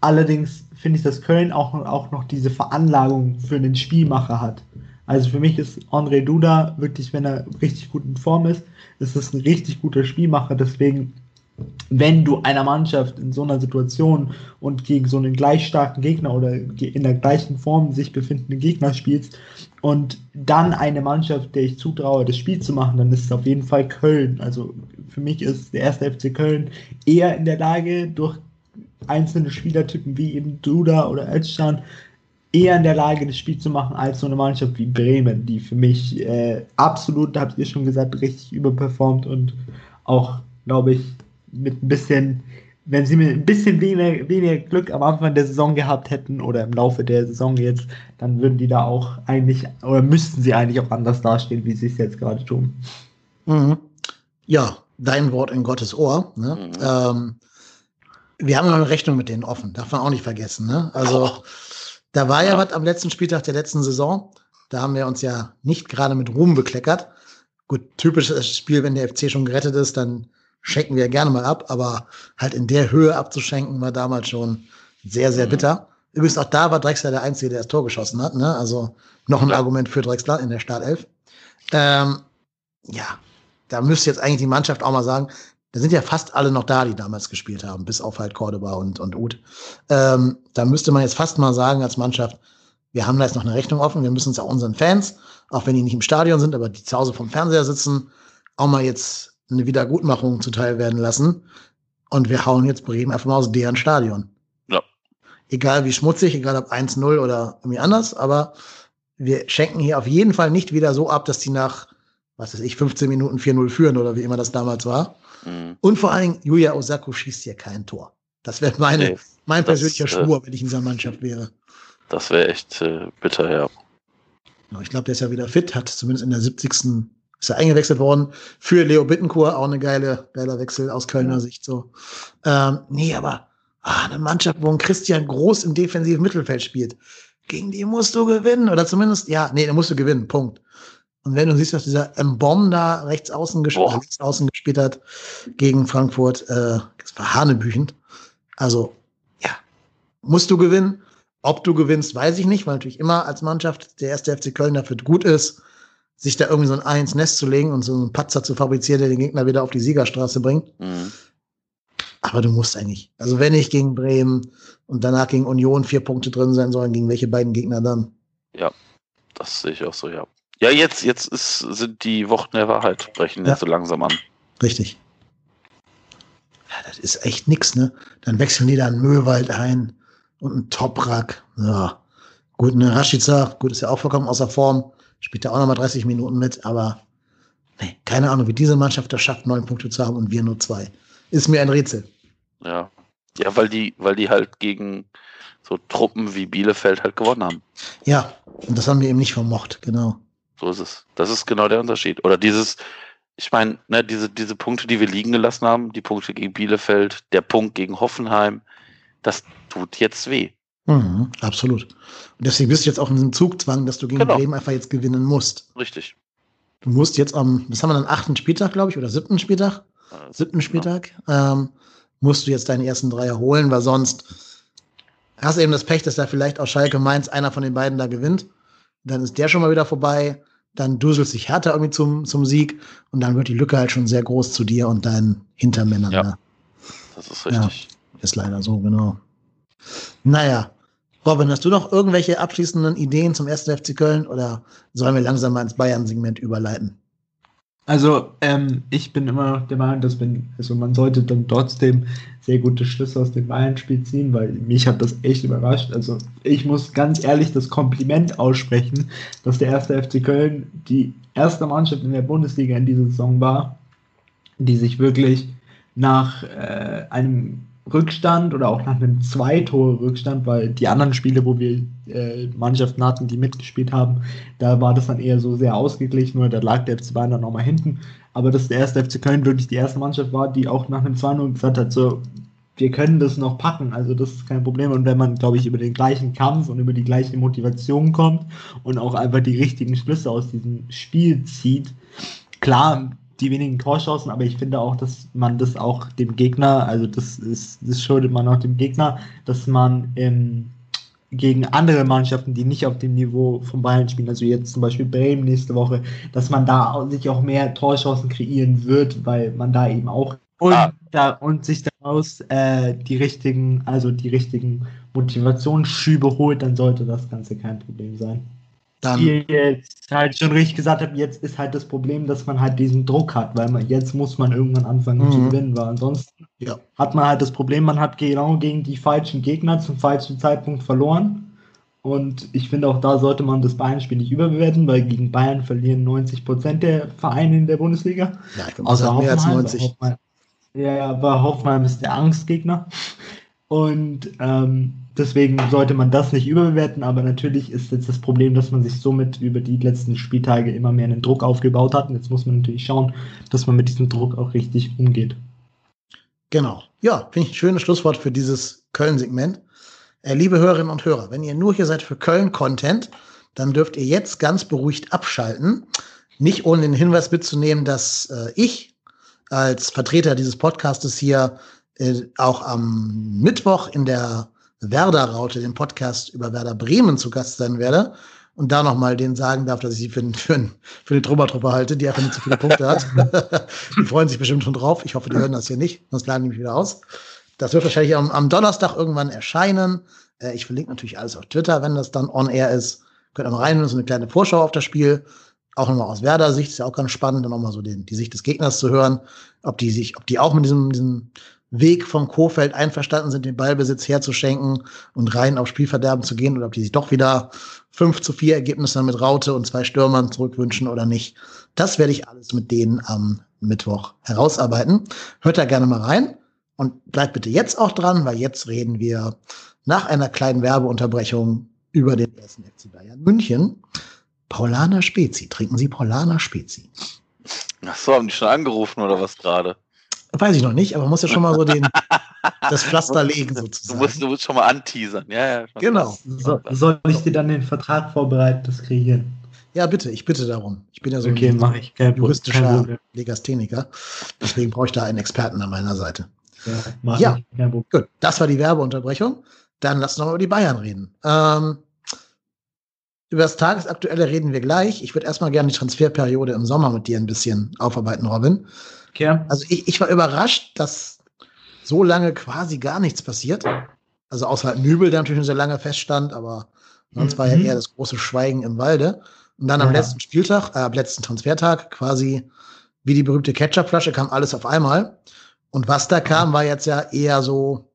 Allerdings finde ich, dass Köln auch, auch noch diese Veranlagung für den Spielmacher hat. Also für mich ist André Duda wirklich, wenn er richtig gut in Form ist, ist es ein richtig guter Spielmacher. Deswegen, wenn du einer Mannschaft in so einer Situation und gegen so einen gleich starken Gegner oder in der gleichen Form sich befindenden Gegner spielst und dann eine Mannschaft, der ich zutraue, das Spiel zu machen, dann ist es auf jeden Fall Köln. Also für mich ist der erste FC Köln eher in der Lage, durch einzelne Spielertypen wie eben Duda oder Özcan eher in der Lage, das Spiel zu machen, als so eine Mannschaft wie Bremen, die für mich äh, absolut, da habt ihr schon gesagt, richtig überperformt und auch, glaube ich, mit ein bisschen, wenn sie mit ein bisschen weniger, weniger Glück am Anfang der Saison gehabt hätten oder im Laufe der Saison jetzt, dann würden die da auch eigentlich, oder müssten sie eigentlich auch anders dastehen, wie sie es jetzt gerade tun. Mhm. Ja, dein Wort in Gottes Ohr. Ne? Mhm. Ähm, wir haben noch eine Rechnung mit denen offen, darf man auch nicht vergessen. Ne? Also, oh da war ja, ja was am letzten Spieltag der letzten Saison. Da haben wir uns ja nicht gerade mit Ruhm bekleckert. Gut, typisches Spiel, wenn der FC schon gerettet ist, dann schenken wir gerne mal ab, aber halt in der Höhe abzuschenken war damals schon sehr, sehr mhm. bitter. Übrigens auch da war Drexler der Einzige, der das Tor geschossen hat. Ne? Also noch ein ja. Argument für Drexler in der Startelf. Ähm, ja, da müsste jetzt eigentlich die Mannschaft auch mal sagen, da sind ja fast alle noch da, die damals gespielt haben, bis auf halt Cordoba und, und Uth. Ähm, da müsste man jetzt fast mal sagen als Mannschaft, wir haben da jetzt noch eine Rechnung offen, wir müssen es auch unseren Fans, auch wenn die nicht im Stadion sind, aber die zu Hause vom Fernseher sitzen, auch mal jetzt eine Wiedergutmachung zuteil werden lassen. Und wir hauen jetzt Bremen einfach mal aus deren Stadion. Ja. Egal wie schmutzig, egal ob 1-0 oder irgendwie anders, aber wir schenken hier auf jeden Fall nicht wieder so ab, dass die nach, was weiß ich, 15 Minuten 4-0 führen oder wie immer das damals war. Mhm. Und vor allen Dingen, Yuya Osako schießt hier kein Tor. Das wäre meine, nee, mein persönlicher das, äh, Schwur, wenn ich in dieser Mannschaft wäre. Das wäre echt äh, bitter, ja. Ich glaube, der ist ja wieder fit, hat zumindest in der 70. ist er eingewechselt worden. Für Leo Bittencourt auch eine geile, geiler Wechsel aus Kölner. Sicht so. Ähm, nee, aber ah, eine Mannschaft, wo ein Christian Groß im defensiven Mittelfeld spielt. Gegen die musst du gewinnen. Oder zumindest, ja, nee, da musst du gewinnen. Punkt. Und wenn du siehst, dass dieser Mbom da rechts außen, gesp oh. rechts außen gespielt hat gegen Frankfurt, äh, das war hanebüchend. Also, ja, musst du gewinnen. Ob du gewinnst, weiß ich nicht, weil natürlich immer als Mannschaft der erste FC Köln dafür gut ist, sich da irgendwie so ein Ei ins Nest zu legen und so einen Patzer zu fabrizieren, der den Gegner wieder auf die Siegerstraße bringt. Mhm. Aber du musst eigentlich. Also wenn ich gegen Bremen und danach gegen Union vier Punkte drin sein sollen, gegen welche beiden Gegner dann? Ja, das sehe ich auch so, ja. Ja, jetzt, jetzt ist, sind die Wochen der Wahrheit, brechen Ja. jetzt so langsam an. Richtig. Ja, das ist echt nix, ne? Dann wechseln die da einen Möwald ein und einen Toprak. Ja. Gut, ne, Rashica, gut, ist ja auch vollkommen außer Form. Spielt ja auch nochmal 30 Minuten mit, aber nee, keine Ahnung, wie diese Mannschaft das schafft, neun Punkte zu haben und wir nur zwei. Ist mir ein Rätsel. Ja. Ja, weil die, weil die halt gegen so Truppen wie Bielefeld halt gewonnen haben. Ja, und das haben wir eben nicht vermocht, genau. So ist es. Das ist genau der Unterschied. Oder dieses, ich meine, ne, diese, diese Punkte, die wir liegen gelassen haben, die Punkte gegen Bielefeld, der Punkt gegen Hoffenheim, das tut jetzt weh. Mhm, absolut. Und deswegen bist du jetzt auch in diesem Zugzwang, dass du gegen Genau. Bremen einfach jetzt gewinnen musst. Richtig. Du musst jetzt am, was haben wir dann, achten Spieltag, glaube ich, oder siebten Spieltag? Äh, siebten Spieltag, ähm, musst du jetzt deine ersten drei erholen, weil sonst hast du eben das Pech, dass da vielleicht aus Schalke Mainz einer von den beiden da gewinnt. Dann ist der schon mal wieder vorbei. Dann duselt sich Hertha irgendwie zum, zum Sieg und dann wird die Lücke halt schon sehr groß zu dir und deinen Hintermännern. Ja. Ne? Das ist richtig. Ist leider so, genau. Naja, Robin, hast du noch irgendwelche abschließenden Ideen zum 1. FC Köln oder sollen wir langsam mal ins Bayern-Segment überleiten? Also, ähm, ich bin immer der Meinung, dass wenn, also man sollte dann trotzdem sehr gute Schlüsse aus dem Bayern-Spiel ziehen, weil mich hat das echt überrascht. Also, ich muss ganz ehrlich das Kompliment aussprechen, dass der erste FC Köln die erste Mannschaft in der Bundesliga in dieser Saison war, die sich wirklich nach äh, einem Rückstand oder auch nach einem Zwei-Tore-Rückstand, weil die anderen Spiele, wo wir äh, Mannschaften hatten, die mitgespielt haben, da war das dann eher so sehr ausgeglichen, nur da lag der FC Bayern dann nochmal hinten. Aber dass der erste FC Köln wirklich die erste Mannschaft war, die auch nach einem 2-0 gesagt hat, so, wir können das noch packen, also das ist kein Problem. Und wenn man, glaube ich, über den gleichen Kampf und über die gleiche Motivation kommt und auch einfach die richtigen Schlüsse aus diesem Spiel zieht, klar, die wenigen Torchancen, aber ich finde auch, dass man das auch dem Gegner, also das ist, das schuldet man auch dem Gegner, dass man ähm, gegen andere Mannschaften, die nicht auf dem Niveau von Bayern spielen, also jetzt zum Beispiel Bremen nächste Woche, dass man da auch- sich auch mehr Torchancen kreieren wird, weil man da eben auch und, Ah. da, und sich daraus äh, die richtigen, also die richtigen Motivationsschübe holt, dann sollte das Ganze kein Problem sein Dann, ihr jetzt halt schon richtig gesagt habt, jetzt ist halt das Problem, dass man halt diesen Druck hat, weil man jetzt muss man irgendwann anfangen zu Mhm. gewinnen, weil ansonsten Ja. hat man halt das Problem, man hat genau gegen die falschen Gegner zum falschen Zeitpunkt verloren. Und ich finde auch da sollte man das Bayern-Spiel nicht überbewerten, weil gegen Bayern verlieren 90% der Vereine in der Bundesliga. ja, ich würde Außer sagen, mehr als Hoffenheim. 90. weil Hoffenheim ja, ja, aber Hoffenheim ist der Angstgegner. Und ähm, deswegen sollte man das nicht überbewerten, aber natürlich ist jetzt das Problem, dass man sich somit über die letzten Spieltage immer mehr einen Druck aufgebaut hat. Und jetzt muss man natürlich schauen, dass man mit diesem Druck auch richtig umgeht. Genau. Ja, finde ich ein schönes Schlusswort für dieses Köln-Segment. Äh, liebe Hörerinnen und Hörer, wenn ihr nur hier seid für Köln-Content, dann dürft ihr jetzt ganz beruhigt abschalten. Nicht ohne den Hinweis mitzunehmen, dass äh, ich als Vertreter dieses Podcastes hier äh, auch am Mittwoch in der Werder-Raute, dem Podcast über Werder Bremen zu Gast sein werde und da nochmal denen sagen darf, dass ich sie für, für, für eine Trümmertruppe halte, die einfach nicht so viele Punkte hat. die freuen sich bestimmt schon drauf. Ich hoffe, die hören das hier nicht, sonst laden die mich wieder aus. Das wird wahrscheinlich am, am Donnerstag irgendwann erscheinen. Äh, ich verlinke natürlich alles auf Twitter, wenn das dann on air ist. Könnt ihr mal rein, so eine kleine Vorschau auf das Spiel. Auch nochmal aus Werder-Sicht, ist ja auch ganz spannend, dann nochmal so den, die Sicht des Gegners zu hören, ob die sich, ob die auch mit diesem, diesem Weg vom Kofeld einverstanden sind, den Ballbesitz herzuschenken und rein auf Spielverderben zu gehen oder ob die sich doch wieder 5 zu 4 Ergebnisse mit Raute und zwei Stürmern zurückwünschen oder nicht. Das werde ich alles mit denen am Mittwoch herausarbeiten. Hört da gerne mal rein und bleibt bitte jetzt auch dran, weil jetzt reden wir nach einer kleinen Werbeunterbrechung über den ersten FC Bayern München. Paulaner Spezi. Trinken Sie Paulaner Spezi. Ach so, haben die schon angerufen oder was gerade? Weiß ich noch nicht, aber man muss ja schon mal so den, das Pflaster legen Du sozusagen. musst, du musst schon mal anteasern. Ja, ja. Genau. So, soll ich dir dann den Vertrag vorbereiten, das kreieren? Ja, bitte, ich bitte darum. Ich bin ja so Okay, ein mache ich. Kein, kein juristischer Problem. Legastheniker. Deswegen brauche ich da einen Experten an meiner Seite. Ja, mach Ja. Kein. Gut, das war die Werbeunterbrechung. Dann lass uns noch mal über die Bayern reden. Ähm, über das Tagesaktuelle reden wir gleich. Ich würde erstmal gerne die Transferperiode im Sommer mit dir ein bisschen aufarbeiten, Robin. Okay. Also ich, ich war überrascht, dass so lange quasi gar nichts passiert. Also außer halt Nübel, der natürlich schon sehr lange feststand, aber sonst war ja Mhm. eher das große Schweigen im Walde. Und dann am letzten Spieltag, äh, am letzten Transfertag quasi wie die berühmte Ketchupflasche kam alles auf einmal. Und was da kam, war jetzt ja eher so,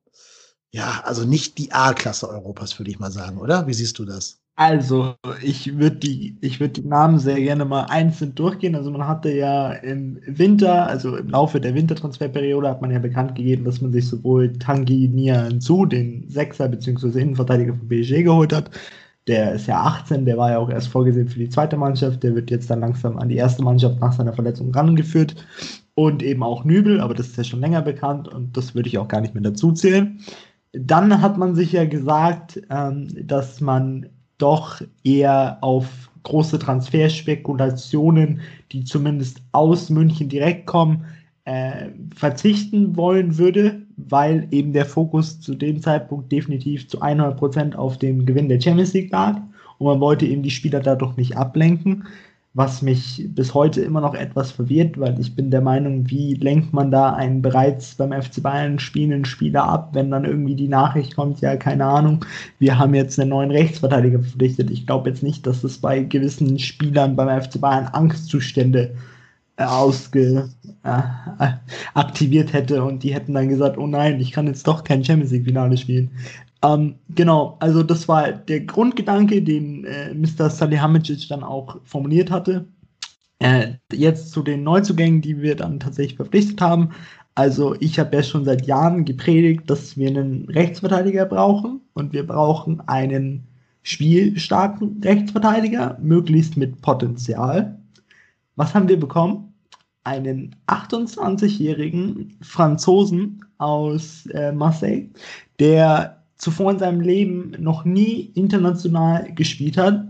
ja, also nicht die A-Klasse Europas, würde ich mal sagen, oder? Wie siehst du das? Also, ich würde die, ich die Namen sehr gerne mal einzeln durchgehen. Also, man hatte ja im Winter, also im Laufe der Wintertransferperiode, hat man ja bekannt gegeben, dass man sich sowohl Tangi Nianzou, den Sechser bzw. Innenverteidiger von PSG, geholt hat. Der ist ja 18, der war ja auch erst vorgesehen für die zweite Mannschaft. Der wird jetzt dann langsam an die erste Mannschaft nach seiner Verletzung rangeführt. Und eben auch Nübel, aber das ist ja schon länger bekannt und das würde ich auch gar nicht mehr dazu zählen. Dann hat man sich ja gesagt, ähm, dass man doch eher auf große Transferspekulationen, die zumindest aus München direkt kommen, äh, verzichten wollen würde, weil eben der Fokus zu dem Zeitpunkt definitiv zu 100% auf dem Gewinn der Champions League lag. Und man wollte eben die Spieler dadurch nicht ablenken was mich bis heute immer noch etwas verwirrt, weil ich bin der Meinung, wie lenkt man da einen bereits beim FC Bayern spielenden Spieler ab, wenn dann irgendwie die Nachricht kommt, ja, keine Ahnung, wir haben jetzt einen neuen Rechtsverteidiger verpflichtet. Ich glaube jetzt nicht, dass es bei gewissen Spielern beim FC Bayern Angstzustände äh, ausge äh, aktiviert hätte und die hätten dann gesagt, oh nein, ich kann jetzt doch kein Champions League Finale spielen. Ähm, genau, also das war der Grundgedanke, den äh, Mr. Salihamidzic dann auch formuliert hatte. Äh, jetzt zu den Neuzugängen, die wir dann tatsächlich verpflichtet haben. Also ich habe ja schon seit Jahren gepredigt, dass wir einen Rechtsverteidiger brauchen und wir brauchen einen spielstarken Rechtsverteidiger, möglichst mit Potenzial. Was haben wir bekommen? Einen 28-jährigen Franzosen aus äh, Marseille, der zuvor in seinem Leben noch nie international gespielt hat.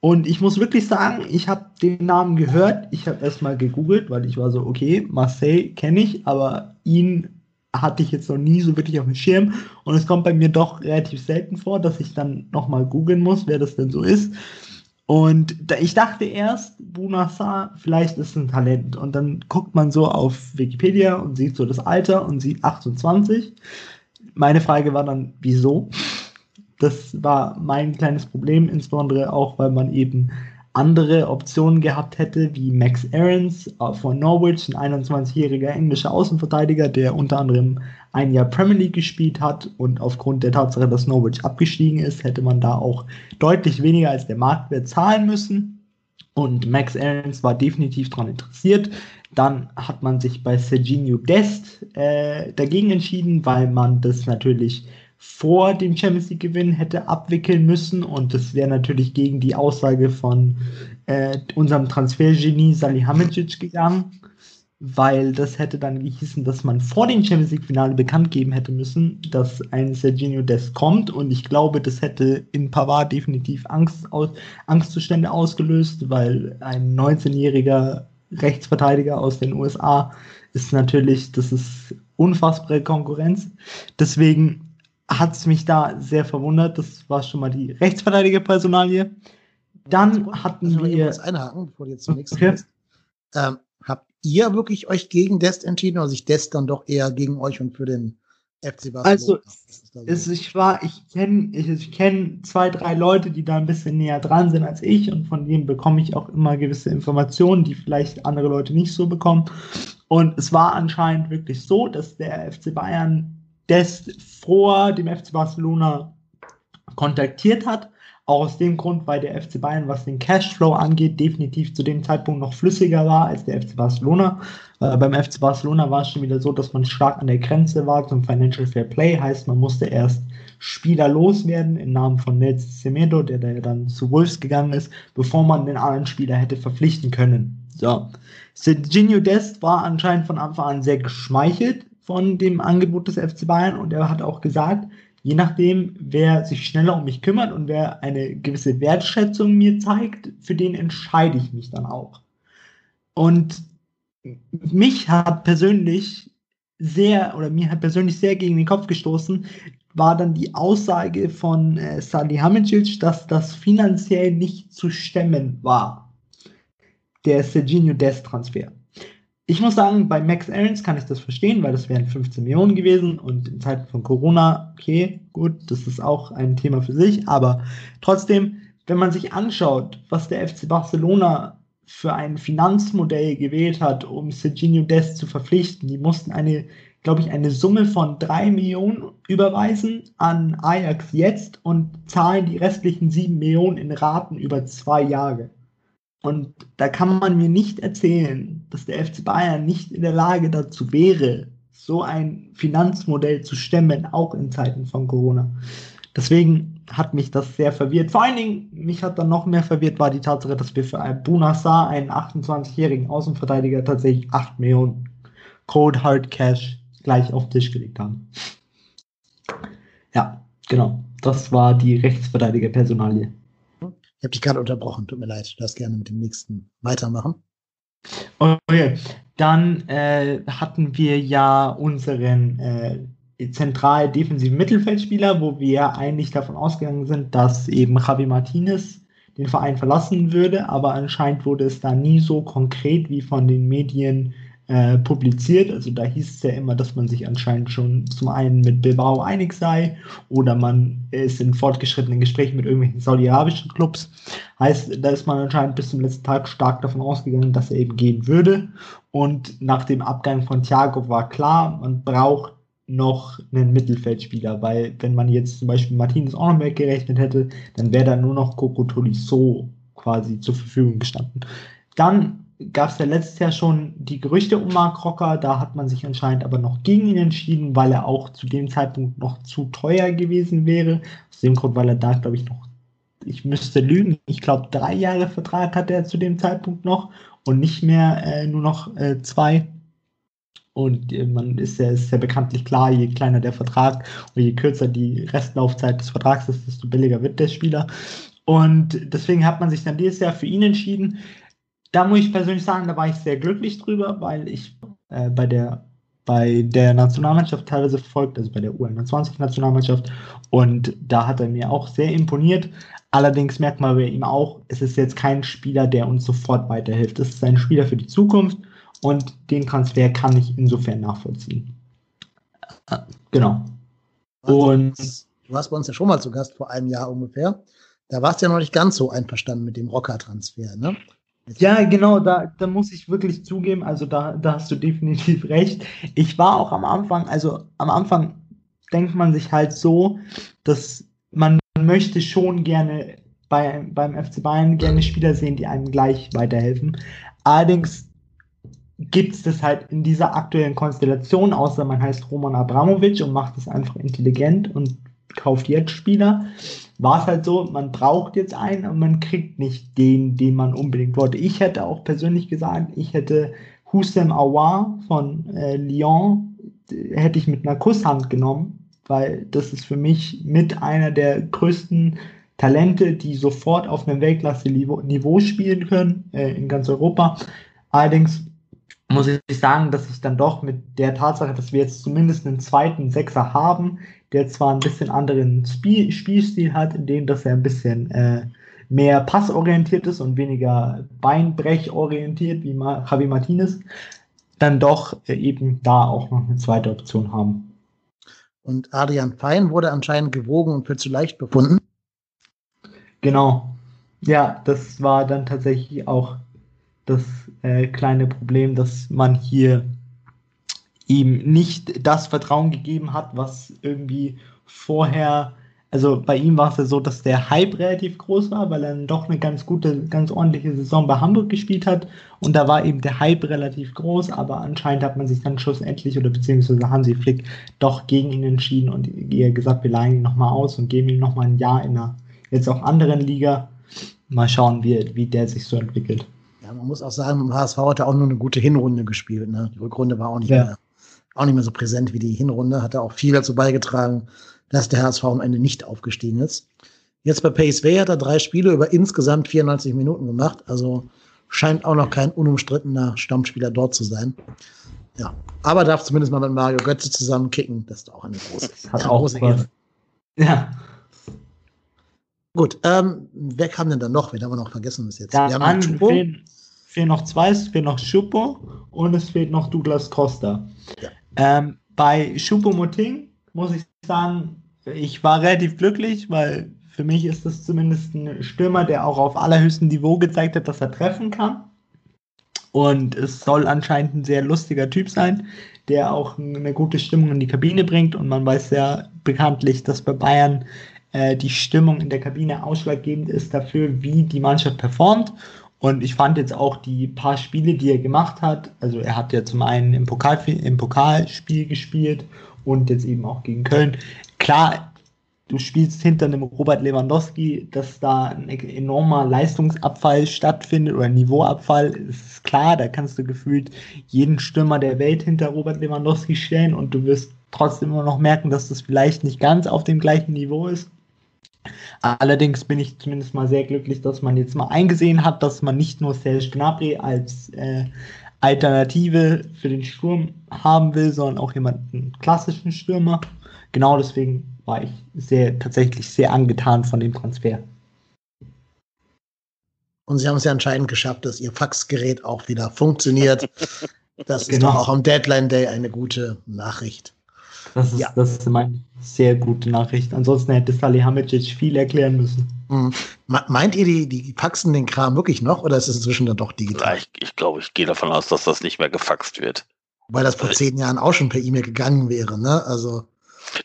Und ich muss wirklich sagen, ich habe den Namen gehört. Ich habe erstmal gegoogelt, weil ich war so, okay, Marseille kenne ich, aber ihn hatte ich jetzt noch nie so wirklich auf dem Schirm. Und es kommt bei mir doch relativ selten vor, dass ich dann nochmal googeln muss, wer das denn so ist. Und da, ich dachte erst, Bunassar, vielleicht ist ein Talent. Und dann guckt man so auf Wikipedia und sieht so das Alter und sieht 28 meine Frage war dann, wieso? Das war mein kleines Problem, insbesondere auch, weil man eben andere Optionen gehabt hätte, wie Max Aarons von Norwich, ein 21-jähriger englischer Außenverteidiger, der unter anderem ein Jahr Premier League gespielt hat und aufgrund der Tatsache, dass Norwich abgestiegen ist, hätte man da auch deutlich weniger als der Marktwert zahlen müssen. Und Max Aarons war definitiv daran interessiert. Dann hat man sich bei Serginho Dest äh, dagegen entschieden, weil man das natürlich vor dem Champions League Gewinn hätte abwickeln müssen und das wäre natürlich gegen die Aussage von äh, unserem Transfergenie Salihamidzic gegangen, weil das hätte dann gehießen, dass man vor dem Champions League Finale bekannt geben hätte müssen, dass ein Serginho Dest kommt und ich glaube, das hätte in Pavard definitiv Angst aus, Angstzustände ausgelöst, weil ein 19-jähriger Rechtsverteidiger aus den USA ist natürlich, das ist unfassbare Konkurrenz. Deswegen hat es mich da sehr verwundert. Das war schon mal die Rechtsverteidigerpersonalie. Dann hatten wir. Ich einhaken, bevor du jetzt zum nächsten okay. ähm, ihr wirklich euch gegen Dest entschieden oder sich Dest dann doch eher gegen euch und für den FC Barcelona. Also, ist, ich war, ich kenne ich, ich kenn zwei, drei Leute, die da ein bisschen näher dran sind als ich und von denen bekomme ich auch immer gewisse Informationen, die vielleicht andere Leute nicht so bekommen. Und es war anscheinend wirklich so, dass der FC Bayern des vor dem FC Barcelona kontaktiert hat auch aus dem Grund, weil der FC Bayern, was den Cashflow angeht, definitiv zu dem Zeitpunkt noch flüssiger war als der FC Barcelona. Äh, beim FC Barcelona war es schon wieder so, dass man stark an der Grenze war zum Financial Fair Play. Heißt, man musste erst Spieler loswerden im Namen von Nelson Semedo, der, der dann zu Wolves gegangen ist, bevor man den anderen Spieler hätte verpflichten können. So. Serginho Dest war anscheinend von Anfang an sehr geschmeichelt von dem Angebot des FC Bayern und er hat auch gesagt, je nachdem, wer sich schneller um mich kümmert und wer eine gewisse Wertschätzung mir zeigt, für den entscheide ich mich dann auch. Und mich hat persönlich sehr, oder mir hat persönlich sehr gegen den Kopf gestoßen, war dann die Aussage von äh, Sally Hamicic, dass das finanziell nicht zu stemmen war. Der Serginho Des Transfer. Ich muss sagen, bei Max Aarons kann ich das verstehen, weil das wären 15 Millionen gewesen und in Zeiten von Corona, okay, gut, das ist auch ein Thema für sich, aber trotzdem, wenn man sich anschaut, was der FC Barcelona für ein Finanzmodell gewählt hat, um Serginho Dest zu verpflichten, die mussten eine, glaube ich, eine Summe von drei Millionen überweisen an Ajax jetzt und zahlen die restlichen sieben Millionen in Raten über zwei Jahre. Und da kann man mir nicht erzählen, dass der FC Bayern nicht in der Lage dazu wäre, so ein Finanzmodell zu stemmen, auch in Zeiten von Corona. Deswegen hat mich das sehr verwirrt. Vor allen Dingen, mich hat dann noch mehr verwirrt, war die Tatsache, dass wir für Bunassar, einen 28-jährigen Außenverteidiger, tatsächlich 8 Millionen Code Hard Cash gleich auf den Tisch gelegt haben. Ja, genau. Das war die Rechtsverteidiger-Personalie. Ich habe dich gerade unterbrochen, tut mir leid. Du darfst gerne mit dem nächsten weitermachen. Okay, dann äh, hatten wir ja unseren äh, zentral defensiven Mittelfeldspieler, wo wir eigentlich davon ausgegangen sind, dass eben Javi Martinez den Verein verlassen würde, aber anscheinend wurde es da nie so konkret wie von den Medien äh, publiziert. Also da hieß es ja immer, dass man sich anscheinend schon zum einen mit Bilbao einig sei oder man ist in fortgeschrittenen Gesprächen mit irgendwelchen saudi-arabischen Clubs. Heißt, da ist man anscheinend bis zum letzten Tag stark davon ausgegangen, dass er eben gehen würde. Und nach dem Abgang von Thiago war klar, man braucht noch einen Mittelfeldspieler, weil wenn man jetzt zum Beispiel Martinez auch noch weggerechnet hätte, dann wäre da nur noch Coco Tolisso quasi zur Verfügung gestanden. Dann gab es ja letztes Jahr schon die Gerüchte um Mark Rocker, da hat man sich anscheinend aber noch gegen ihn entschieden, weil er auch zu dem Zeitpunkt noch zu teuer gewesen wäre. Aus dem Grund, weil er da, glaube ich, noch, ich müsste lügen, ich glaube, drei Jahre Vertrag hatte er zu dem Zeitpunkt noch und nicht mehr äh, nur noch äh, zwei. Und äh, man ist ja, ist ja bekanntlich klar, je kleiner der Vertrag und je kürzer die Restlaufzeit des Vertrags ist, desto billiger wird der Spieler. Und deswegen hat man sich dann dieses Jahr für ihn entschieden da muss ich persönlich sagen, da war ich sehr glücklich drüber, weil ich äh, bei der bei der Nationalmannschaft teilweise verfolgt, also bei der U21-Nationalmannschaft. Und da hat er mir auch sehr imponiert. Allerdings merkt man bei ihm auch, es ist jetzt kein Spieler, der uns sofort weiterhilft. Es ist ein Spieler für die Zukunft und den Transfer kann ich insofern nachvollziehen. Genau. Und du warst bei uns ja schon mal zu Gast vor einem Jahr ungefähr. Da warst du ja noch nicht ganz so einverstanden mit dem Rocker-Transfer, ne? Ja, genau, da, da muss ich wirklich zugeben, also da, da hast du definitiv recht. Ich war auch am Anfang, also am Anfang denkt man sich halt so, dass man möchte schon gerne bei, beim FC Bayern gerne Spieler sehen, die einem gleich weiterhelfen. Allerdings gibt es das halt in dieser aktuellen Konstellation, außer man heißt Roman Abramovic und macht es einfach intelligent und kauft jetzt Spieler war es halt so, man braucht jetzt einen und man kriegt nicht den, den man unbedingt wollte. Ich hätte auch persönlich gesagt, ich hätte Hussein Aouar von äh, Lyon, hätte ich mit einer Kusshand genommen, weil das ist für mich mit einer der größten Talente, die sofort auf einem Weltklasse-Niveau spielen können äh, in ganz Europa. Allerdings muss ich sagen, dass ich dann doch mit der Tatsache, dass wir jetzt zumindest einen zweiten Sechser haben, der zwar ein bisschen anderen Spiel Spielstil hat, in dem dass er ein bisschen äh, mehr passorientiert ist und weniger beinbrechorientiert wie Javi Martinez, dann doch äh, eben da auch noch eine zweite Option haben. Und Adrian Fein wurde anscheinend gewogen und für zu leicht befunden. Genau. Ja, das war dann tatsächlich auch das äh, kleine Problem, dass man hier ihm nicht das Vertrauen gegeben hat, was irgendwie vorher, also bei ihm war es ja so, dass der Hype relativ groß war, weil er dann doch eine ganz gute, ganz ordentliche Saison bei Hamburg gespielt hat und da war eben der Hype relativ groß, aber anscheinend hat man sich dann schlussendlich oder beziehungsweise Hansi Flick doch gegen ihn entschieden und eher gesagt, wir leihen ihn nochmal aus und geben ihm nochmal ein Jahr in einer jetzt auch anderen Liga. Mal schauen, wie, wie der sich so entwickelt. Ja, man muss auch sagen, HSV hat ja auch nur eine gute Hinrunde gespielt. Ne? Die Rückrunde war auch nicht ja. mehr auch nicht mehr so präsent wie die Hinrunde, hat er auch viel dazu beigetragen, dass der HSV am Ende nicht aufgestiegen ist. Jetzt bei PSV hat er drei Spiele über insgesamt 94 Minuten gemacht, also scheint auch noch kein unumstrittener Stammspieler dort zu sein. Ja, aber darf zumindest mal mit Mario Götze zusammen kicken, das ist auch eine große, hat eine auch große Ehre. Ja. Gut, ähm, wer kam denn da noch? Wen haben wir noch vergessen bis jetzt? Ja, wir haben fehlen, fehlen noch zwei, es fehlt noch Schuppo und es fehlt noch Douglas Costa. Ja. Ähm, bei Choupo-Moting muss ich sagen, ich war relativ glücklich, weil Für mich ist das zumindest ein Stürmer, der auch auf allerhöchstem Niveau gezeigt hat, dass er treffen kann. Und es soll anscheinend ein sehr lustiger Typ sein, der auch eine gute Stimmung in die Kabine bringt. Und man weiß ja bekanntlich, dass bei Bayern äh, die Stimmung in der Kabine ausschlaggebend ist dafür, wie die Mannschaft performt. Und ich fand jetzt auch die paar Spiele, die er gemacht hat, also er hat ja zum einen im, Pokal, im Pokalspiel gespielt und jetzt eben auch gegen Köln. Klar, du spielst hinter einem Robert Lewandowski, dass da ein enormer Leistungsabfall stattfindet oder Niveauabfall, ist klar, da kannst du gefühlt jeden Stürmer der Welt hinter Robert Lewandowski stellen und du wirst trotzdem immer noch merken, dass das vielleicht nicht ganz auf dem gleichen Niveau ist. Allerdings bin ich zumindest mal sehr glücklich, dass man jetzt mal eingesehen hat, dass man nicht nur Serge Gnabry als äh, Alternative für den Sturm haben will, sondern auch jemanden klassischen Stürmer. Genau deswegen war ich sehr, tatsächlich sehr angetan von dem Transfer. Und sie haben es ja anscheinend geschafft, dass ihr Faxgerät auch wieder funktioniert. Das genau. ist doch auch am Deadline Day eine gute Nachricht. Das ist, ja. das ist meine sehr gute Nachricht. Ansonsten hätte Salihamidzic viel erklären müssen. Mhm. Meint ihr, die, die faxen den Kram wirklich noch oder ist es inzwischen dann doch digital? Ja, ich, ich glaube, ich gehe davon aus, dass das nicht mehr gefaxt wird. Weil das vor zehn Jahren auch schon per E-Mail gegangen wäre, ne? Also.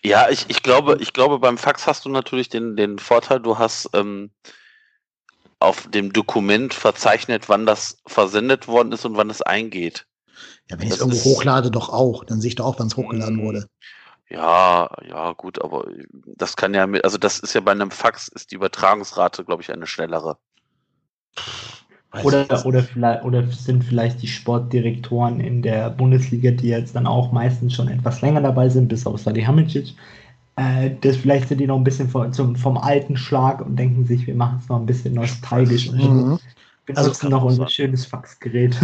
Ja, ich, ich glaube, ich glaube, beim Fax hast du natürlich den, den Vorteil, du hast ähm, auf dem Dokument verzeichnet, wann das versendet worden ist und wann es eingeht. Ja, wenn ich es irgendwo hochlade, doch auch. Dann sehe ich doch auch, wann es hochgeladen mhm. wurde. Ja, ja, gut, aber das kann ja mit, also das ist ja bei einem Fax, ist die Übertragungsrate, glaube ich, eine schnellere. oder, oder, vielleicht, oder sind vielleicht die Sportdirektoren in der Bundesliga, die jetzt dann auch meistens schon etwas länger dabei sind, bis auf Salihamidzic, äh, das vielleicht sind die noch ein bisschen vom, zum, vom alten Schlag und denken sich, wir machen es noch ein bisschen nostalgisch und mhm. benutzen also, noch unser schönes Faxgerät.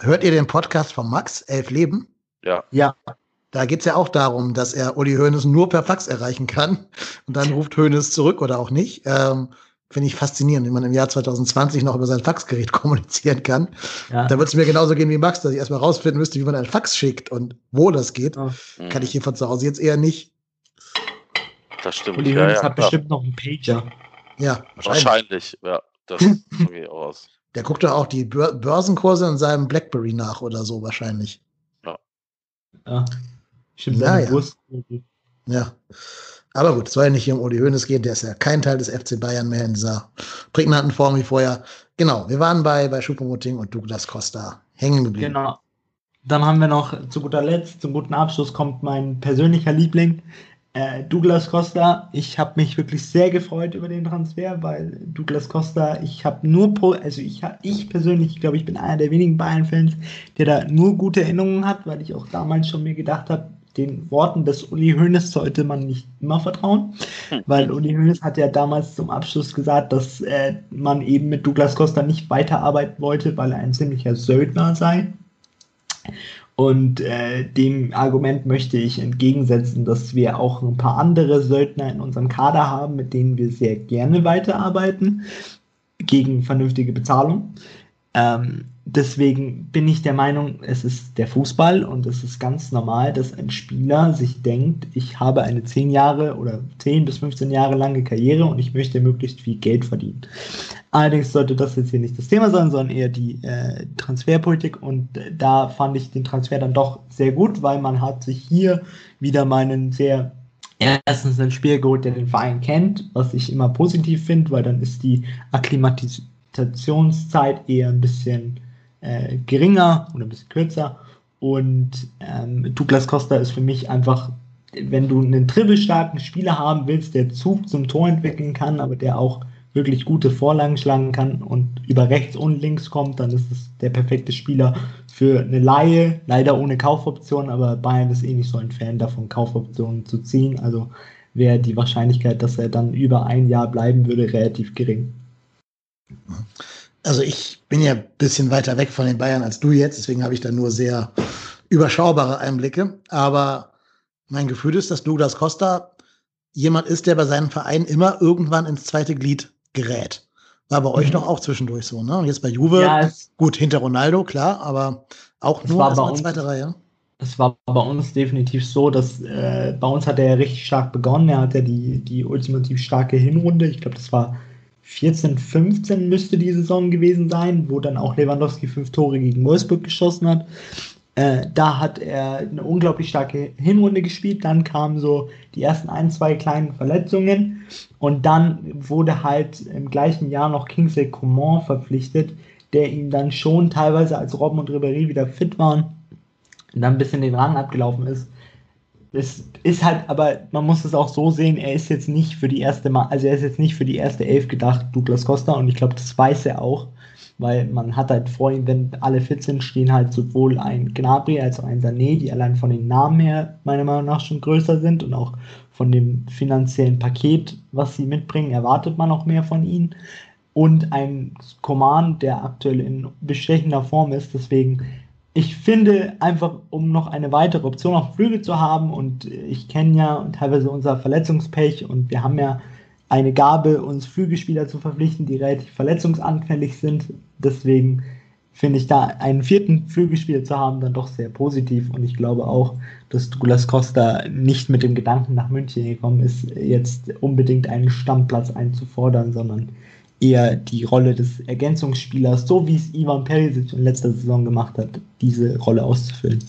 Hört ihr den Podcast von Max, Elf Leben? Ja. Ja, da geht es ja auch darum, dass er Uli Hoeneß nur per Fax erreichen kann. Und dann ruft Hoeneß zurück oder auch nicht. Ähm, Finde ich faszinierend, wie man im Jahr 2020 noch über sein Faxgerät kommunizieren kann. Ja. Da wird es mir genauso gehen wie Max, dass ich erstmal rausfinden müsste, wie man ein Fax schickt und wo das geht. Oh. Kann ich hier von zu Hause jetzt eher nicht. Das stimmt. Uli Hoeneß ja, hat klar. bestimmt noch einen Pager. Ja, wahrscheinlich. wahrscheinlich. Ja, das geht aus. Der guckt doch auch die Börsenkurse in seinem Blackberry nach oder so wahrscheinlich. Ja. ja. Stimmt, ja, ja. ja. Aber gut, es soll ja nicht hier um Uli Hoeneß gehen, der ist ja kein Teil des FC Bayern mehr in dieser prägnanten Form wie vorher. Genau, wir waren bei, bei Schuppomoting und Douglas Costa hängen geblieben. Genau. Dann haben wir noch zu guter Letzt, zum guten Abschluss kommt mein persönlicher Liebling, äh, Douglas Costa, ich habe mich wirklich sehr gefreut über den Transfer, weil Douglas Costa, ich habe nur, also ich, ich persönlich, glaube ich, bin einer der wenigen Bayern-Fans, der da nur gute Erinnerungen hat, weil ich auch damals schon mir gedacht habe, den Worten des Uli Hoeneß sollte man nicht immer vertrauen, hm. weil Uli Hoeneß hat ja damals zum Abschluss gesagt, dass äh, man eben mit Douglas Costa nicht weiterarbeiten wollte, weil er ein ziemlicher Söldner sei. Und äh, dem Argument möchte ich entgegensetzen, dass wir auch ein paar andere Söldner in unserem Kader haben, mit denen wir sehr gerne weiterarbeiten, gegen vernünftige Bezahlung. Ähm, deswegen bin ich der Meinung, es ist der Fußball und es ist ganz normal, dass ein Spieler sich denkt, ich habe eine 10 Jahre oder 10 bis 15 Jahre lange Karriere und ich möchte möglichst viel Geld verdienen. Allerdings sollte das jetzt hier nicht das Thema sein, sondern eher die äh, Transferpolitik und da fand ich den Transfer dann doch sehr gut, weil man hat sich hier wieder meinen sehr erstens einen Spieler geholt, der den Verein kennt, was ich immer positiv finde, weil dann ist die Akklimatisationszeit eher ein bisschen äh, geringer oder ein bisschen kürzer. Und ähm, Douglas Costa ist für mich einfach, wenn du einen dribbelstarken Spieler haben willst, der Zug zum Tor entwickeln kann, aber der auch wirklich gute Vorlagen schlagen kann und über rechts und links kommt, dann ist es der perfekte Spieler für eine Laie, leider ohne Kaufoption, aber Bayern ist eh nicht so ein Fan davon, Kaufoptionen zu ziehen. Also wäre die Wahrscheinlichkeit, dass er dann über ein Jahr bleiben würde, relativ gering. Also ich bin ja ein bisschen weiter weg von den Bayern als du jetzt, deswegen habe ich da nur sehr überschaubare Einblicke. Aber mein Gefühl ist, dass Douglas Costa jemand ist, der bei seinem Verein immer irgendwann ins zweite Glied gerät. War bei euch mhm. doch auch zwischendurch so, ne? Und jetzt bei Juve, ja, gut, hinter Ronaldo, klar, aber auch nur als zweite Reihe. es war bei uns definitiv so, dass äh, bei uns hat er ja richtig stark begonnen. Er hat ja die, die ultimativ starke Hinrunde. Ich glaube, das war 14, 15 müsste die Saison gewesen sein, wo dann auch Lewandowski fünf Tore gegen Wolfsburg geschossen hat. Äh, da hat er eine unglaublich starke Hinrunde gespielt. Dann kamen so die ersten ein, zwei kleinen Verletzungen. Und dann wurde halt im gleichen Jahr noch Kingsley Coman verpflichtet, der ihm dann schon teilweise als Robben und Ribéry wieder fit waren und dann ein bisschen den Rang abgelaufen ist. Es ist halt, aber man muss es auch so sehen, er ist jetzt nicht für die erste Mal, also er ist jetzt nicht für die erste Elf gedacht, Douglas Costa, und ich glaube, das weiß er auch, weil man hat halt vor ihm, wenn alle fit sind, stehen halt sowohl ein Gnabry als auch ein Sané, die allein von den Namen her meiner Meinung nach schon größer sind und auch von dem finanziellen Paket, was sie mitbringen, erwartet man auch mehr von ihnen. Und ein Command, der aktuell in bestechender Form ist, deswegen ich finde einfach, um noch eine weitere Option auf Flügel zu haben, und ich kenne ja teilweise unser Verletzungspech und wir haben ja eine Gabe, uns Flügelspieler zu verpflichten, die relativ verletzungsanfällig sind. Deswegen finde ich da einen vierten Flügelspieler zu haben dann doch sehr positiv und ich glaube auch, dass Douglas Costa nicht mit dem Gedanken nach München gekommen ist, jetzt unbedingt einen Stammplatz einzufordern, sondern eher die Rolle des Ergänzungsspielers, so wie es Ivan Perisic in letzter Saison gemacht hat, diese Rolle auszufüllen.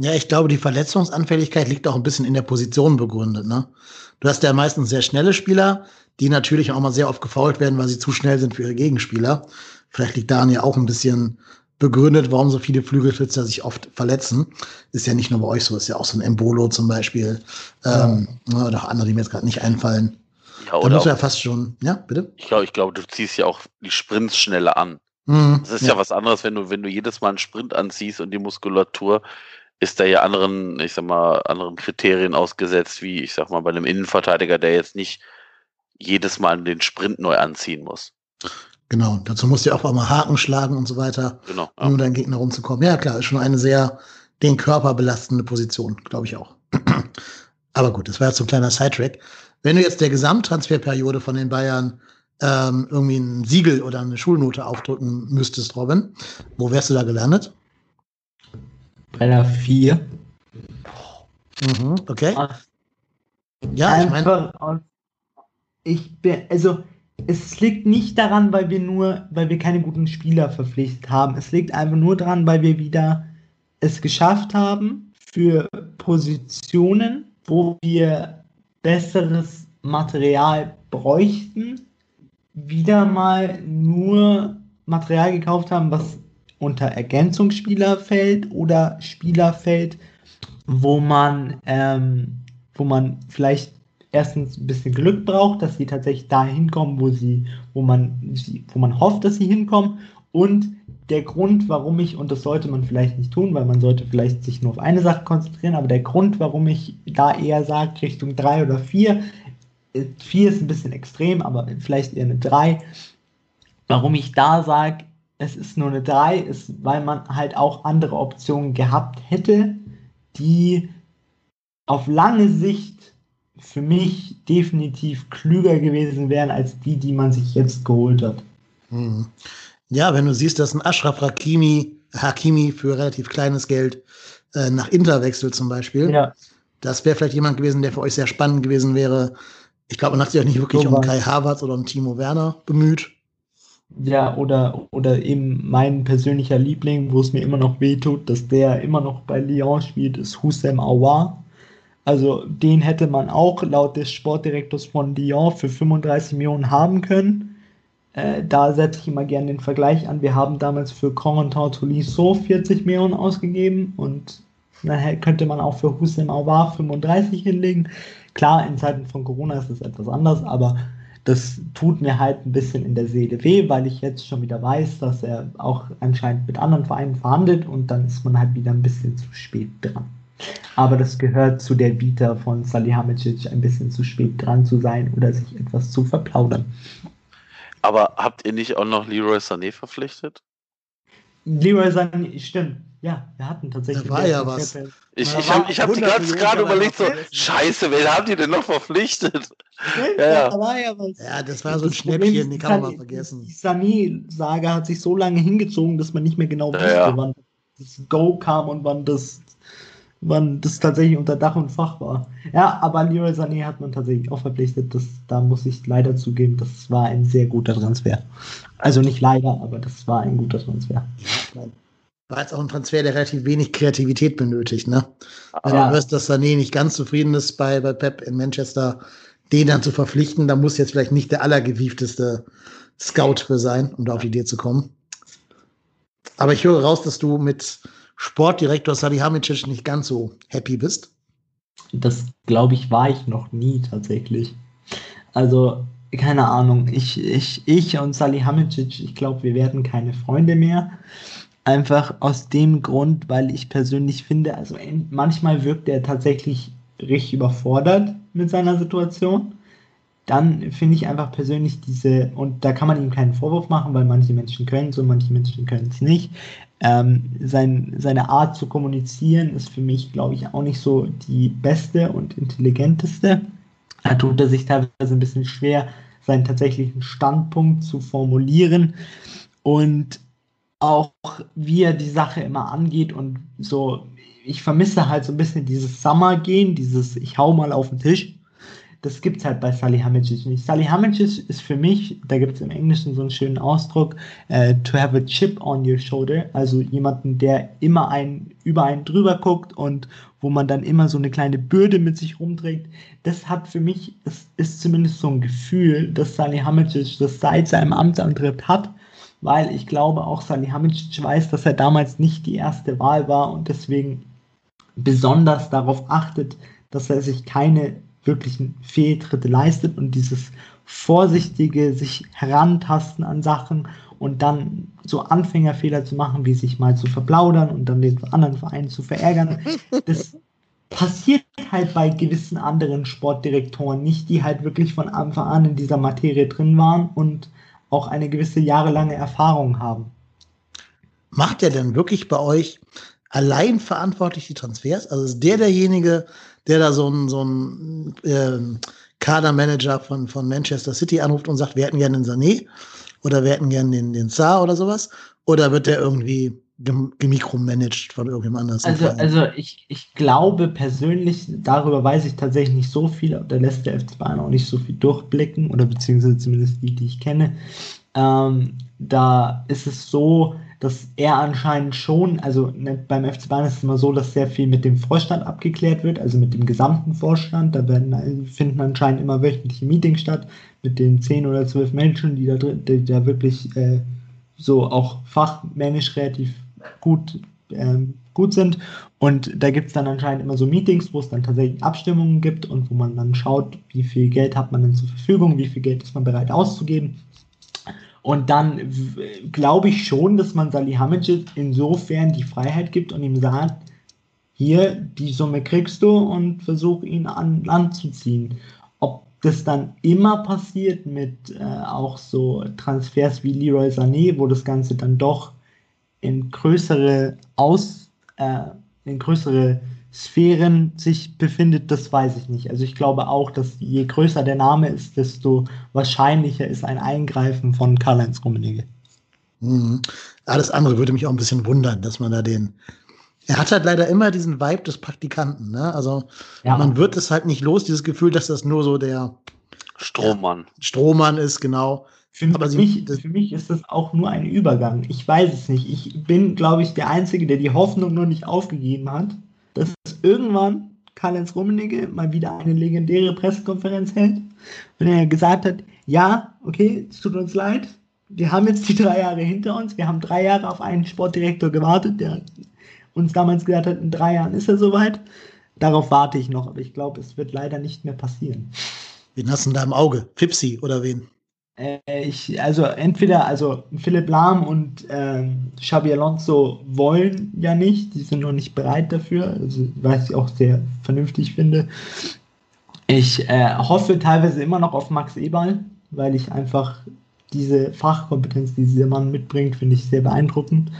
Ja, ich glaube, die Verletzungsanfälligkeit liegt auch ein bisschen in der Position begründet. Ne? Du hast ja meistens sehr schnelle Spieler, die natürlich auch mal sehr oft gefault werden, weil sie zu schnell sind für ihre Gegenspieler. Vielleicht liegt daran ja auch ein bisschen begründet, warum so viele Flügelschützer sich oft verletzen. Ist ja nicht nur bei euch so, ist ja auch so ein Embolo zum Beispiel. Ähm, ja. Oder auch andere, die mir jetzt gerade nicht einfallen. Ja, oder da muss ja fast schon, ja, bitte? Ich glaube, ich glaube, du ziehst ja auch die Sprints schneller an. Mhm, das ist ja. ja. was anderes, wenn du, wenn du jedes Mal einen Sprint anziehst und die Muskulatur ist da ja anderen, ich sag mal, anderen Kriterien ausgesetzt, wie ich sag mal, bei einem Innenverteidiger, der jetzt nicht jedes Mal den Sprint neu anziehen muss. Genau, dazu musst du ja auch mal Haken schlagen und so weiter, genau, ja. um deinen Gegner rumzukommen. Ja, klar, ist schon eine sehr den Körper belastende Position, glaube ich auch. Aber gut, das war jetzt so ein kleiner Sidetrack. Wenn du jetzt der Gesamttransferperiode von den Bayern ähm, irgendwie ein Siegel oder eine Schulnote aufdrücken müsstest, Robin, wo wärst du da gelandet? Bei der 4. Mhm, okay. Ja, ich meine. Ich bin, also, es liegt nicht daran, weil wir nur, weil wir keine guten Spieler verpflichtet haben. Es liegt einfach nur daran, weil wir wieder es geschafft haben, für Positionen, wo wir besseres Material bräuchten, wieder mal nur Material gekauft haben, was unter Ergänzungsspieler fällt oder Spieler fällt, wo man, ähm, wo man vielleicht erstens ein bisschen Glück braucht, dass sie tatsächlich da hinkommen, wo sie, wo man, wo man hofft, dass sie hinkommen und der Grund, warum ich, und das sollte man vielleicht nicht tun, weil man sollte vielleicht sich nur auf eine Sache konzentrieren, aber der Grund, warum ich da eher sage, Richtung 3 oder 4, 4 ist ein bisschen extrem, aber vielleicht eher eine 3. Warum ich da sage, es ist nur eine 3, ist, weil man halt auch andere Optionen gehabt hätte, die auf lange Sicht für mich definitiv klüger gewesen wären als die, die man sich jetzt geholt hat. Mhm. Ja, wenn du siehst, dass ein Ashraf Hakimi, Hakimi für relativ kleines Geld äh, nach Inter wechselt zum Beispiel, ja. das wäre vielleicht jemand gewesen, der für euch sehr spannend gewesen wäre. Ich glaube, man hat sich auch nicht wirklich so um Kai Havertz oder um Timo Werner bemüht. Ja, oder, oder eben mein persönlicher Liebling, wo es mir immer noch wehtut, dass der immer noch bei Lyon spielt, ist Hussein Aouar. Also den hätte man auch laut des Sportdirektors von Lyon für 35 Millionen haben können. Äh, da setze ich immer gerne den Vergleich an. Wir haben damals für Corentin Tolisso 40 Millionen ausgegeben und dann könnte man auch für Hussein Aouar 35 hinlegen. Klar, in Zeiten von Corona ist das etwas anders, aber das tut mir halt ein bisschen in der Seele weh, weil ich jetzt schon wieder weiß, dass er auch anscheinend mit anderen Vereinen verhandelt und dann ist man halt wieder ein bisschen zu spät dran. Aber das gehört zu der Bieter von Salihamidzic, ein bisschen zu spät dran zu sein oder sich etwas zu verplaudern. Aber habt ihr nicht auch noch Leroy Sané verpflichtet? Leroy Sané, stimmt. Ja, wir hatten tatsächlich. Da war ja was. Ich, ich habe hab die ganze gerade überlegt, so, scheiße, wen haben die denn noch verpflichtet? Ja, ja. Da war ja, was. ja, das war so ein Schnäppchen, die kann man mal vergessen. Die Sané-Saga hat sich so lange hingezogen, dass man nicht mehr genau wusste, ja, wann das Go kam und wann das, wann das tatsächlich unter Dach und Fach war. Ja, aber Leroy Sané hat man tatsächlich auch verpflichtet. Das, da muss ich leider zugeben, das war ein sehr guter Transfer. Also nicht leider, aber das war ein guter Transfer. War jetzt auch ein Transfer, der relativ wenig Kreativität benötigt, ne? Wenn Ja. du hörst, dass Sané nicht ganz zufrieden ist bei, bei Pep in Manchester, den dann zu verpflichten, da muss jetzt vielleicht nicht der allergewiefteste Scout für sein, um da auf die Idee zu kommen. Aber ich höre raus, dass du mit Sportdirektor Salihamidzic nicht ganz so happy bist. Das glaube ich, war ich noch nie tatsächlich. Also, keine Ahnung. Ich, ich, ich und Salihamidzic, ich glaube, wir werden keine Freunde mehr. Einfach aus dem Grund, weil ich persönlich finde, also manchmal wirkt er tatsächlich richtig überfordert mit seiner Situation. Dann finde ich einfach persönlich diese, und da kann man ihm keinen Vorwurf machen, weil manche Menschen können es und manche Menschen können es nicht. Ähm, sein, seine Art zu kommunizieren ist für mich, glaube ich, auch nicht so die beste und intelligenteste. Da tut er sich teilweise ein bisschen schwer, seinen tatsächlichen Standpunkt zu formulieren und auch wie er die Sache immer angeht und so. Ich vermisse halt so ein bisschen dieses Summer-Gehen, dieses Ich hau mal auf den Tisch. Das gibt es halt bei Salihamidzic nicht. Salihamidzic ist für mich, da gibt es im Englischen so einen schönen Ausdruck, äh, to have a chip on your shoulder, also jemanden, der immer einen, über einen drüber guckt und wo man dann immer so eine kleine Bürde mit sich rumträgt. Das hat für mich, es ist zumindest so ein Gefühl, dass Salihamidzic das seit seinem Amtsantritt hat, weil ich glaube auch Salihamidzic weiß, dass er damals nicht die erste Wahl war und deswegen besonders darauf achtet, dass er sich keine wirklichen Fehltritte leistet und dieses vorsichtige sich herantasten an Sachen und dann so Anfängerfehler zu machen, wie sich mal zu verplaudern und dann den anderen Verein zu verärgern, das passiert halt bei gewissen anderen Sportdirektoren nicht, die halt wirklich von Anfang an in dieser Materie drin waren und auch eine gewisse jahrelange Erfahrung haben. Macht er denn wirklich bei euch allein verantwortlich die Transfers? Also ist der derjenige, der da so ein, so ein ähm, Kadermanager von, von Manchester City anruft und sagt, wir hätten gerne den Sané oder wir hätten gerne den, den Saar oder sowas? Oder wird der irgendwie gem- gemikromanagt von irgendjemand anders? Also, also ich, ich glaube persönlich, darüber weiß ich tatsächlich nicht so viel, da lässt der FC Bayern auch nicht so viel durchblicken, oder beziehungsweise zumindest die, die ich kenne. Ähm, da ist es so, dass er anscheinend schon, also ne, beim FC Bayern ist es immer so, dass sehr viel mit dem Vorstand abgeklärt wird, also mit dem gesamten Vorstand. Da werden, äh, finden anscheinend immer wöchentliche Meetings statt mit den zehn oder zwölf Menschen, die da drin, die da wirklich äh, so auch fachmännisch relativ gut, ähm, gut sind. Und da gibt es dann anscheinend immer so Meetings, wo es dann tatsächlich Abstimmungen gibt und wo man dann schaut, wie viel Geld hat man denn zur Verfügung, wie viel Geld ist man bereit auszugeben. Und dann glaube ich schon, dass man Salihamidzic insofern die Freiheit gibt und ihm sagt, hier, die Summe kriegst du und versuch ihn an Land zu ziehen. Ob das dann immer passiert mit äh, auch so Transfers wie Leroy Sané, wo das Ganze dann doch in größere Aus, äh, in größere Sphären sich befindet, das weiß ich nicht. Also ich glaube auch, dass je größer der Name ist, desto wahrscheinlicher ist ein Eingreifen von Karl-Heinz Rummenigge. Mhm. Alles andere würde mich auch ein bisschen wundern, dass man da den. Er hat halt leider immer diesen Vibe des Praktikanten, ne? Also Ja. man wird es halt nicht los, dieses Gefühl, dass das nur so der Strohmann. Strohmann ist, genau. Für, Aber sie- mich, für mich ist das auch nur ein Übergang. Ich weiß es nicht. Ich bin, glaube ich, der Einzige, der die Hoffnung noch nicht aufgegeben hat, dass irgendwann Karl-Heinz Rummenigge mal wieder eine legendäre Pressekonferenz hält, wenn er gesagt hat, ja, okay, es tut uns leid, wir haben jetzt die drei Jahre hinter uns, wir haben drei Jahre auf einen Sportdirektor gewartet, der uns damals gesagt hat, in drei Jahren ist er soweit. Darauf warte ich noch, aber ich glaube, es wird leider nicht mehr passieren. Wen hast du denn da im Auge? Fipsi oder wen? Äh, ich, also entweder, also Philipp Lahm und ähm, Xabi Alonso wollen ja nicht, die sind noch nicht bereit dafür, also, was ich auch sehr vernünftig finde. Ich äh, hoffe teilweise immer noch auf Max Eberl, weil ich einfach diese Fachkompetenz, die dieser Mann mitbringt, finde ich sehr beeindruckend.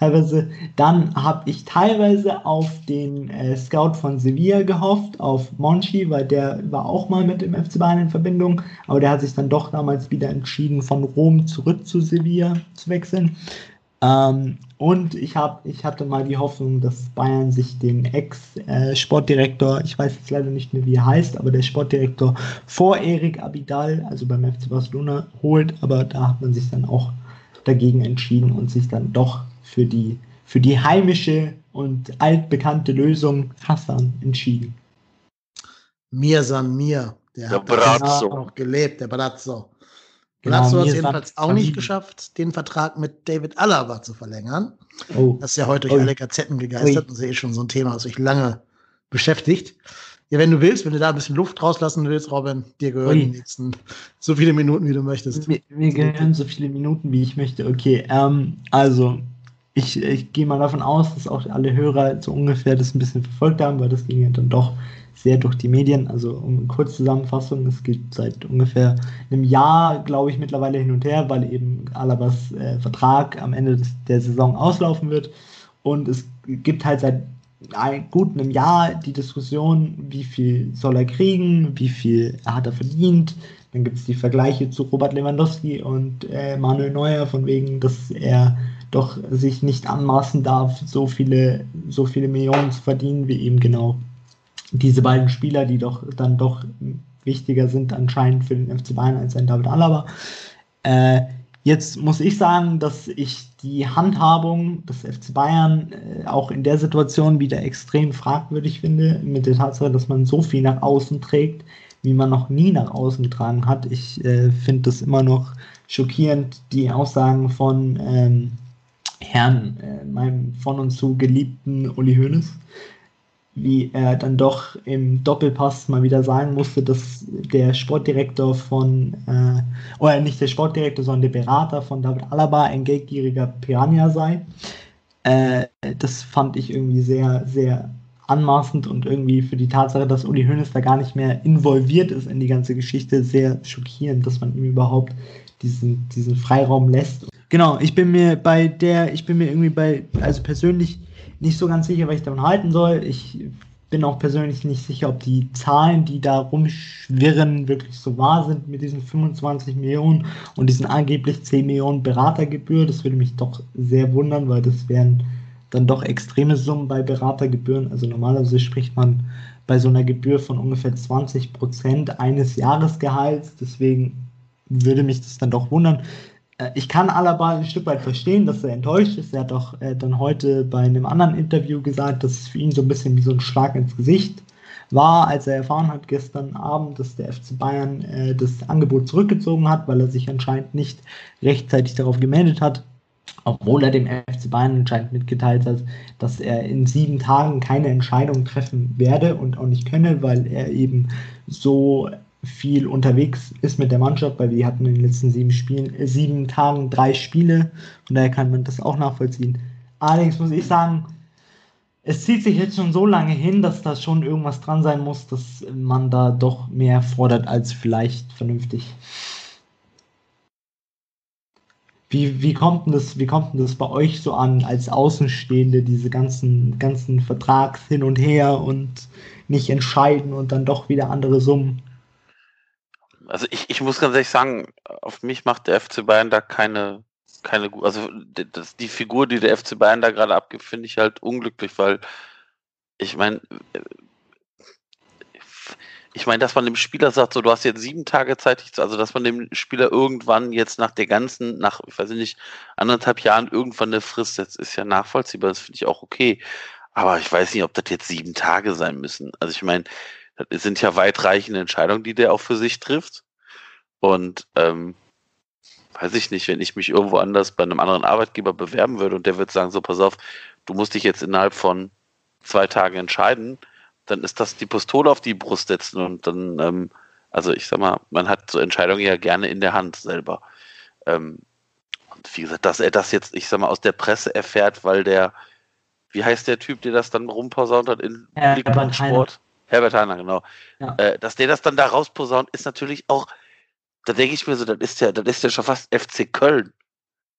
Teilweise. Dann habe ich teilweise auf den äh, Scout von Sevilla gehofft, auf Monchi, weil der war auch mal mit dem FC Bayern in Verbindung, aber der hat sich dann doch damals wieder entschieden, von Rom zurück zu Sevilla zu wechseln. Ähm, und ich, hab, ich hatte mal die Hoffnung, dass Bayern sich den Ex-Sportdirektor, ich weiß jetzt leider nicht mehr, wie er heißt, aber der Sportdirektor vor Erik Abidal, also beim FC Barcelona, holt. Aber da hat man sich dann auch dagegen entschieden und sich dann doch für die, für die heimische und altbekannte Lösung Hassan entschieden. Mir san mir. Der, Der hat Brazzo. auch gelebt, der Brazzo. Genau, Brazzo hat mir es jedenfalls auch nicht geschafft, den Vertrag mit David Alaba zu verlängern. Oh. Das ist ja heute durch Ui. alle Gazetten gegeistert und sehe schon so ein Thema, das sich lange beschäftigt. Ja, wenn du willst, wenn du da ein bisschen Luft rauslassen willst, Robin, dir gehören Ui. die nächsten so viele Minuten, wie du möchtest. Mir, mir gehören so viele Minuten, wie ich möchte. Okay, ähm, also ich, ich gehe mal davon aus, dass auch alle Hörer so ungefähr das ein bisschen verfolgt haben, weil das ging ja dann doch sehr durch die Medien. Also um kurz Zusammenfassung, es geht seit ungefähr einem Jahr, glaube ich, mittlerweile hin und her, weil eben Alabas äh, Vertrag am Ende des, der Saison auslaufen wird. Und es gibt halt seit ein, gut einem Jahr die Diskussion, wie viel soll er kriegen, wie viel hat er verdient. Dann gibt es die Vergleiche zu Robert Lewandowski und äh, Manuel Neuer, von wegen, dass er doch sich nicht anmaßen darf, so viele, so viele Millionen zu verdienen, wie eben genau diese beiden Spieler, die doch dann doch wichtiger sind anscheinend für den FC Bayern als ein David Alaba. Äh, jetzt muss ich sagen, dass ich die Handhabung des FC Bayern äh, auch in der Situation wieder extrem fragwürdig finde, mit der Tatsache, dass man so viel nach außen trägt, wie man noch nie nach außen getragen hat. Ich äh, finde das immer noch schockierend, die Aussagen von ähm, Herrn, äh, meinem von und zu geliebten Uli Hoeneß, wie er dann doch im Doppelpass mal wieder sagen musste, dass der Sportdirektor von, äh, oder nicht der Sportdirektor, sondern der Berater von David Alaba ein geldgieriger Piranha sei. Äh, das fand ich irgendwie sehr, sehr anmaßend und irgendwie für die Tatsache, dass Uli Hoeneß da gar nicht mehr involviert ist in die ganze Geschichte, sehr schockierend, dass man ihm überhaupt diesen, diesen Freiraum lässt. Genau, ich bin mir bei der, ich bin mir irgendwie bei, also persönlich nicht so ganz sicher, was ich davon halten soll. Ich bin auch persönlich nicht sicher, ob die Zahlen, die da rumschwirren, wirklich so wahr sind mit diesen 25 Millionen und diesen angeblich 10 Millionen Beratergebühr. Das würde mich doch sehr wundern, weil das wären dann doch extreme Summen bei Beratergebühren. Also normalerweise spricht man bei so einer Gebühr von ungefähr 20 Prozent eines Jahresgehalts. Deswegen würde mich das dann doch wundern. Äh, Ich kann Alaba ein Stück weit verstehen, dass er enttäuscht ist. Er hat auch äh, dann heute bei einem anderen Interview gesagt, dass es für ihn so ein bisschen wie so ein Schlag ins Gesicht war, als er erfahren hat gestern Abend, dass der FC Bayern äh, das Angebot zurückgezogen hat, weil er sich anscheinend nicht rechtzeitig darauf gemeldet hat. Obwohl er dem FC Bayern anscheinend mitgeteilt hat, dass er in sieben Tagen keine Entscheidung treffen werde und auch nicht könne, weil er eben so viel unterwegs ist mit der Mannschaft, weil wir hatten in den letzten sieben Spielen, äh, sieben Tagen drei Spiele. Von daher kann man das auch nachvollziehen. Allerdings muss ich sagen, es zieht sich jetzt schon so lange hin, dass da schon irgendwas dran sein muss, dass man da doch mehr fordert als vielleicht vernünftig. Wie, wie, kommt denn das, wie kommt denn das bei euch so an, als Außenstehende, diese ganzen, ganzen Vertrags hin und her und nicht entscheiden und dann doch wieder andere Summen? Also ich, ich muss ganz ehrlich sagen, auf mich macht der FC Bayern da keine, keine gu- also das, die Figur, die der FC Bayern da gerade abgibt, finde ich halt unglücklich, weil ich meine, ich meine, dass man dem Spieler sagt, so du hast jetzt sieben Tage Zeit, also dass man dem Spieler irgendwann jetzt nach der ganzen, nach, ich weiß nicht, anderthalb Jahren irgendwann eine Frist setzt, ist ja nachvollziehbar, das finde ich auch okay. Aber ich weiß nicht, ob das jetzt sieben Tage sein müssen. Also ich meine, das sind ja weitreichende Entscheidungen, die der auch für sich trifft. Und ähm, weiß ich nicht, wenn ich mich irgendwo anders bei einem anderen Arbeitgeber bewerben würde und der wird sagen, so pass auf, du musst dich jetzt innerhalb von zwei Tagen entscheiden, dann ist das die Pistole auf die Brust setzen und dann, ähm, also ich sag mal, man hat so Entscheidungen ja gerne in der Hand selber. Ähm, und wie gesagt, dass er das jetzt, ich sag mal, aus der Presse erfährt, weil der, wie heißt der Typ, der das dann rumposaunt hat in Heiner. Sport? Herbert Heiner, genau. Ja. Äh, dass der das dann da rausposaunt, ist natürlich auch, da denke ich mir so, das ist ja, das ist ja schon fast FC Köln.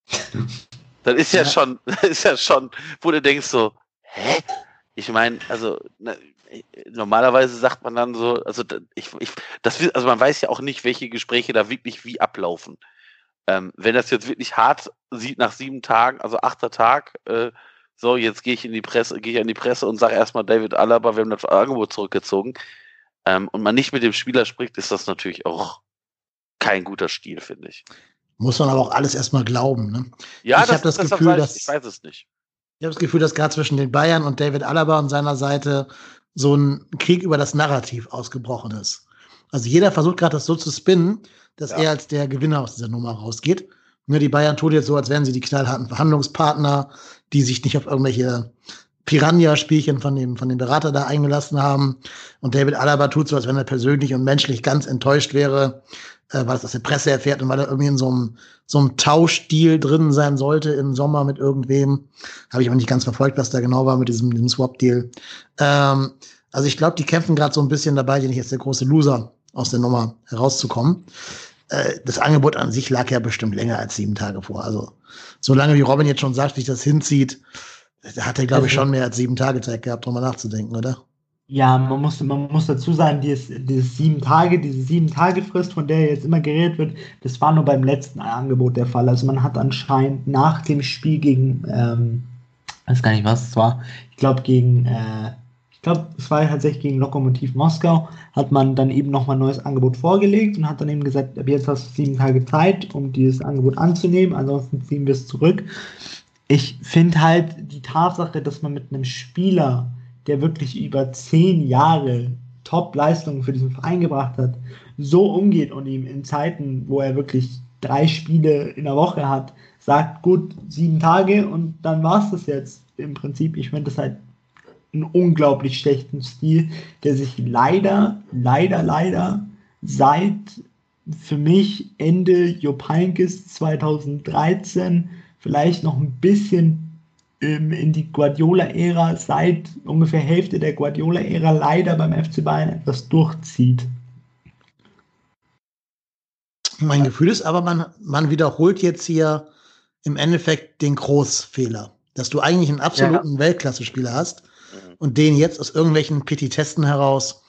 Das ist ja, Ja. schon, das ist ja schon, wo du denkst so, hä? Ich meine, also na, normalerweise sagt man dann so, also ich, ich, das, also man weiß ja auch nicht, welche Gespräche da wirklich wie ablaufen. Ähm, wenn das jetzt wirklich hart sieht nach sieben Tagen, also achter Tag, äh, so, jetzt gehe ich in die Presse, gehe ich in die Presse und sage erstmal David Alaba, wir haben das Angebot zurückgezogen, ähm, und man nicht mit dem Spieler spricht, ist das natürlich auch kein guter Stil, finde ich. Muss man aber auch alles erstmal glauben. Ne? Ja, ich habe das, Gefühl, weiß, dass ich weiß es nicht. Ich habe das Gefühl, dass gerade zwischen den Bayern und David Alaba und seiner Seite so ein Krieg über das Narrativ ausgebrochen ist. Also jeder versucht gerade das so zu spinnen, dass ja. er als der Gewinner aus dieser Nummer rausgeht. Nur die Bayern tun jetzt so, als wären sie die knallharten Verhandlungspartner, die sich nicht auf irgendwelche Piranha-Spielchen von dem, von dem Berater da eingelassen haben. Und David Alaba tut so, als wenn er persönlich und menschlich ganz enttäuscht wäre, äh, weil es aus der Presse erfährt und weil er irgendwie in so einem, so einem Tauschdeal drin sein sollte im Sommer mit irgendwem. Habe ich auch nicht ganz verfolgt, was da genau war mit diesem, diesem Swap-Deal. Ähm, also ich glaube, die kämpfen gerade so ein bisschen dabei, die nicht jetzt der große Loser aus der Nummer herauszukommen. Äh, das Angebot an sich lag ja bestimmt länger als sieben Tage vor. Also solange wie Robin jetzt schon sagt, sich das hinzieht, hat er, glaube ich, also schon mehr als sieben Tage Zeit gehabt, drüber nachzudenken, oder? Ja, man muss, man muss dazu sagen, dieses, dieses sieben Tage, diese sieben Tage Frist, von der jetzt immer geredet wird, das war nur beim letzten Angebot der Fall. Also man hat anscheinend nach dem Spiel gegen, ähm, weiß gar nicht, was es war, ich glaube gegen, äh, ich glaube, es war tatsächlich gegen Lokomotiv Moskau, hat man dann eben nochmal ein neues Angebot vorgelegt und hat dann eben gesagt, ab jetzt hast du sieben Tage Zeit, um dieses Angebot anzunehmen, ansonsten ziehen wir es zurück. Ich finde halt die Tatsache, dass man mit einem Spieler der wirklich über zehn Jahre Top-Leistungen für diesen Verein gebracht hat, so umgeht und ihm in Zeiten, wo er wirklich drei Spiele in der Woche hat, sagt, gut, sieben Tage und dann war es das jetzt. Im Prinzip, ich finde das halt einen unglaublich schlechten Stil, der sich leider, leider, leider seit für mich Ende Jupp 2013 vielleicht noch ein bisschen in die Guardiola-Ära seit ungefähr Hälfte der Guardiola-Ära leider beim FC Bayern etwas durchzieht. Mein Gefühl ist aber, man, man wiederholt jetzt hier im Endeffekt den Großfehler, dass du eigentlich einen absoluten ja. Weltklasse-Spieler hast. Und den jetzt aus irgendwelchen Petitesten heraus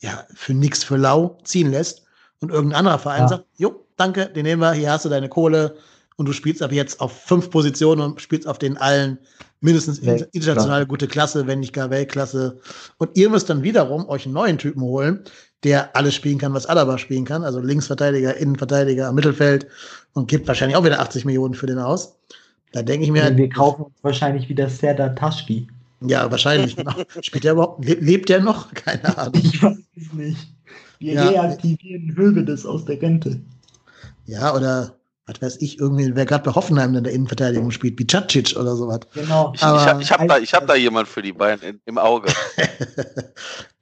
ja, für nichts für lau ziehen lässt und irgendein anderer Verein ja. sagt, jo, danke, den nehmen wir, hier hast du deine Kohle, und du spielst ab jetzt auf fünf Positionen und spielst auf den allen mindestens Welt, internationale klar. gute Klasse, wenn nicht gar Weltklasse. Und ihr müsst dann wiederum euch einen neuen Typen holen, der alles spielen kann, was Alaba spielen kann, also Linksverteidiger, Innenverteidiger, Mittelfeld und gibt wahrscheinlich auch wieder 80 Millionen für den aus. Da denke ich mir. Wir kaufen uns wahrscheinlich wieder Serdar Taschki. Ja, wahrscheinlich. Spielt der überhaupt, lebt der noch? Keine Ahnung. Ich weiß es nicht. Wir ja. reaktivieren Hövedes aus der Rente. Ja, oder was weiß ich, irgendwie, wer gerade bei Hoffenheim in der Innenverteidigung spielt, Bicacic oder sowas. Genau. Ich, ich habe hab da, hab da jemand für die Bayern in, im Auge.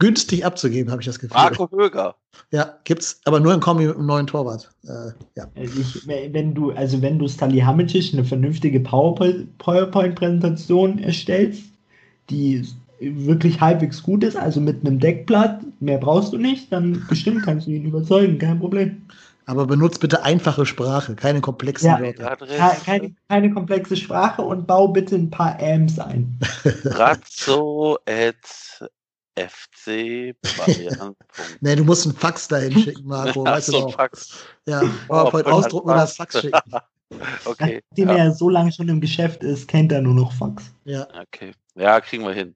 Günstig abzugeben, habe ich das Gefühl. Marco Höger. Ja, gibt's, aber nur in Kombi mit einem neuen Torwart. Äh, ja. Also ich, wenn du, also wenn du Salihamidzic eine vernünftige PowerPoint-Präsentation erstellst, die wirklich halbwegs gut ist, also mit einem Deckblatt, mehr brauchst du nicht, dann bestimmt kannst du ihn überzeugen, kein Problem. Aber benutzt bitte einfache Sprache, keine komplexen ja, Wörter. Keine, keine, komplexe Sprache und bau bitte ein paar Ams ein. Razzo at FC Bayern. nee, du musst einen Fax dahin schicken, Marco. weißt du Fax. Ja, PowerPoint oh, ausdrucken oder das Fax schicken. okay. Nachdem ja. er so lange schon im Geschäft ist, kennt er nur noch Fax. Ja. Okay. Ja, kriegen wir hin.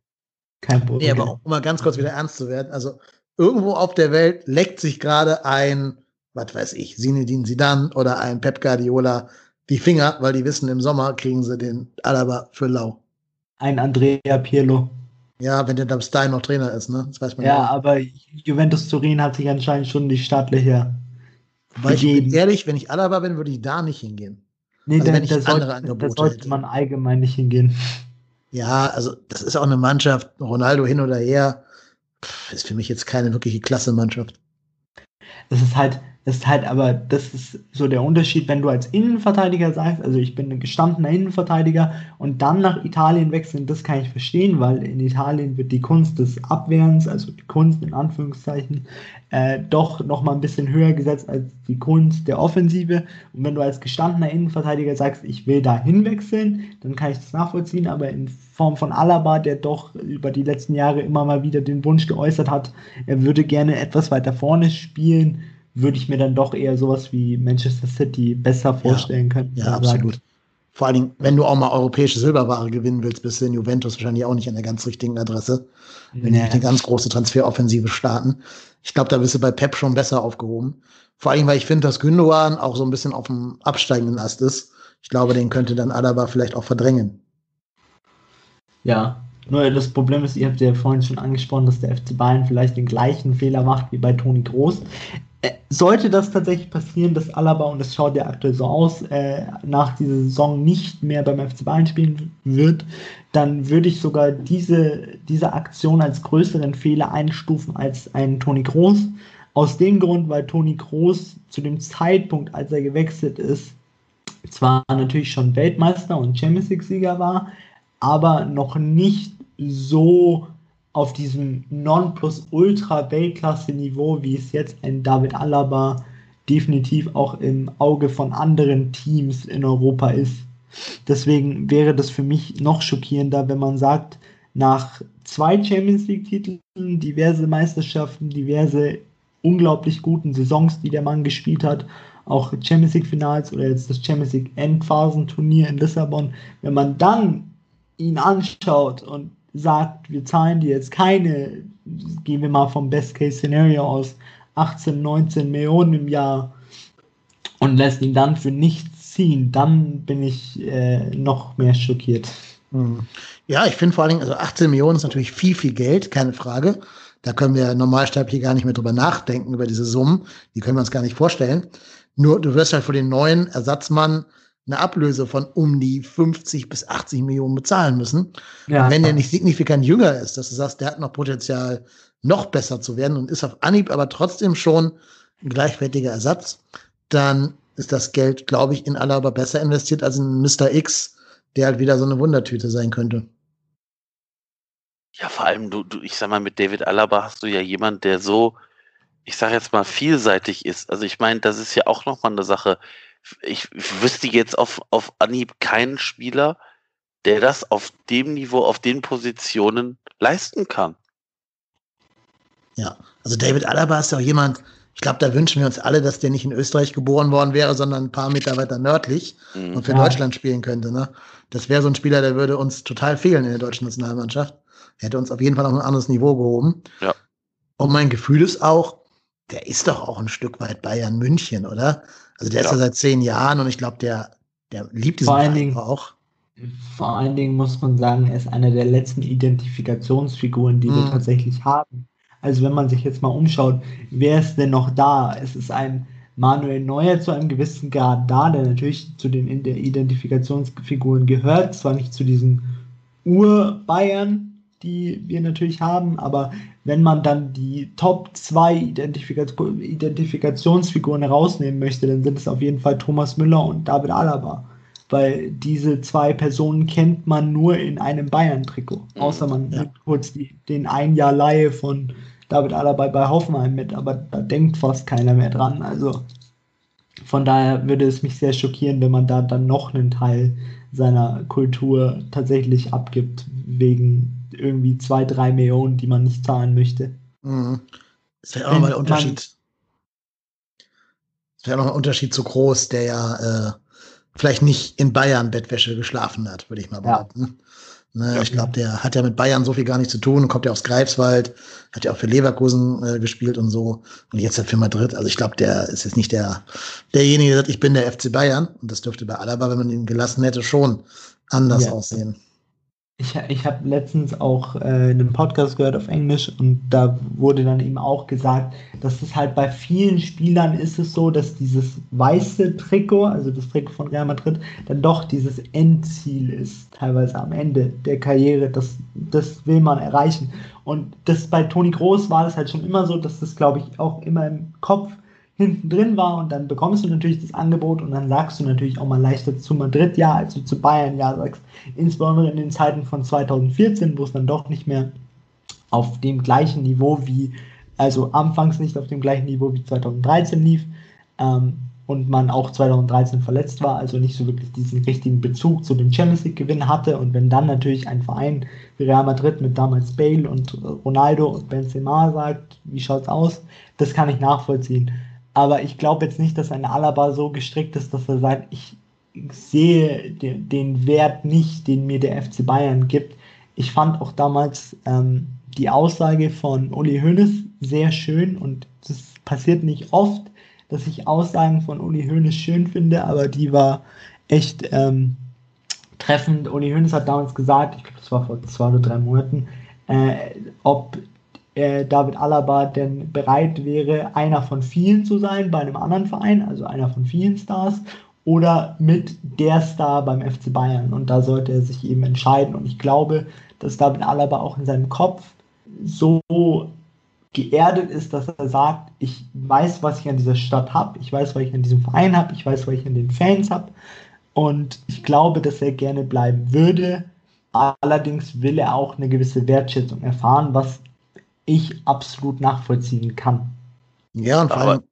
Kein Problem. Nee, aber um mal ganz kurz wieder ernst zu werden. Also, irgendwo auf der Welt leckt sich gerade ein was weiß ich, Sinedin Sidan oder ein Pep Guardiola die Finger, weil die wissen, im Sommer kriegen sie den Alaba für lau. Ein Andrea Pirlo. Ja, wenn der bis Stein noch Trainer ist, ne? Das weiß man ja. Ja, aber Juventus Turin hat sich anscheinend schon die staatliche. Weil ich bin ehrlich, wenn ich Alaba bin, würde ich da nicht hingehen. Nee, also, wenn ich da, andere sollte, da sollte hätte. man allgemein nicht hingehen. Ja, also das ist auch eine Mannschaft, Ronaldo hin oder her, ist für mich jetzt keine wirkliche Klasse-Mannschaft. Das ist halt, ist halt aber, das ist so der Unterschied, wenn du als Innenverteidiger sagst, also ich bin ein gestandener Innenverteidiger und dann nach Italien wechseln, das kann ich verstehen, weil in Italien wird die Kunst des Abwehrens, also die Kunst in Anführungszeichen, äh, doch nochmal ein bisschen höher gesetzt als die Kunst der Offensive. Und wenn du als gestandener Innenverteidiger sagst, ich will da hinwechseln, dann kann ich das nachvollziehen, aber in Form von Alaba, der doch über die letzten Jahre immer mal wieder den Wunsch geäußert hat, er würde gerne etwas weiter vorne spielen, würde ich mir dann doch eher sowas wie Manchester City besser vorstellen ja, können. Ja, absolut. Vor allen Dingen, wenn du auch mal europäische Silberware gewinnen willst, bist du in Juventus wahrscheinlich auch nicht an der ganz richtigen Adresse. Wenn nee. die eine ganz große Transferoffensive starten. Ich glaube, da bist du bei Pep schon besser aufgehoben. Vor allem, weil ich finde, dass Gündogan auch so ein bisschen auf dem absteigenden Ast ist. Ich glaube, den könnte dann Alaba vielleicht auch verdrängen. Ja, nur das Problem ist, ihr habt ja vorhin schon angesprochen, dass der FC Bayern vielleicht den gleichen Fehler macht wie bei Toni Groß. Äh, sollte das tatsächlich passieren, dass Alaba, und das schaut ja aktuell so aus, äh, nach dieser Saison nicht mehr beim FC Bayern spielen wird, dann würde ich sogar diese, diese Aktion als größeren Fehler einstufen als ein Toni Groß. Aus dem Grund, weil Toni Groß zu dem Zeitpunkt, als er gewechselt ist, zwar natürlich schon Weltmeister und Champions League-Sieger war, aber noch nicht so auf diesem Non-Plus-Ultra-Weltklasse-Niveau, wie es jetzt ein David Alaba definitiv auch im Auge von anderen Teams in Europa ist. Deswegen wäre das für mich noch schockierender, wenn man sagt, nach zwei Champions League-Titeln, diverse Meisterschaften, diverse unglaublich guten Saisons, die der Mann gespielt hat, auch Champions League-Finals oder jetzt das Champions League-Endphasenturnier in Lissabon, wenn man dann ihn anschaut und sagt, wir zahlen dir jetzt keine, gehen wir mal vom Best-Case-Szenario aus, 18, 19 Millionen im Jahr und lässt ihn dann für nichts ziehen, dann bin ich äh, noch mehr schockiert. Hm. Ja, ich finde vor allen Dingen, also 18 Millionen ist natürlich viel, viel Geld, keine Frage. Da können wir normalsterblich gar nicht mehr drüber nachdenken, über diese Summen. Die können wir uns gar nicht vorstellen. Nur du wirst halt für den neuen Ersatzmann eine Ablöse von um die 50 bis 80 Millionen bezahlen müssen. Ja. wenn der nicht signifikant jünger ist, dass du sagst, der hat noch Potenzial, noch besser zu werden und ist auf Anhieb aber trotzdem schon ein gleichwertiger Ersatz, dann ist das Geld, glaube ich, in Alaba besser investiert als in Mr. X, der halt wieder so eine Wundertüte sein könnte. Ja, vor allem, du, du, ich sag mal, mit David Alaba hast du ja jemand, der so, ich sag jetzt mal, vielseitig ist. Also ich meine, das ist ja auch nochmal eine Sache ich, ich wüsste jetzt auf, auf Anhieb keinen Spieler, der das auf dem Niveau, auf den Positionen leisten kann. Ja, also David Alaba ist ja auch jemand, ich glaube, da wünschen wir uns alle, dass der nicht in Österreich geboren worden wäre, sondern ein paar Meter weiter nördlich mhm. und für ja. Deutschland spielen könnte. Ne? Das wäre so ein Spieler, der würde uns total fehlen in der deutschen Nationalmannschaft. Er hätte uns auf jeden Fall auf ein anderes Niveau gehoben. Ja. Und mein Gefühl ist auch, der ist doch auch ein Stück weit Bayern München, oder? Also der ja. ist ja seit zehn Jahren und ich glaube, der, der liebt diesen vor allen Dingen, auch. Vor allen Dingen muss man sagen, er ist einer der letzten Identifikationsfiguren, die mhm. wir tatsächlich haben. Also wenn man sich jetzt mal umschaut, wer ist denn noch da? Es ist ein Manuel Neuer zu einem gewissen Grad da, der natürlich zu den Identifikationsfiguren gehört, zwar nicht zu diesen Ur-Bayern, die wir natürlich haben, aber wenn man dann die Top 2 Identifikation, Identifikationsfiguren herausnehmen möchte, dann sind es auf jeden Fall Thomas Müller und David Alaba. Weil diese zwei Personen kennt man nur in einem Bayern-Trikot. Mhm, Außer man ja. nimmt kurz die, den ein Jahr Laie von David Alaba bei Hoffenheim mit, aber da denkt fast keiner mehr dran. Also von daher würde es mich sehr schockieren, wenn man da dann noch einen Teil seiner Kultur tatsächlich abgibt, wegen irgendwie zwei, drei Millionen, die man nicht zahlen möchte. Mhm. Das wäre auch nochmal der Unterschied. Das wäre noch ein Unterschied zu groß, der ja äh, vielleicht nicht in Bayern Bettwäsche geschlafen hat, würde ich mal behaupten. Ja. Ne, ja, ich glaube, der hat ja mit Bayern so viel gar nicht zu tun, kommt ja aus Greifswald, hat ja auch für Leverkusen äh, gespielt und so. Und jetzt halt für Madrid. Also ich glaube, der ist jetzt nicht der, derjenige, der sagt, ich bin der FC Bayern. Und das dürfte bei Alaba, wenn man ihn gelassen hätte, schon anders ja. aussehen. Ich, ich habe letztens auch äh, einen Podcast gehört auf Englisch und da wurde dann eben auch gesagt, dass es halt bei vielen Spielern ist es so, dass dieses weiße Trikot, also das Trikot von Real Madrid, dann doch dieses Endziel ist, teilweise am Ende der Karriere. Das, das will man erreichen. Und das bei Toni Groß war das halt schon immer so, dass das, glaube ich, auch immer im Kopf hinten drin war und dann bekommst du natürlich das Angebot und dann sagst du natürlich auch mal leichter zu Madrid ja, als du zu Bayern ja sagst. Insbesondere in den Zeiten von 2014, wo es dann doch nicht mehr auf dem gleichen Niveau wie, also anfangs nicht auf dem gleichen Niveau wie 2013 lief ähm, und man auch 2013 verletzt war, also nicht so wirklich diesen richtigen Bezug zu dem Champions League Gewinn hatte und wenn dann natürlich ein Verein wie Real Madrid mit damals Bale und Ronaldo und Benzema sagt, wie schaut's aus, das kann ich nachvollziehen. Aber ich glaube jetzt nicht, dass ein Alaba so gestrickt ist, dass er sagt, ich sehe den, Wert nicht, den mir der FC Bayern gibt. Ich fand auch damals ähm, die Aussage von Uli Hoeneß sehr schön und das passiert nicht oft, dass ich Aussagen von Uli Hoeneß schön finde, aber die war echt ähm, treffend. Uli Hoeneß hat damals gesagt, ich glaube, das war vor zwei oder drei Monaten, äh, ob äh, David Alaba denn bereit wäre, einer von vielen zu sein bei einem anderen Verein, also einer von vielen Stars, oder mit der Star beim FC Bayern. Und da sollte er sich eben entscheiden. Und ich glaube, dass David Alaba auch in seinem Kopf so geerdet ist, dass er sagt, ich weiß, was ich an dieser Stadt habe, ich weiß, was ich an diesem Verein habe, ich weiß, was ich an den Fans habe. Und ich glaube, dass er gerne bleiben würde. Allerdings will er auch eine gewisse Wertschätzung erfahren, was ich absolut nachvollziehen kann. Ja, und vor allem,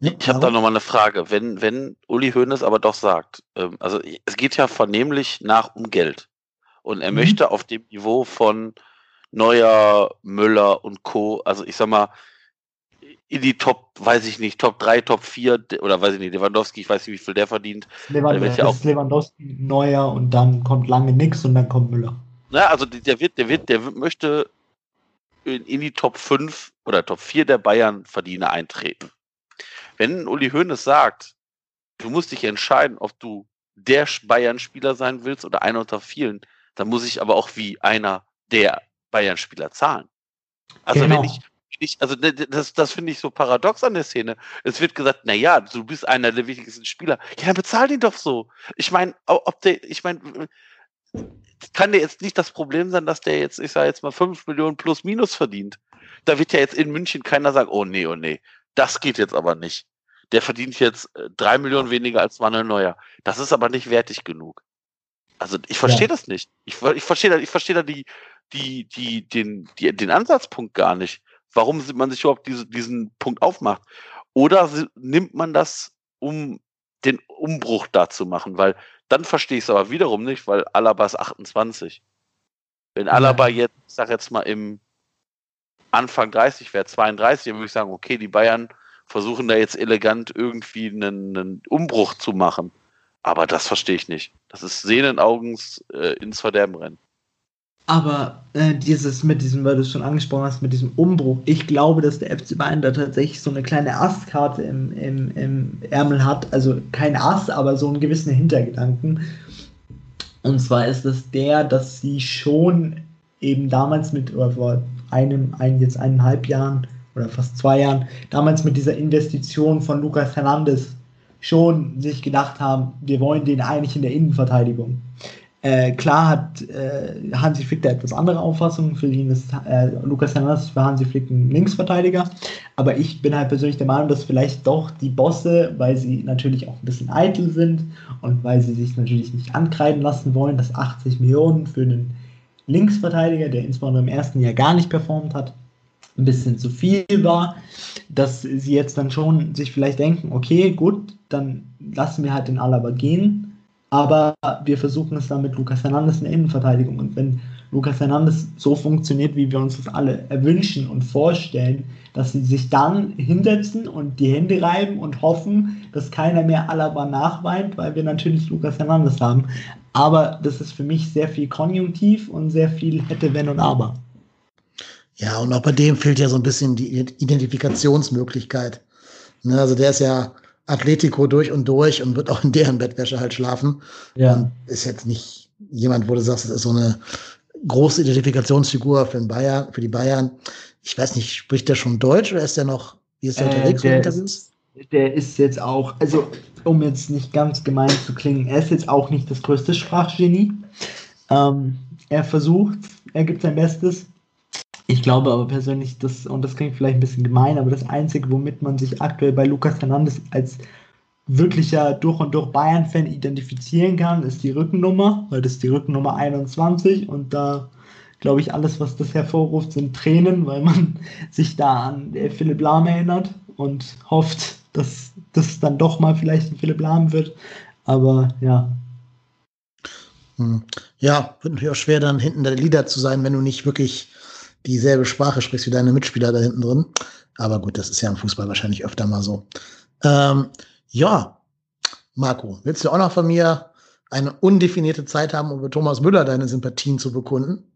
ich habe da nochmal eine Frage. Wenn, wenn Uli Hoeneß aber doch sagt, ähm, also es geht ja vernehmlich nach um Geld. Und er mhm. möchte auf dem Niveau von Neuer, Müller und Co., also ich sag mal, in die Top, weiß ich nicht, Top 3, Top 4 oder weiß ich nicht, Lewandowski, ich weiß nicht, wie viel der verdient. Lewandowski, ja Lewandowski, Neuer und dann kommt lange nix und dann kommt Müller. Na, also der wird, der wird, der möchte in, die Top 5 oder Top 4 der Bayern-Verdiener eintreten. Wenn Uli Hoeneß sagt, du musst dich entscheiden, ob du der Bayern-Spieler sein willst oder einer unter vielen, dann muss ich aber auch wie einer der Bayern-Spieler zahlen. Also genau. wenn ich, ich also das, das finde ich so paradox an der Szene. Es wird gesagt, na ja, du bist einer der wichtigsten Spieler. Ja, dann bezahl den doch so. Ich meine, ob der, ich meine, kann der jetzt nicht das Problem sein, dass der jetzt, ich sage jetzt mal, 5 Millionen plus minus verdient. Da wird ja jetzt in München keiner sagen, oh nee, oh nee, das geht jetzt aber nicht. Der verdient jetzt äh, drei Millionen weniger als Manuel Neuer. Das ist aber nicht wertig genug. Also ich verstehe ja. das nicht. Ich, ich verstehe da, ich verstehe da die, die, die, den, die, den Ansatzpunkt gar nicht. Warum man sich überhaupt diese, diesen Punkt aufmacht. Oder nimmt man das, um den Umbruch da zu machen? Weil dann verstehe ich es aber wiederum nicht, weil Alaba ist 28. Wenn Alaba jetzt, ich sag jetzt mal im Anfang 30 wäre, 32, dann würde ich sagen, okay, die Bayern versuchen da jetzt elegant irgendwie einen, einen Umbruch zu machen. Aber das verstehe ich nicht. Das ist sehenden Augens äh, ins Verderben rennen. Aber äh, dieses mit diesem, weil du es schon angesprochen hast, mit diesem Umbruch, ich glaube, dass der FC Bayern da tatsächlich so eine kleine Astkarte im, im, im Ärmel hat. Also kein Ass, aber so einen gewissen Hintergedanken. Und zwar ist es der, dass sie schon eben damals mit, oder vor einem, ein, jetzt eineinhalb Jahren oder fast zwei Jahren, damals mit dieser Investition von Lucas Hernandez schon sich gedacht haben, wir wollen den eigentlich in der Innenverteidigung. Äh, klar hat äh, Hansi Flick da etwas andere Auffassungen. Für ihn ist äh, Lukas Hernandez für Hansi Flick ein Linksverteidiger. Aber ich bin halt persönlich der Meinung, dass vielleicht doch die Bosse, weil sie natürlich auch ein bisschen eitel sind und weil sie sich natürlich nicht ankreiden lassen wollen, dass 80 Millionen für einen Linksverteidiger, der insbesondere im ersten Jahr gar nicht performt hat, ein bisschen zu viel war, dass sie jetzt dann schon sich vielleicht denken, okay, gut, dann lassen wir halt den Alaba gehen aber wir versuchen es dann mit Lukas Hernandez in der Innenverteidigung. Und wenn Lukas Hernandez so funktioniert, wie wir uns das alle erwünschen und vorstellen, dass sie sich dann hinsetzen und die Hände reiben und hoffen, dass keiner mehr Alaba nachweint, weil wir natürlich Lukas Hernandez haben. Aber das ist für mich sehr viel Konjunktiv und sehr viel hätte, wenn und aber. Ja, und auch bei dem fehlt ja so ein bisschen die Identifikationsmöglichkeit. Ne, also der ist ja Atletico durch und durch und wird auch in deren Bettwäsche halt schlafen. Ja. Und ist jetzt nicht jemand, wo du sagst, das ist so eine große Identifikationsfigur für, den Bayern, für die Bayern. Ich weiß nicht, spricht der schon Deutsch oder ist der noch, wie ist der äh, unterwegs? Der ist, der ist jetzt auch, also um jetzt nicht ganz gemein zu klingen, er ist jetzt auch nicht das größte Sprachgenie. Ähm, er versucht, er gibt sein Bestes. Ich glaube aber persönlich, dass, und das klingt vielleicht ein bisschen gemein, aber das Einzige, womit man sich aktuell bei Lukas Hernandez als wirklicher durch und durch Bayern-Fan identifizieren kann, ist die Rückennummer, weil das ist die Rückennummer 21 und da glaube ich, alles, was das hervorruft, sind Tränen, weil man sich da an Philipp Lahm erinnert und hofft, dass das dann doch mal vielleicht ein Philipp Lahm wird. Aber ja. Hm. Ja, wird natürlich auch schwer, dann hinten der Leader zu sein, wenn du nicht wirklich dieselbe Sprache sprichst wie deine Mitspieler da hinten drin. Aber gut, das ist ja im Fußball wahrscheinlich öfter mal so. Ähm, ja, Marco, willst du auch noch von mir eine undefinierte Zeit haben, um über Thomas Müller deine Sympathien zu bekunden?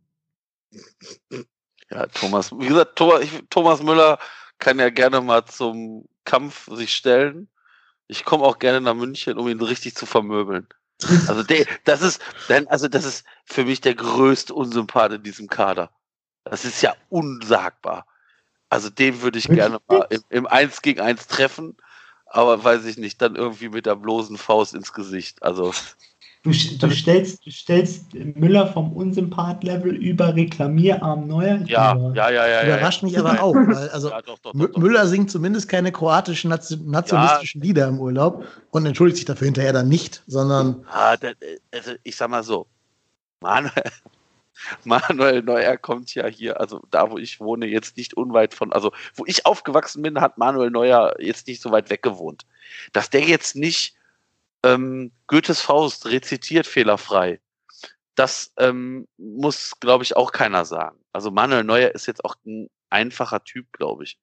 Ja, Thomas, wie gesagt, Thomas, ich, Thomas Müller kann ja gerne mal zum Kampf sich stellen. Ich komme auch gerne nach München, um ihn richtig zu vermöbeln. Also der, das ist, also das ist für mich der größte Unsympath in diesem Kader. Das ist ja unsagbar. Also den würde ich gerne mal im, im 1 gegen 1 treffen, aber weiß ich nicht, dann irgendwie mit der bloßen Faust ins Gesicht. Also Du, du, stellst, du stellst Müller vom Unsympath-Level über Reklamierarm Neuer. Ja, ja, ja, ja. Überrascht ja, mich aber auch, weil also ja, doch, doch, doch, Müller singt zumindest keine kroatischen nationalistischen ja. Lieder im Urlaub und entschuldigt sich dafür hinterher dann nicht, sondern. Ah, also ich sag mal so, Manuel, Manuel Neuer kommt ja hier, also da, wo ich wohne, jetzt nicht unweit von, also wo ich aufgewachsen bin, hat Manuel Neuer jetzt nicht so weit weg gewohnt. Dass der jetzt nicht ähm, Goethes Faust rezitiert fehlerfrei. Das ähm, muss, glaube ich, auch keiner sagen. Also Manuel Neuer ist jetzt auch ein einfacher Typ, glaube ich.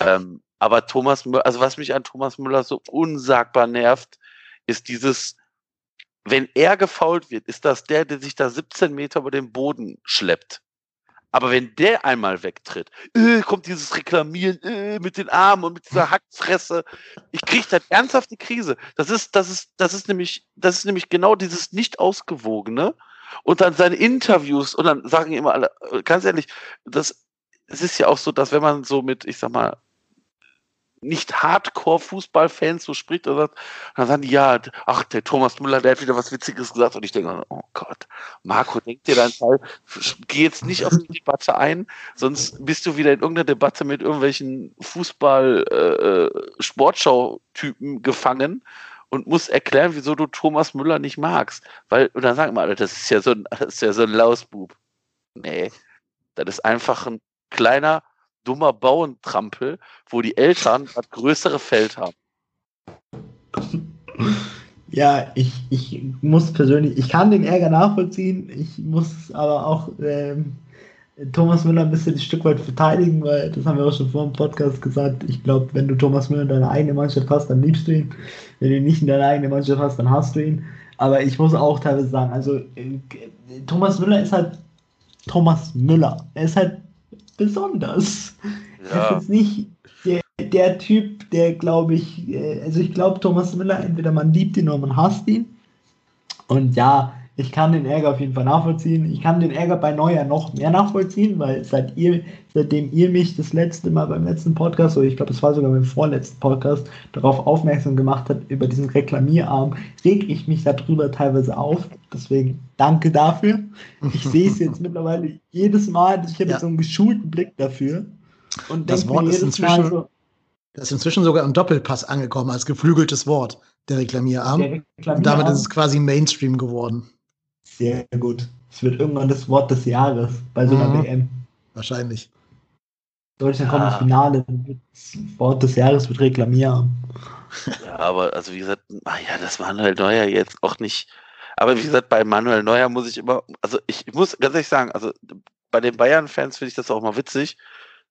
Ähm, aber Thomas Müller, also was mich an Thomas Müller so unsagbar nervt, ist dieses, wenn er gefault wird, ist das der, der sich da 17 Meter über den Boden schleppt. Aber wenn der einmal wegtritt, äh, kommt dieses Reklamieren äh, mit den Armen und mit dieser Hackfresse. Ich kriege dann ernsthaft die Krise. Das ist, das ist, das ist nämlich, das ist nämlich genau dieses nicht ausgewogene. Und dann seine Interviews und dann sagen immer alle, äh, ganz ehrlich, das, es ist ja auch so, dass wenn man so mit, ich sag mal, nicht Hardcore-Fußballfans so spricht und sagt, dann sagen die, ja, ach, der Thomas Müller, der hat wieder was Witziges gesagt und ich denke, oh Gott, Marco, denk dir deinen Teil, geh jetzt nicht auf die Debatte ein, sonst bist du wieder in irgendeiner Debatte mit irgendwelchen Fußball-Sportschau-Typen äh, gefangen und musst erklären, wieso du Thomas Müller nicht magst. Weil, und dann sagen wir alle, das ist ja so ein, das ist ja so ein Lausbub. Nee, das ist einfach ein kleiner, dummer Bauentrampel, wo die Eltern das größere Feld haben. Ja, ich, ich muss persönlich, ich kann den Ärger nachvollziehen, ich muss aber auch ähm, Thomas Müller ein bisschen ein Stück weit verteidigen, weil das haben wir auch schon vor dem Podcast gesagt. Ich glaube, wenn du Thomas Müller in deiner eigenen Mannschaft hast, dann liebst du ihn. Wenn du ihn nicht in deiner eigenen Mannschaft hast, dann hast du ihn. Aber ich muss auch teilweise sagen, also äh, Thomas Müller ist halt Thomas Müller. Er ist halt besonders. Ja. Er ist nicht der, der Typ, der glaube ich, äh, also ich glaube Thomas Müller, entweder man liebt ihn oder man hasst ihn. Und ja, ich kann den Ärger auf jeden Fall nachvollziehen. Ich kann den Ärger bei Neuer noch mehr nachvollziehen, weil seit ihr, seitdem ihr mich das letzte Mal beim letzten Podcast, oder ich glaube, es war sogar beim vorletzten Podcast, darauf aufmerksam gemacht hat, über diesen Reklamierarm, reg ich mich darüber teilweise auf. Deswegen danke dafür. Ich sehe es jetzt mittlerweile jedes Mal. Ich habe ja. so einen geschulten Blick dafür. Und das Wort ist inzwischen, so, das ist inzwischen sogar im Doppelpass angekommen als geflügeltes Wort, der Reklamierarm. Der Reklamierarm. Und damit ist es quasi Mainstream geworden. Sehr gut. Es wird irgendwann das Wort des Jahres bei so einer mhm. WM. Wahrscheinlich. Deutschland kommt ins Finale, das Wort des Jahres wird reklamieren. Ja, aber also wie gesagt, ach ja, das Manuel Neuer jetzt auch nicht. Aber wie gesagt, bei Manuel Neuer muss ich immer, also ich muss ganz ehrlich sagen, also bei den Bayern-Fans finde ich das auch mal witzig,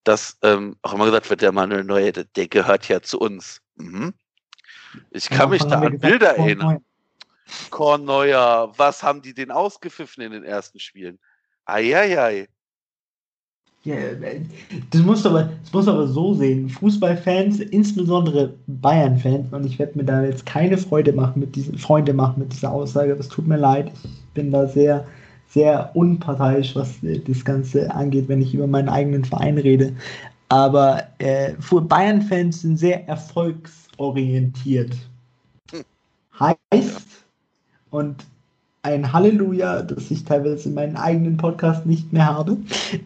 dass ähm, auch immer gesagt wird, der Manuel Neuer, der, der gehört ja zu uns. Mhm. Ich kann ja, mich da an Bilder erinnern. Korneuer, was haben die denn ausgepfiffen in den ersten Spielen? Eieiei. Ja, das musst, aber, das musst du aber so sehen. Fußballfans, insbesondere Bayern-Fans, und ich werde mir da jetzt keine Freude machen mit diesen, Freunde machen mit dieser Aussage. Das tut mir leid. Ich bin da sehr, sehr unparteiisch, was das Ganze angeht, wenn ich über meinen eigenen Verein rede. Aber äh, Bayern-Fans sind sehr erfolgsorientiert. Hm. Heißt, und ein Halleluja, das ich teilweise in meinen eigenen Podcast nicht mehr habe,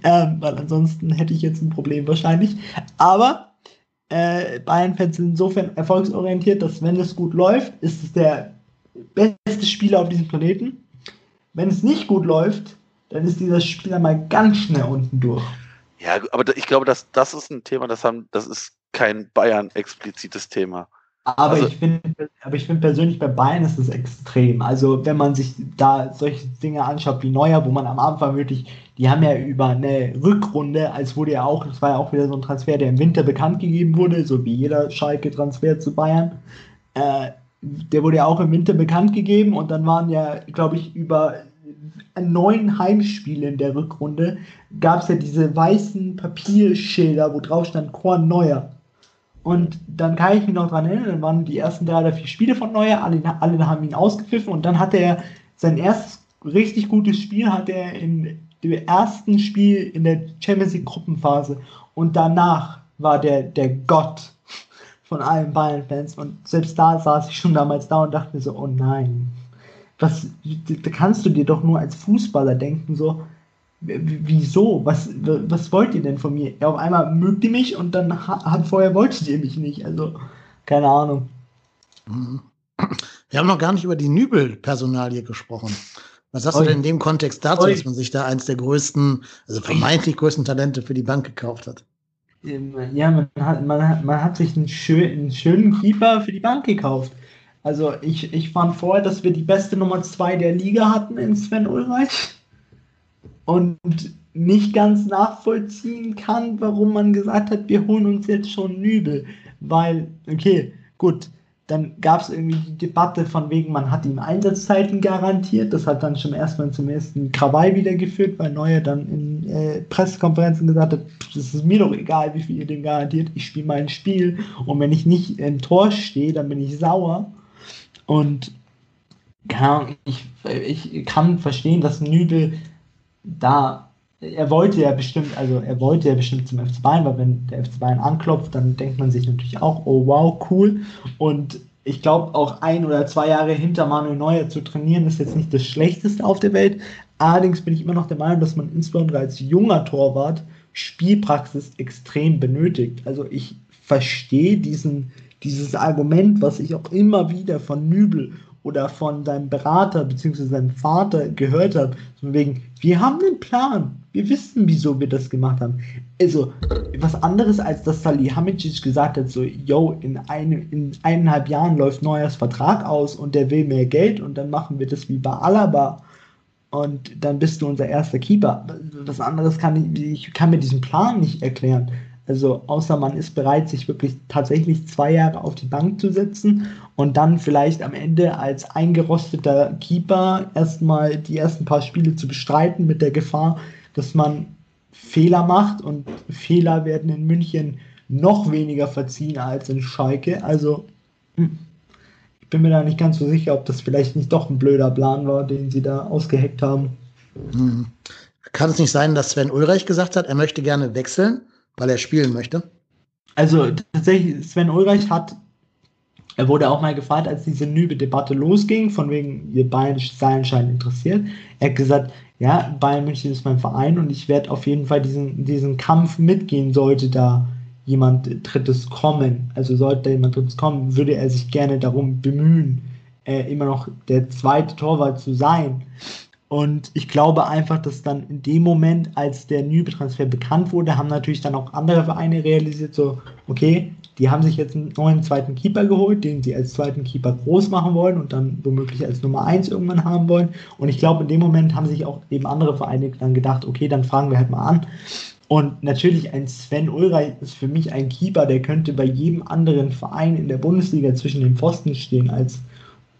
ähm, weil ansonsten hätte ich jetzt ein Problem wahrscheinlich. Aber äh, Bayern-Fans sind insofern erfolgsorientiert, dass wenn es gut läuft, ist es der beste Spieler auf diesem Planeten. Wenn es nicht gut läuft, dann ist dieser Spieler mal ganz schnell unten durch. Ja, aber ich glaube, dass das ist ein Thema, das haben, das ist kein Bayern-explizites Thema. Aber Also- ich finde, aber ich finde persönlich bei Bayern ist es extrem. Also wenn man sich da solche Dinge anschaut wie Neuer, wo man am Anfang wirklich, die haben ja über eine Rückrunde, als wurde ja auch, das war ja auch wieder so ein Transfer, der im Winter bekannt gegeben wurde, so wie jeder Schalke-Transfer zu Bayern. Äh, der wurde ja auch im Winter bekannt gegeben und dann waren ja, glaube ich, über neun Heimspiele in der Rückrunde gab es ja diese weißen Papierschilder, wo drauf stand Korn Neuer. Und dann kann ich mich noch dran erinnern, dann waren die ersten drei oder vier Spiele von Neuer, alle, alle haben ihn ausgepfiffen und dann hatte er sein erstes richtig gutes Spiel, hat er in dem ersten Spiel in der Champions League Gruppenphase. Und danach war der der Gott von allen Bayern-Fans. Und selbst da saß ich schon damals da und dachte mir so, oh nein, was, da kannst du dir doch nur als Fußballer denken, so, wieso, was, was wollt ihr denn von mir? Ja, auf einmal mögt ihr mich und dann ha- hat vorher wolltet ihr mich nicht, also, keine Ahnung. Wir haben noch gar nicht über die Nübel-Personalie gesprochen. Was hast Oi. du denn in dem Kontext dazu, Oi. dass man sich da eins der größten, also vermeintlich größten Talente für die Bank gekauft hat? Ja, man hat, man hat, man hat sich einen, schön, einen schönen Keeper für die Bank gekauft. Also ich, ich fand vorher, dass wir die beste Nummer 2 der Liga hatten in Sven Ulreich und nicht ganz nachvollziehen kann, warum man gesagt hat, wir holen uns jetzt schon Nübel. Weil, okay, gut, dann gab es irgendwie die Debatte von wegen, man hat ihm Einsatzzeiten garantiert. Das hat dann schon erstmal zum ersten Krawall wieder geführt, weil Neuer dann in äh, Pressekonferenzen gesagt hat, es ist mir doch egal, wie viel ihr dem garantiert. Ich spiele mein Spiel und wenn ich nicht im Tor stehe, dann bin ich sauer. Und Ahnung, ich, ich kann verstehen, dass Nübel da, er wollte ja bestimmt, also er wollte ja bestimmt zum FC Bayern, weil wenn der FC Bayern anklopft, dann denkt man sich natürlich auch, oh wow, cool. Und ich glaube, auch ein oder zwei Jahre hinter Manuel Neuer zu trainieren, ist jetzt nicht das Schlechteste auf der Welt. Allerdings bin ich immer noch der Meinung, dass man insbesondere als junger Torwart Spielpraxis extrem benötigt. Also ich verstehe diesen, dieses Argument, was ich auch immer wieder von Nübel oder von seinem Berater bzw. seinem Vater gehört habe, von wegen, wir haben einen Plan, wir wissen, wieso wir das gemacht haben. Also, was anderes als dass Salihamidzic gesagt hat, so, yo, in, ein, in eineinhalb Jahren läuft Neuers Vertrag aus und der will mehr Geld und dann machen wir das wie bei Alaba und dann bist du unser erster Keeper. Was anderes kann ich, ich kann mir diesen Plan nicht erklären. Also außer man ist bereit, sich wirklich tatsächlich zwei Jahre auf die Bank zu setzen und dann vielleicht am Ende als eingerosteter Keeper erstmal die ersten paar Spiele zu bestreiten mit der Gefahr, dass man Fehler macht und Fehler werden in München noch weniger verziehen als in Schalke. Also hm, ich bin mir da nicht ganz so sicher, ob das vielleicht nicht doch ein blöder Plan war, den sie da ausgeheckt haben. Hm. Kann es nicht sein, dass Sven Ulreich gesagt hat, er möchte gerne wechseln, weil er spielen möchte? Also tatsächlich, Sven Ulreich hat, er wurde auch mal gefragt, als diese Nübe-Debatte losging, von wegen, ihr Bayern sei anscheinend interessiert. Er hat gesagt, ja, Bayern München ist mein Verein und ich werde auf jeden Fall diesen, diesen Kampf mitgehen, sollte da jemand Drittes kommen. Also sollte da jemand Drittes kommen, würde er sich gerne darum bemühen, äh, immer noch der zweite Torwart zu sein. Und ich glaube einfach, dass dann in dem Moment, als der Nübe-Transfer bekannt wurde, haben natürlich dann auch andere Vereine realisiert, so, okay, die haben sich jetzt einen neuen zweiten Keeper geholt, den sie als zweiten Keeper groß machen wollen und dann womöglich als Nummer 1 irgendwann haben wollen. Und ich glaube, in dem Moment haben sich auch eben andere Vereine dann gedacht, okay, dann fragen wir halt mal an. Und natürlich ein Sven Ulreich ist für mich ein Keeper, der könnte bei jedem anderen Verein in der Bundesliga zwischen den Pfosten stehen als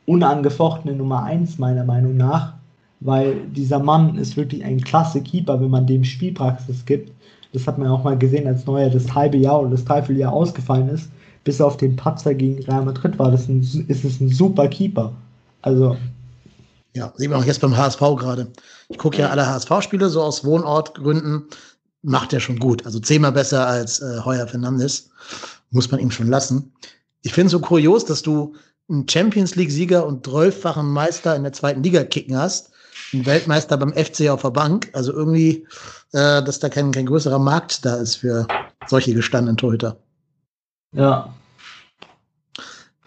unangefochtene Nummer 1 meiner Meinung nach, weil dieser Mann ist wirklich ein klasse Keeper, wenn man dem Spielpraxis gibt. Das hat man auch mal gesehen, als Neuer das halbe Jahr oder das Dreivierteljahr ausgefallen ist. Bis auf den Patzer gegen Real Madrid war das ein, ist es ein super Keeper. Also Ja, sieht man auch jetzt beim HSV gerade. Ich gucke ja alle HSV-Spiele so aus Wohnortgründen. Macht er schon gut. Also zehnmal besser als äh, Heuer Fernandes. Muss man ihm schon lassen. Ich finde es so kurios, dass du einen Champions League-Sieger und zwölffachen Meister in der zweiten Liga kicken hast. Einen Weltmeister beim FC auf der Bank. Also irgendwie, äh, dass da kein, kein größerer Markt da ist für solche gestandenen Torhüter. ja,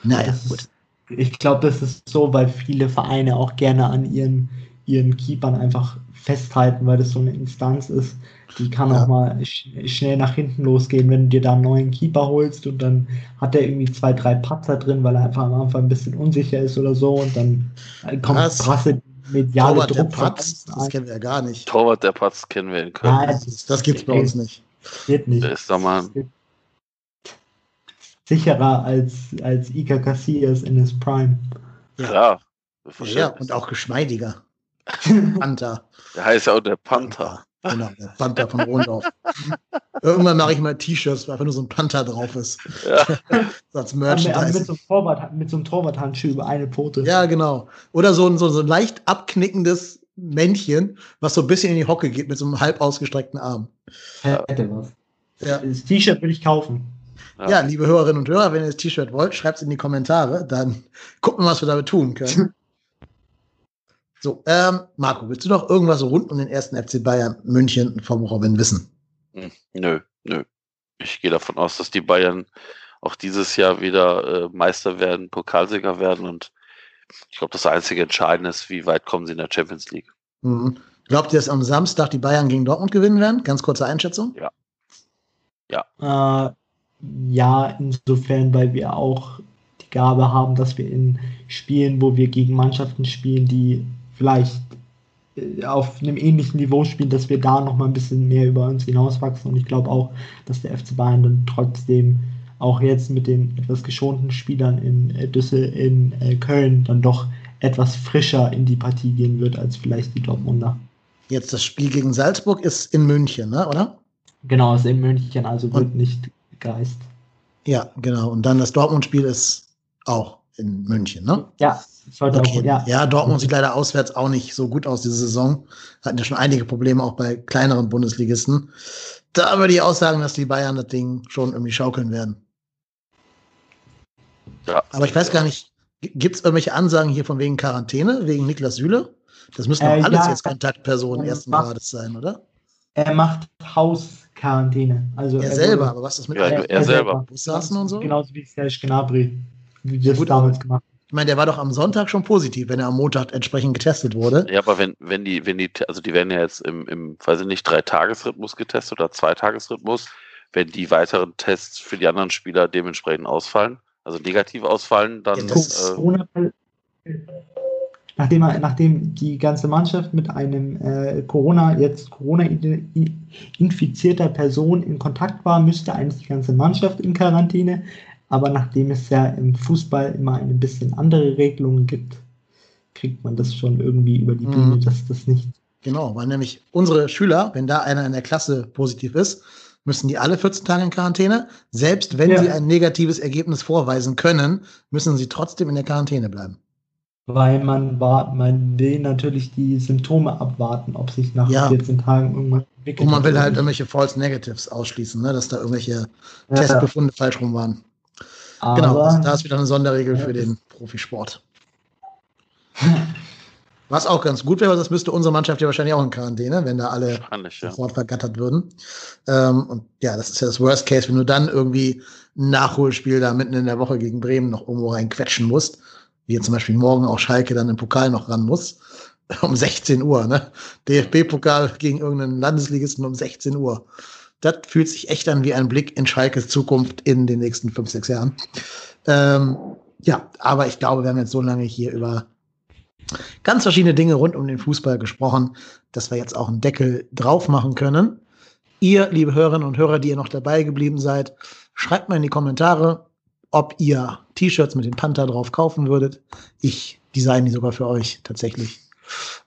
Naja, Das gut. ist, ich glaube, das ist so, weil viele Vereine auch gerne an ihren, ihren Keepern einfach festhalten, weil das so eine Instanz ist, die kann Ja. auch mal sch schnell nach hinten losgehen, wenn du dir da einen neuen Keeper holst und dann hat er irgendwie zwei, drei Patzer drin, weil er einfach am Anfang ein bisschen unsicher ist oder so und dann äh, kommt Was? krasse mediale Torwart der Druck von Patz, das kennen wir ja gar nicht. Torwart der Patz kennen wir in Köln. Nein, Das, das gibt's bei uns nicht. Geht nicht. Der ist da mal Sicherer als, als Iker Casillas in his Prime. klar. Ja, und auch geschmeidiger. Panther. Der heißt ja auch der Panther. Genau, der Panther von Rondorf. Irgendwann mache ich mal T-Shirts, wo einfach nur so ein Panther drauf ist. Ja. So als Aber mit, Merchandise. so einem Torwart, mit so einem Torwarthandschuh über eine Pfote. Ja, genau. Oder so ein, so, so ein leicht abknickendes Männchen, was so ein bisschen in die Hocke geht mit so einem halb ausgestreckten Arm. Hätte was. Ja. Das T-Shirt will ich kaufen. Ja. Ja, liebe Hörerinnen und Hörer, wenn ihr das T-Shirt wollt, schreibt es in die Kommentare, dann gucken wir, was wir damit tun können. So, ähm, Marco, willst du noch irgendwas rund um den ersten FC Bayern München vom Robin wissen? Hm, Nö, nö. Ich gehe davon aus, dass die Bayern auch dieses Jahr wieder äh, Meister werden, Pokalsieger werden und ich glaube, das einzige Entscheidende ist, wie weit kommen sie in der Champions League. Mhm. Glaubt ihr, dass am Samstag die Bayern gegen Dortmund gewinnen werden? Ganz kurze Einschätzung. Äh, ja, insofern, weil wir auch die Gabe haben, dass wir in Spielen, wo wir gegen Mannschaften spielen, die vielleicht äh, auf einem ähnlichen Niveau spielen, dass wir da noch mal ein bisschen mehr über uns hinauswachsen. Und ich glaube auch, dass der FC Bayern dann trotzdem auch jetzt mit den etwas geschonten Spielern in äh, Düssel in äh, Köln dann doch etwas frischer in die Partie gehen wird als vielleicht die Dortmunder. Jetzt das Spiel gegen Salzburg ist in München, ne? oder? Genau, ist in München, also wird Und- nicht gereist. Ja, genau. Und dann das Dortmund-Spiel ist auch in München, ne? Ja, Okay. auch, ja. Ja. Dortmund sieht leider auswärts auch nicht so gut aus diese Saison. Hatten ja schon einige Probleme auch bei kleineren Bundesligisten. Da würde ich auch sagen, dass die Bayern das Ding schon irgendwie schaukeln werden. Ja. Aber ich weiß gar nicht, gibt es irgendwelche Ansagen hier von wegen Quarantäne, wegen Niklas Süle? Das müssen doch Äh, alles ja. jetzt Kontaktpersonen ersten macht- Grades sein, oder? Er macht Hausquarantäne. Also Er er selber, wurde- aber was ist mit Ja, anderen? er selber. Bus saßen und so? Genauso wie Serge Gnabry. Wie wir es Gut, damals gemacht Ich meine, der war doch am Sonntag schon positiv, wenn er am Montag entsprechend getestet wurde. Ja, aber wenn, wenn die, wenn die, also die werden ja jetzt im, im weiß ich nicht, Drei-Tages-Rhythmus getestet oder Zwei-Tages-Rhythmus, wenn die weiteren Tests für die anderen Spieler dementsprechend ausfallen, also negativ ausfallen, dann Ja, das- äh, nachdem, er- nachdem die ganze Mannschaft mit einem äh, Corona, jetzt Corona-infizierter Person in Kontakt war, müsste eigentlich die ganze Mannschaft in Quarantäne. Aber nachdem es ja im Fußball immer eine bisschen andere Regelungen gibt, kriegt man das schon irgendwie über die Mhm. Bühne, dass das nicht Genau, weil nämlich unsere Schüler, wenn da einer in der Klasse positiv ist, müssen die alle 14 Tage in Quarantäne. Selbst wenn Ja. sie ein negatives Ergebnis vorweisen können, müssen sie trotzdem in der Quarantäne bleiben. Weil man war, man will natürlich die Symptome abwarten, ob sich nach Ja. 14 Tagen irgendwas entwickelt. Und man will halt irgendwelche False Negatives ausschließen, ne? dass da irgendwelche nicht. Testbefunde falsch rum waren. Ja, Genau, also aber da ist wieder eine Sonderregel Ja, für den Profisport. Was auch ganz gut wäre, das müsste unsere Mannschaft ja wahrscheinlich auch in Quarantäne, wenn da alle wahrscheinlich, ja. sofort vergattert würden. Ähm, und ja, das ist ja das Worst Case, wenn du dann irgendwie ein Nachholspiel da mitten in der Woche gegen Bremen noch irgendwo reinquetschen musst, wie jetzt zum Beispiel morgen auch Schalke dann im Pokal noch ran muss, um 16 Uhr, ne? DFB-Pokal gegen irgendeinen Landesligisten um 16 Uhr. Das fühlt sich echt an wie ein Blick in Schalkes Zukunft in den nächsten fünf, sechs Jahren. Ähm, ja, aber ich glaube, wir haben jetzt so lange hier über ganz verschiedene Dinge rund um den Fußball gesprochen, dass wir jetzt auch einen Deckel drauf machen können. Ihr, liebe Hörerinnen und Hörer, die ihr noch dabei geblieben seid, schreibt mal in die Kommentare, ob ihr T-Shirts mit dem Panther drauf kaufen würdet. Ich design die sogar für euch tatsächlich.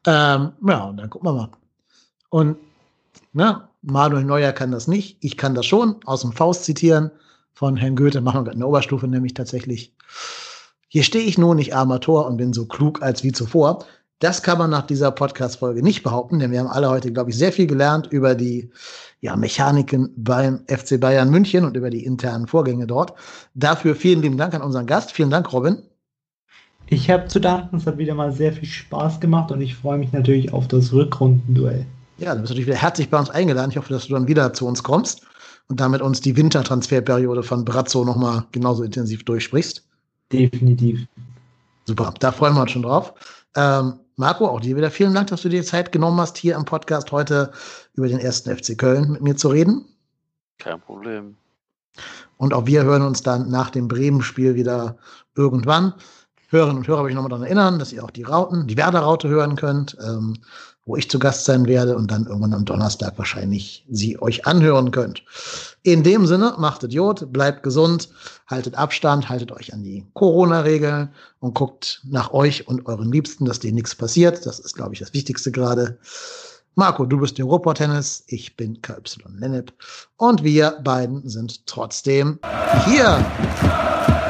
Ähm, ja, und dann gucken wir mal. Und na, Manuel Neuer kann das nicht. Ich kann das schon aus dem Faust zitieren. Von Herrn Goethe machen wir gerade eine Oberstufe, nämlich tatsächlich. Hier stehe ich nun nicht armer Tor und bin so klug als wie zuvor. Das kann man nach dieser Podcast-Folge nicht behaupten, denn wir haben alle heute, glaube ich, sehr viel gelernt über die ja, Mechaniken beim FC Bayern München und über die internen Vorgänge dort. Dafür vielen lieben Dank an unseren Gast. Vielen Dank, Robin. Ich habe zu danken, es hat wieder mal sehr viel Spaß gemacht und ich freue mich natürlich auf das Rückrundenduell. Ja, du bist natürlich wieder herzlich bei uns eingeladen. Ich hoffe, dass du dann wieder zu uns kommst und damit uns die Wintertransferperiode von Brazzo nochmal genauso intensiv durchsprichst. Definitiv. Super, da freuen wir uns schon drauf. Ähm, Marco, auch dir wieder vielen Dank, dass du dir Zeit genommen hast, hier im Podcast heute über den ersten FC Köln mit mir zu reden. Kein Problem. Und auch wir hören uns dann nach dem Bremen-Spiel wieder irgendwann. Hörerinnen und Hörer will ich nochmal daran erinnern, dass ihr auch die Rauten, die Werder-Raute hören könnt, ähm, wo ich zu Gast sein werde und dann irgendwann am Donnerstag wahrscheinlich sie euch anhören könnt. In dem Sinne, macht Idiot, bleibt gesund, haltet Abstand, haltet euch an die Corona-Regeln und guckt nach euch und euren Liebsten, dass denen nichts passiert. Das ist, glaube ich, das Wichtigste gerade. Marco, du bist Europa-Tennis, ich bin KY Lennep und wir beiden sind trotzdem hier.